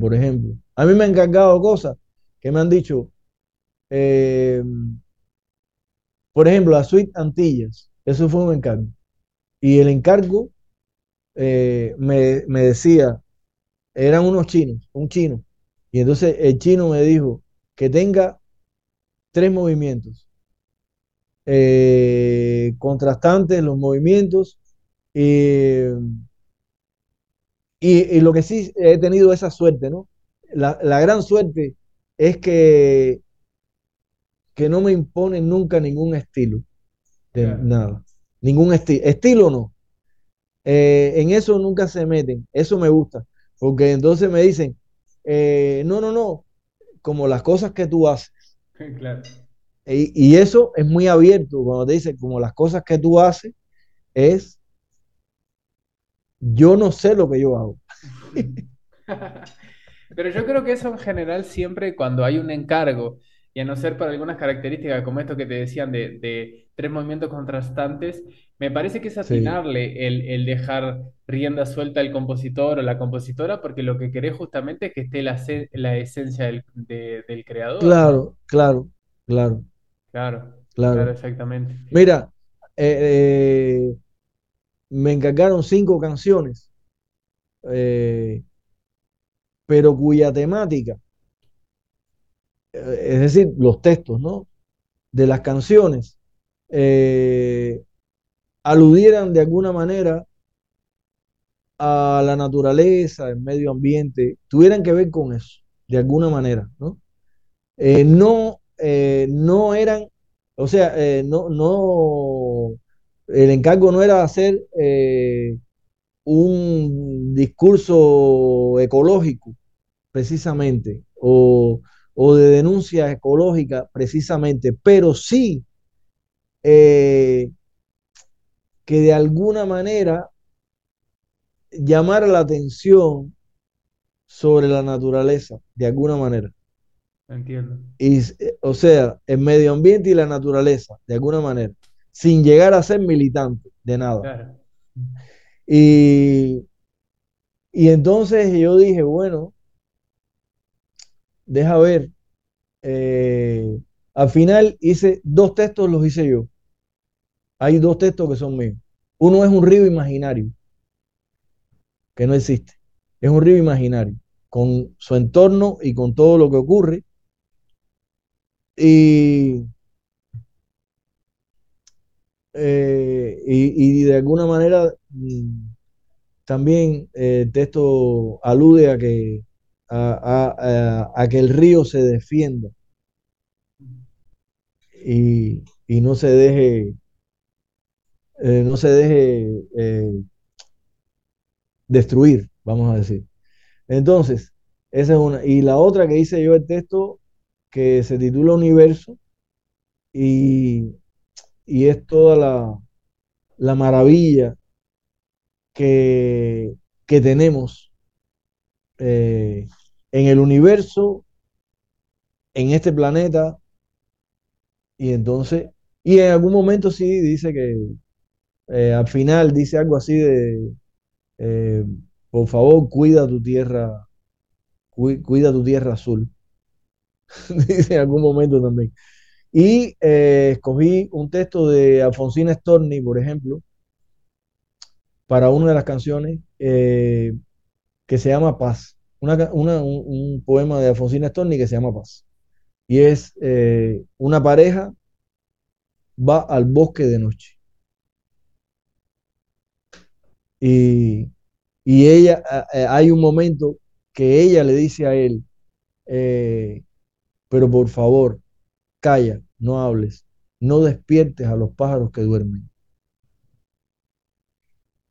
Speaker 2: por ejemplo. A mí me han encargado cosas que me han dicho, eh, por ejemplo, la suite Antillas, eso fue un encargo. Y el encargo eh, me, decía, eran unos chinos, un chino. Y entonces el chino me dijo que tenga tres movimientos. Eh, contrastantes los movimientos. y, y, lo que sí he tenido esa suerte, ¿no? la, gran suerte es que, que no me imponen nunca ningún estilo. De nada. Ningún estilo. Estilo no. Eh, en eso nunca se meten. Eso me gusta. Porque entonces me dicen, eh, no, no, no, como las cosas que tú haces. Claro. Y, y, eso es muy abierto. Cuando te dicen, como las cosas que tú haces, es, yo no sé lo que yo hago.
Speaker 1: Pero yo creo que eso en general siempre cuando hay un encargo, y a no ser para algunas características como esto que te decían de, tres movimientos contrastantes, me parece que es atinarle el, dejar rienda suelta al compositor o la compositora, porque lo que querés justamente es que esté la, la esencia del, creador.
Speaker 2: Claro, claro, claro.
Speaker 1: Claro, claro, exactamente.
Speaker 2: Mira, eh, eh, me encargaron cinco canciones. Eh, pero cuya temática, eh, es decir, los textos, ¿no? De las canciones, eh, aludieran de alguna manera a la naturaleza, el medio ambiente, tuvieran que ver con eso, de alguna manera, ¿no? No, no eran, o sea, no, no, el encargo no era hacer un discurso ecológico, precisamente, o, de denuncia ecológica, precisamente, pero sí eh, que de alguna manera llamara la atención sobre la naturaleza, de alguna manera.
Speaker 1: Entiendo.
Speaker 2: Y, o sea, el medio ambiente y la naturaleza, de alguna manera, sin llegar a ser militante de nada. Y, y entonces yo dije, bueno, deja ver. Eh, al final hice dos textos, los hice yo. Hay dos textos que son míos. Uno es un río imaginario, que no existe. Es un río imaginario, con su entorno y con todo lo que ocurre. Y, eh, y, de alguna manera mm, también eh, el texto alude a que, a, que el río se defienda y, no se deje, eh, no se deje destruir, vamos a decir. Entonces, esa es una. Y la otra que hice yo el texto que se titula Universo y y es toda la, maravilla que, que tenemos eh, en el universo, en este planeta, y entonces, y en algún momento sí dice que eh, al final dice algo así de, eh, por favor, cuida tu tierra, cu- cuida tu tierra azul, dice en algún momento también. Y eh, escogí un texto de Alfonsina Storni, por ejemplo, para una de las canciones eh, que se llama Paz. Una una- un, poema de Alfonsina Storni que se llama Paz. Y es eh, una pareja va al bosque de noche. Y, y ella, hay un momento que ella le dice a él, pero por favor, calla, no hables, no despiertes a los pájaros que duermen.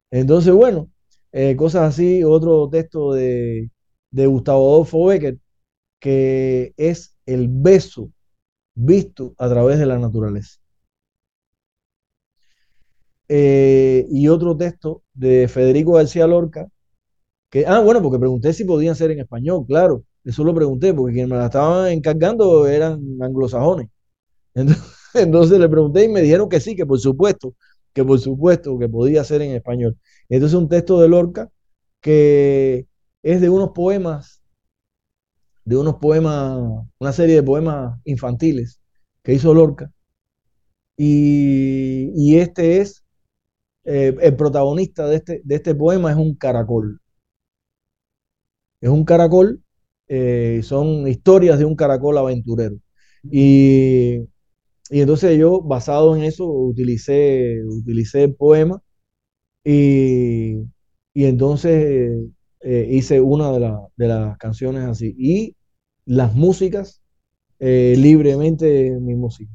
Speaker 2: Entonces, bueno, eh, cosas así, otro texto de, de Gustavo Adolfo Becker, que es el beso visto a través de la naturaleza. Eh, y otro texto de Federico García Lorca, que, ah, bueno, porque pregunté si podían ser en español, claro, eso lo pregunté, porque quienes me la estaban encargando eran anglosajones. Entonces, le pregunté y me dijeron que sí, que por supuesto, que por supuesto que podía ser en español. Entonces un texto de Lorca que es de unos poemas, de unos poemas, una serie de poemas infantiles que hizo Lorca. Y, y este es, eh, el protagonista de este, de este poema es un caracol. Es un caracol, eh, son historias de un caracol aventurero. Y, y entonces yo, basado en eso, utilicé, utilicé el poema y, y entonces eh, hice una de, la- de las canciones así. Y las músicas, eh, libremente mi música,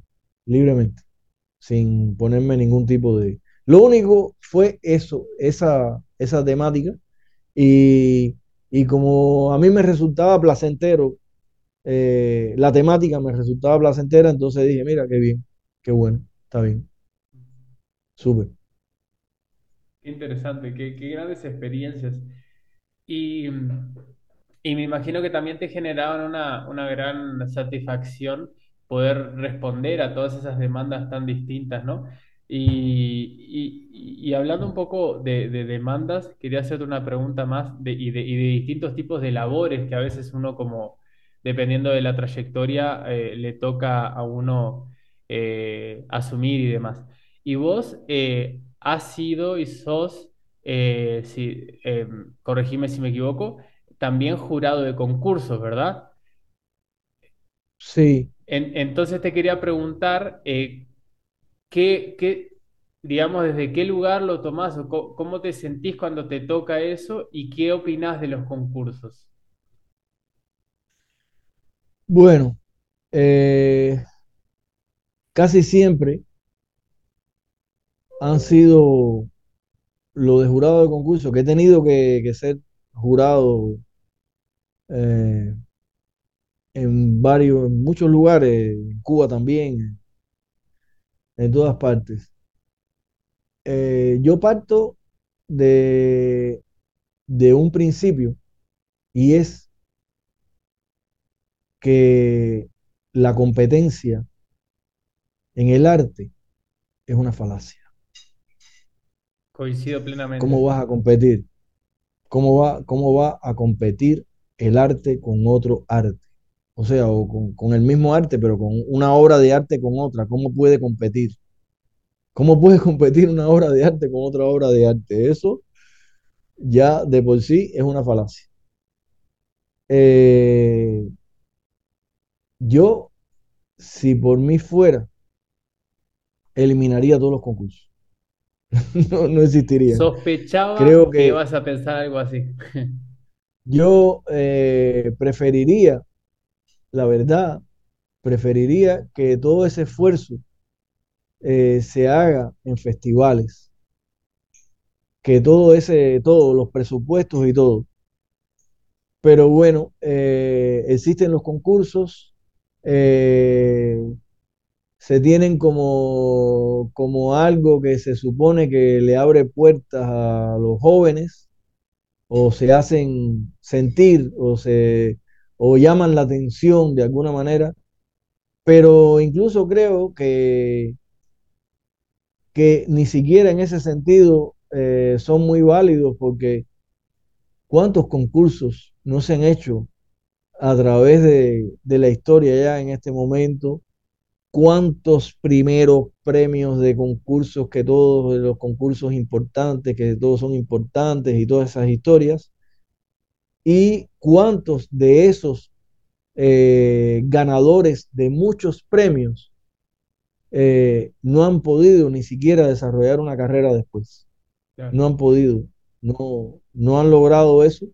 Speaker 2: libremente, sin ponerme ningún tipo de... Lo único fue eso, esa, esa temática. Y, y como a mí me resultaba placentero, eh, la temática me resultaba placentera, entonces dije, mira, qué bien, qué bueno, está bien, súper.
Speaker 1: Qué interesante, qué, qué grandes experiencias. Y, y me imagino que también te generaban una, una gran satisfacción poder responder a todas esas demandas tan distintas, ¿no? Y, y- y hablando un poco de, de demandas, quería hacerte una pregunta más de, y, de, y de distintos tipos de labores que a veces uno como, dependiendo de la trayectoria, eh, le toca a uno eh, asumir y demás. Y vos eh, has sido y sos, si, eh, corregime si me equivoco, también jurado de concursos, ¿verdad?
Speaker 2: Sí,
Speaker 1: En- entonces te quería preguntar, ¿qué, qué, digamos, desde qué lugar lo tomás o cómo te sentís cuando te toca eso y qué opinás de los concursos?
Speaker 2: bueno, eh, casi siempre han sido lo de jurado de concurso, que he tenido que, que ser jurado eh, en varios, en muchos lugares, en Cuba también, en todas partes. Eh, yo parto de, de un principio y es que la competencia en el arte es una falacia.
Speaker 1: Coincido plenamente.
Speaker 2: ¿Cómo vas a competir? ¿Cómo va, cómo va a competir el arte con otro arte? O sea, o con, con el mismo arte, pero con una obra de arte con otra. ¿Cómo puede competir? ¿Cómo puede competir una obra de arte con otra obra de arte? Eso ya de por sí es una falacia. Eh, yo, si por mí fuera, eliminaría todos los concursos. No, no existirían.
Speaker 1: Sospechaba
Speaker 2: Creo
Speaker 1: que
Speaker 2: que
Speaker 1: ibas a pensar algo así.
Speaker 2: yo eh, preferiría, la verdad, preferiría que todo ese esfuerzo eh, se haga en festivales, que todo ese, todos los presupuestos y todo. Pero bueno, eh, existen los concursos, eh, se tienen como, como algo que se supone que le abre puertas a los jóvenes o se hacen sentir o se o llaman la atención de alguna manera, pero incluso creo que, que ni siquiera en ese sentido eh, son muy válidos porque cuántos concursos no se han hecho a través de, de la historia ya en este momento, cuántos primeros premios de concursos, que todos los concursos importantes, que todos son importantes y todas esas historias, y cuántos de esos eh, ganadores de muchos premios eh, no han podido ni siquiera desarrollar una carrera después.
Speaker 1: Claro.
Speaker 2: No han podido, no, no han logrado eso,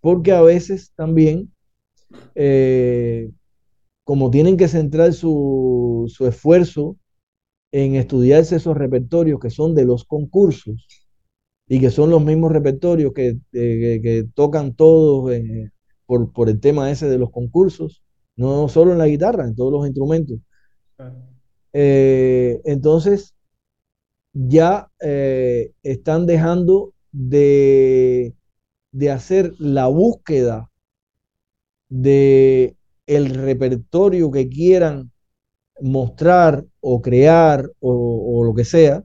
Speaker 2: porque a veces también, eh, como tienen que centrar su, su esfuerzo en estudiarse esos repertorios que son de los concursos y que son los mismos repertorios que, eh, que- que tocan todos eh, por, por el tema ese de los concursos, no solo en la guitarra, en todos los instrumentos.
Speaker 1: Claro.
Speaker 2: Eh, entonces, ya están dejando de, de hacer la búsqueda de el repertorio que quieran mostrar o crear o, o lo que sea,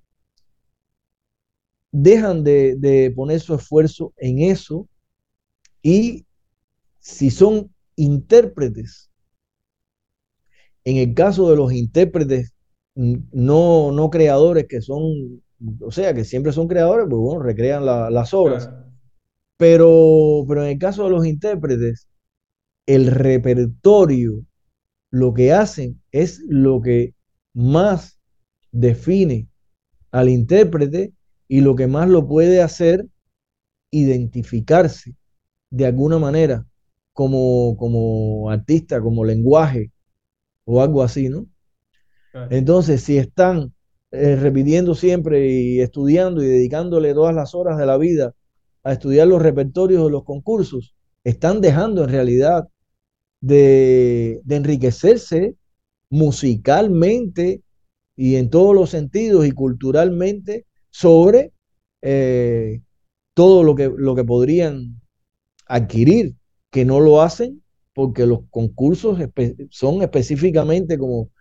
Speaker 2: dejan de, de poner su esfuerzo en eso y si son intérpretes, en el caso de los intérpretes no, no creadores que son, o sea, que siempre son creadores, pues bueno, recrean la- las obras,
Speaker 1: Claro.
Speaker 2: pero, pero en el caso de los intérpretes, el repertorio, lo que hacen es lo que más define al intérprete y lo que más lo puede hacer identificarse de alguna manera como, como artista, como lenguaje o algo así, ¿no?
Speaker 1: Claro.
Speaker 2: Entonces, si están eh, repitiendo siempre y estudiando y dedicándole todas las horas de la vida a estudiar los repertorios de los concursos, están dejando en realidad de, de enriquecerse musicalmente y en todos los sentidos y culturalmente sobre eh, todo lo que, lo que podrían adquirir, que no lo hacen porque los concursos espe- son específicamente como,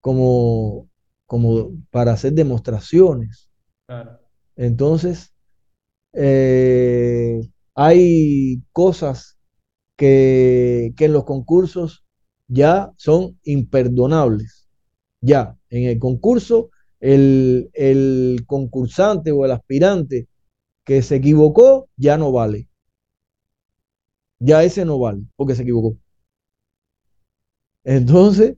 Speaker 2: como, como para hacer demostraciones.
Speaker 1: Claro.
Speaker 2: Entonces, eh, hay cosas que, que en los concursos ya son imperdonables. Ya, en el concurso, el, el concursante o el aspirante que se equivocó ya no vale. Ya ese no vale porque se equivocó. Entonces,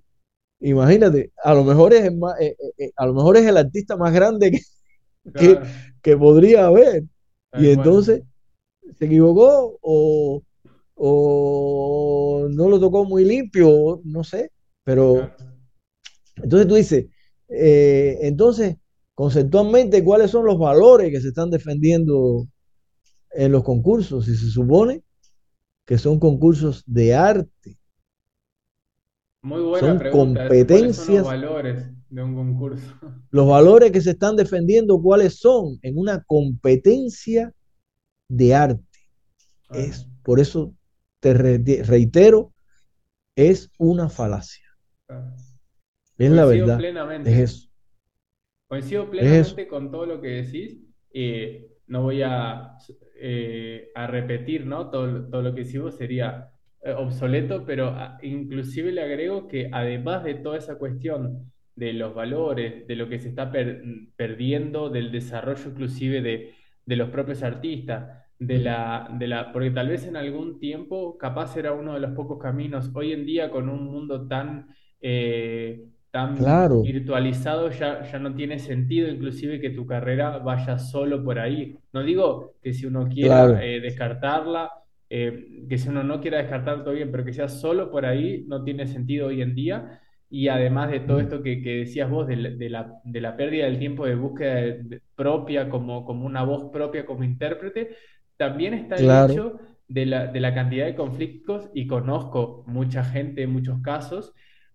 Speaker 2: imagínate, a lo mejor es el más- eh, eh, eh, a lo mejor es el artista más grande que, que,
Speaker 1: Claro.
Speaker 2: que podría haber. Y entonces se equivocó o, o no lo tocó muy limpio, no sé. Pero
Speaker 1: Claro.
Speaker 2: entonces tú dices, eh, entonces, conceptualmente, ¿cuáles son los valores que se están defendiendo en los concursos? Si se supone que son concursos de arte,
Speaker 1: Muy buena
Speaker 2: son
Speaker 1: pregunta. ¿Cuáles son los
Speaker 2: competencias,
Speaker 1: valores de un concurso?
Speaker 2: los valores que se están defendiendo, ¿cuáles son? En una competencia de arte. Es, por eso te re- reitero, es una falacia.
Speaker 1: Claro.
Speaker 2: Es la
Speaker 1: Coincido
Speaker 2: verdad, es
Speaker 1: plenamente.
Speaker 2: eso,
Speaker 1: Coincido
Speaker 2: es eso.
Speaker 1: plenamente con todo lo que decís. Eh, no voy a, eh, a repetir, ¿no? Todo, todo lo que vos sería eh, obsoleto, pero a- inclusive le agrego que además de toda esa cuestión de los valores, de lo que se está per- perdiendo, del desarrollo inclusive de, de los propios artistas, de la, de la, porque tal vez en algún tiempo capaz era uno de los pocos caminos. Hoy en día con un mundo tan eh, tan
Speaker 2: Claro,
Speaker 1: virtualizado ya, ya no tiene sentido inclusive que tu carrera vaya solo por ahí. No digo que si uno quiera
Speaker 2: claro.
Speaker 1: eh, descartarla, eh, que si uno no quiera descartar todo bien, pero que sea solo por ahí no tiene sentido hoy en día. Y además de todo esto que, que decías vos, de la, de la, de la pérdida del tiempo de búsqueda de- propia como, como una voz propia como intérprete, también está el
Speaker 2: Claro,
Speaker 1: hecho de la, de la cantidad de conflictos, y conozco mucha gente en muchos casos,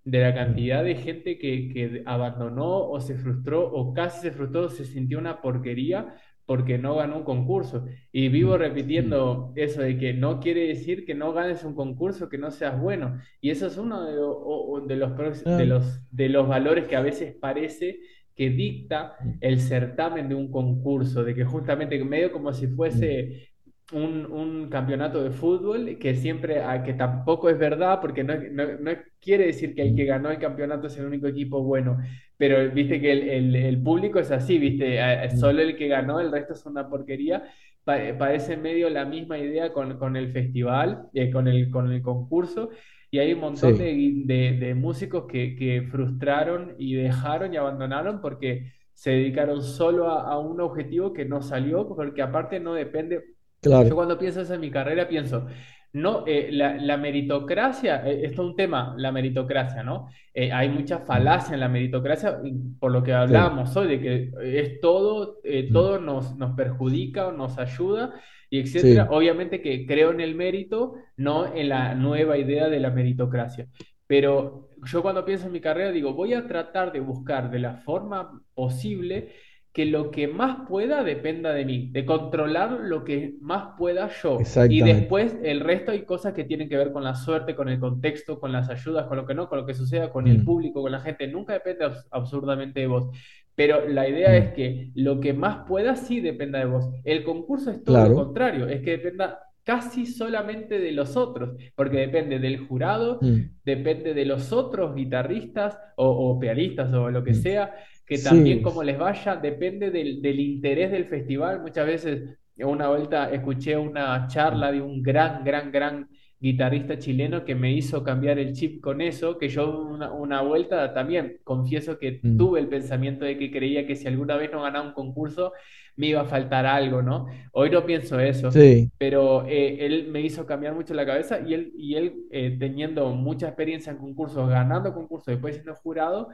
Speaker 1: de la cantidad de gente que, que abandonó o se frustró o casi se frustró o se sintió una porquería porque no ganó un concurso. Y vivo repitiendo eso de que no quiere decir que no ganes un concurso, que no seas bueno. Y eso es uno de, lo- o- o de los, de los, de los valores que a veces parece que dicta el certamen de un concurso, de que justamente medio como si fuese un, un campeonato de fútbol, que siempre, ah, que tampoco es verdad, porque no, no, no quiere decir que el que ganó el campeonato es el único equipo bueno, pero viste que el, el- el público es así, viste, Eh,
Speaker 2: mm,
Speaker 1: solo el que ganó, el resto es una porquería. Pa- parece medio la misma idea con, con el festival, eh, con el, con el concurso, y hay un montón
Speaker 2: sí,
Speaker 1: de, de- de músicos que, que frustraron y dejaron y abandonaron porque se dedicaron solo a, a un objetivo que no salió, porque aparte no depende yo
Speaker 2: claro,
Speaker 1: cuando pienso eso en mi carrera pienso, no, eh, la, la meritocracia, eh, esto es un tema, la meritocracia, ¿no? Eh, hay mucha falacia en la meritocracia, por lo que
Speaker 2: sí,
Speaker 1: hablábamos hoy, de que es todo, todo nos, nos perjudica o nos ayuda, y etcétera.
Speaker 2: sí,
Speaker 1: Obviamente que creo en el mérito, no en la nueva idea de la meritocracia. Pero yo cuando pienso en mi carrera digo, voy a tratar de buscar de la forma posible que lo que más pueda dependa de mí, de controlar lo que más pueda yo. Y después el resto hay cosas que tienen que ver con la suerte, con el contexto, con las ayudas, con lo que no, con lo que suceda con el
Speaker 2: mm,
Speaker 1: público, con la gente. Nunca depende abs- absurdamente de vos. Pero la idea es
Speaker 2: mm,
Speaker 1: que lo que más pueda sí dependa de vos. El concurso es todo lo
Speaker 2: claro,
Speaker 1: contrario, es que dependa casi solamente de los otros, porque depende del jurado,
Speaker 2: mm,
Speaker 1: depende de los otros guitarristas o, o pianistas o lo que
Speaker 2: mm,
Speaker 1: sea, que también
Speaker 2: sí,
Speaker 1: como les vaya, depende del, del interés del festival. Muchas veces, una vuelta escuché una charla de un gran, gran, gran guitarrista chileno que me hizo cambiar el chip con eso, que yo una, una vuelta también confieso que
Speaker 2: mm,
Speaker 1: tuve el pensamiento de que creía que si alguna vez no ganaba un concurso me iba a faltar algo, ¿no? Hoy no pienso eso,
Speaker 2: sí,
Speaker 1: pero eh, él me hizo cambiar mucho la cabeza y él, y él eh, teniendo mucha experiencia en concursos, ganando concursos, después siendo jurado,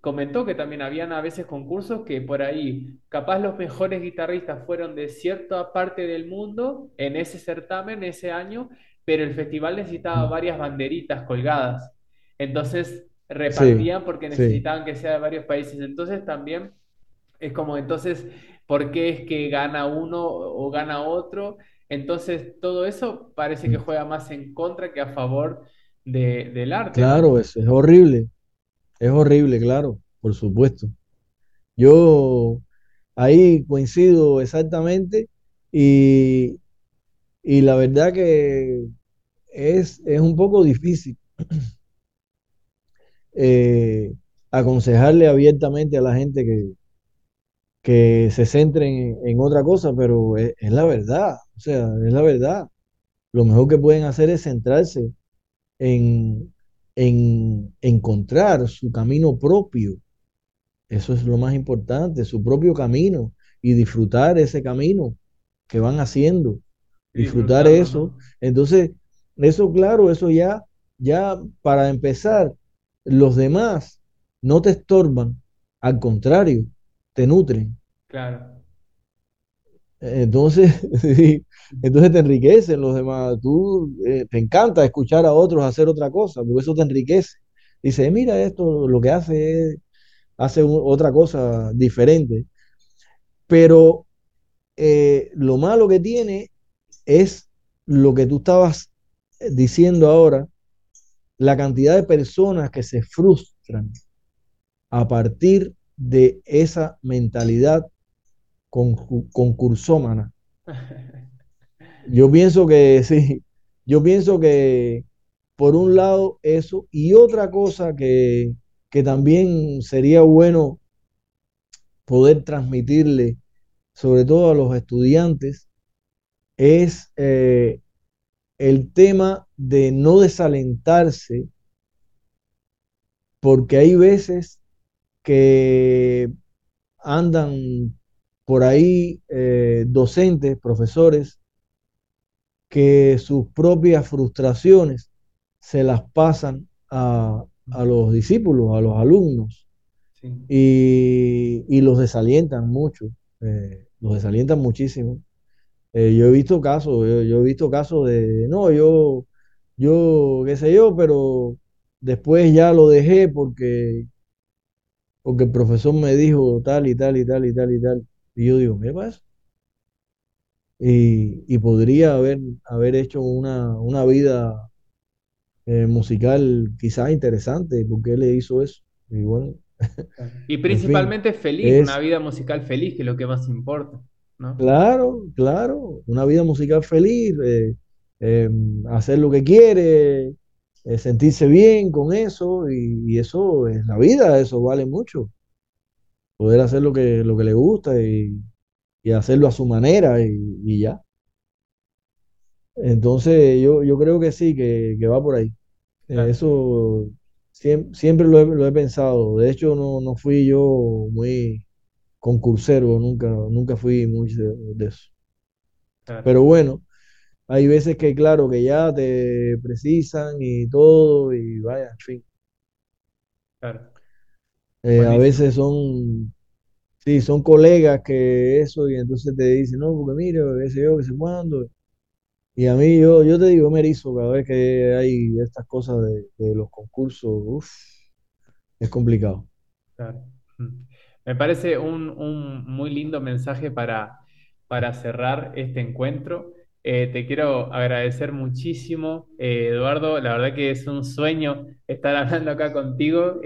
Speaker 1: comentó que también habían a veces concursos que por ahí, capaz los mejores guitarristas fueron de cierta parte del mundo en ese certamen, ese año, pero el festival necesitaba varias banderitas colgadas. Entonces
Speaker 2: sí,
Speaker 1: repartían porque
Speaker 2: sí,
Speaker 1: necesitaban que sea de varios países. Entonces también es como, entonces, ¿por qué es que gana uno o gana otro? Entonces todo eso parece que
Speaker 2: mm,
Speaker 1: juega más en contra que a favor de- del arte,
Speaker 2: claro, eso es horrible, es horrible, claro, por supuesto. Yo ahí coincido exactamente y, y la verdad que es, es un poco difícil eh, aconsejarle abiertamente a la gente que, que se centren en, en otra cosa, pero es, es la verdad, o sea, es la verdad. Lo mejor que pueden hacer es centrarse en, en encontrar su camino propio. Eso es lo más importante, su propio camino y disfrutar ese camino que van haciendo, disfrutar eso. Entonces, eso claro, eso ya, ya para empezar, los demás no te estorban, al contrario, te nutren.
Speaker 1: Claro.
Speaker 2: Entonces, sí, entonces te enriquecen los demás. Tú eh, te encanta escuchar a otros hacer otra cosa, porque eso te enriquece. Dice, mira esto, lo que hace es, hace otra cosa diferente. Pero eh, lo malo que tiene es lo que tú estabas eh, diciendo ahora, la cantidad de personas que se frustran a partir de esa mentalidad concur- concursómana. Yo pienso que sí, yo pienso que por un lado eso y otra cosa que, que también sería bueno poder transmitirle, sobre todo a los estudiantes, es eh, el tema de no desalentarse, porque hay veces que andan por ahí eh, docentes, profesores, que sus propias frustraciones se las pasan a, a los discípulos, a los alumnos,
Speaker 1: Sí.
Speaker 2: y, y los desalientan mucho, eh, los desalientan muchísimo. Eh, yo he visto casos, yo, yo he visto casos de, no, yo, yo, qué sé yo, pero después ya lo dejé porque, porque el profesor me dijo tal y tal y tal y tal y tal. Y yo digo, ¿qué pasa? Y, y podría haber, haber hecho una, una vida eh, musical quizás interesante, porque él le hizo eso. Y bueno,
Speaker 1: Y
Speaker 2: en fin,
Speaker 1: principalmente feliz, una vida musical feliz, que es lo que más importa, ¿no?
Speaker 2: claro, claro, una vida musical feliz, eh, eh, hacer lo que quiere, eh, sentirse bien con eso, y, y eso es la vida, eso vale mucho. Poder hacer lo que, lo que le gusta y, y hacerlo a su manera y, y ya. Entonces yo, yo creo que sí, que, que va por ahí.
Speaker 1: Claro,
Speaker 2: eso siem- siempre lo he, lo he pensado. De hecho, no, no fui yo muy concursero, nunca, nunca fui muy de, de eso.
Speaker 1: claro,
Speaker 2: Pero bueno, hay veces que claro, que ya te precisan y todo, y vaya, en fin.
Speaker 1: claro.
Speaker 2: Eh, a veces son, sí, son colegas que eso, y entonces te dicen, no, porque mira, sé yo, qué sé cuándo. Y a mí, yo, yo te digo, me cada vez que hay estas cosas de, los concursos, uf, es complicado.
Speaker 1: Claro. Mm. Me parece un, un muy lindo mensaje para, para cerrar este encuentro. Eh, te quiero agradecer muchísimo, eh, Eduardo. La verdad que es un sueño estar hablando acá contigo.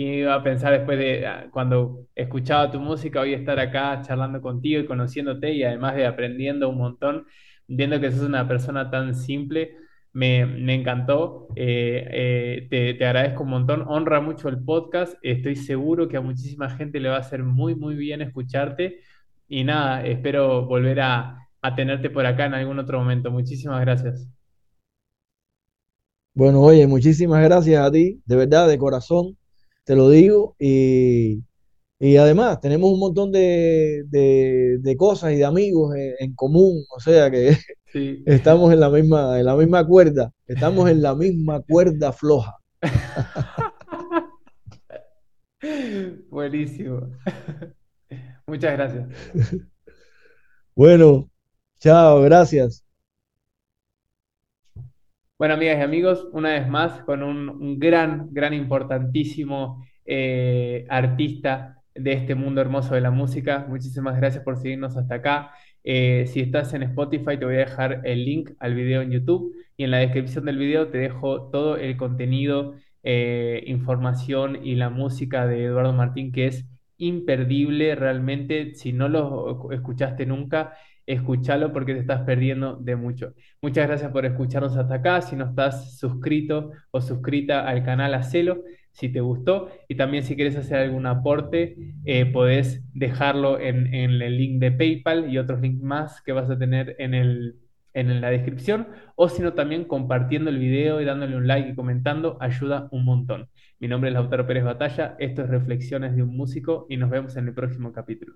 Speaker 1: ¿Quién iba a pensar después de ah, cuando escuchaba tu música, hoy estar acá charlando contigo y conociéndote y además de aprendiendo un montón, viendo que sos una persona tan simple? Me, me encantó, eh, eh, te, te agradezco un montón, honra mucho el podcast, estoy seguro que a muchísima gente le va a hacer muy, muy bien escucharte y nada, espero volver a, a tenerte por acá en algún otro momento. Muchísimas gracias.
Speaker 2: Bueno, oye, muchísimas gracias a ti, de verdad, de corazón, te lo digo. Y, y además, tenemos un montón de, de- de cosas y de amigos en, en común, o sea que
Speaker 1: Sí,
Speaker 2: estamos en la misma, en la misma cuerda, estamos en la misma cuerda floja.
Speaker 1: buenísimo. Muchas gracias.
Speaker 2: Bueno, chao, gracias.
Speaker 1: Bueno, amigas y amigos, una vez más con un, gran, gran, importantísimo eh, artista de este mundo hermoso de la música. Muchísimas gracias por seguirnos hasta acá. Eh, si estás en Spotify, te voy a dejar el link al video en YouTube y en la descripción del video te dejo todo el contenido, eh, información y la música de Eduardo Martín, que es imperdible realmente. Si no lo escuchaste nunca, escúchalo porque te estás perdiendo de mucho. Muchas gracias por escucharnos hasta acá. Si no estás suscrito o suscrita al canal, hacelo si te gustó. Y también si quieres hacer algún aporte, eh, podés dejarlo en, el link de PayPal y otros links más que vas a tener en el, en la descripción. O si no, también compartiendo el video y dándole un like y comentando ayuda un montón. Mi nombre es Lautaro Pérez Batalla. Esto es Reflexiones de un Músico y nos vemos en el próximo capítulo.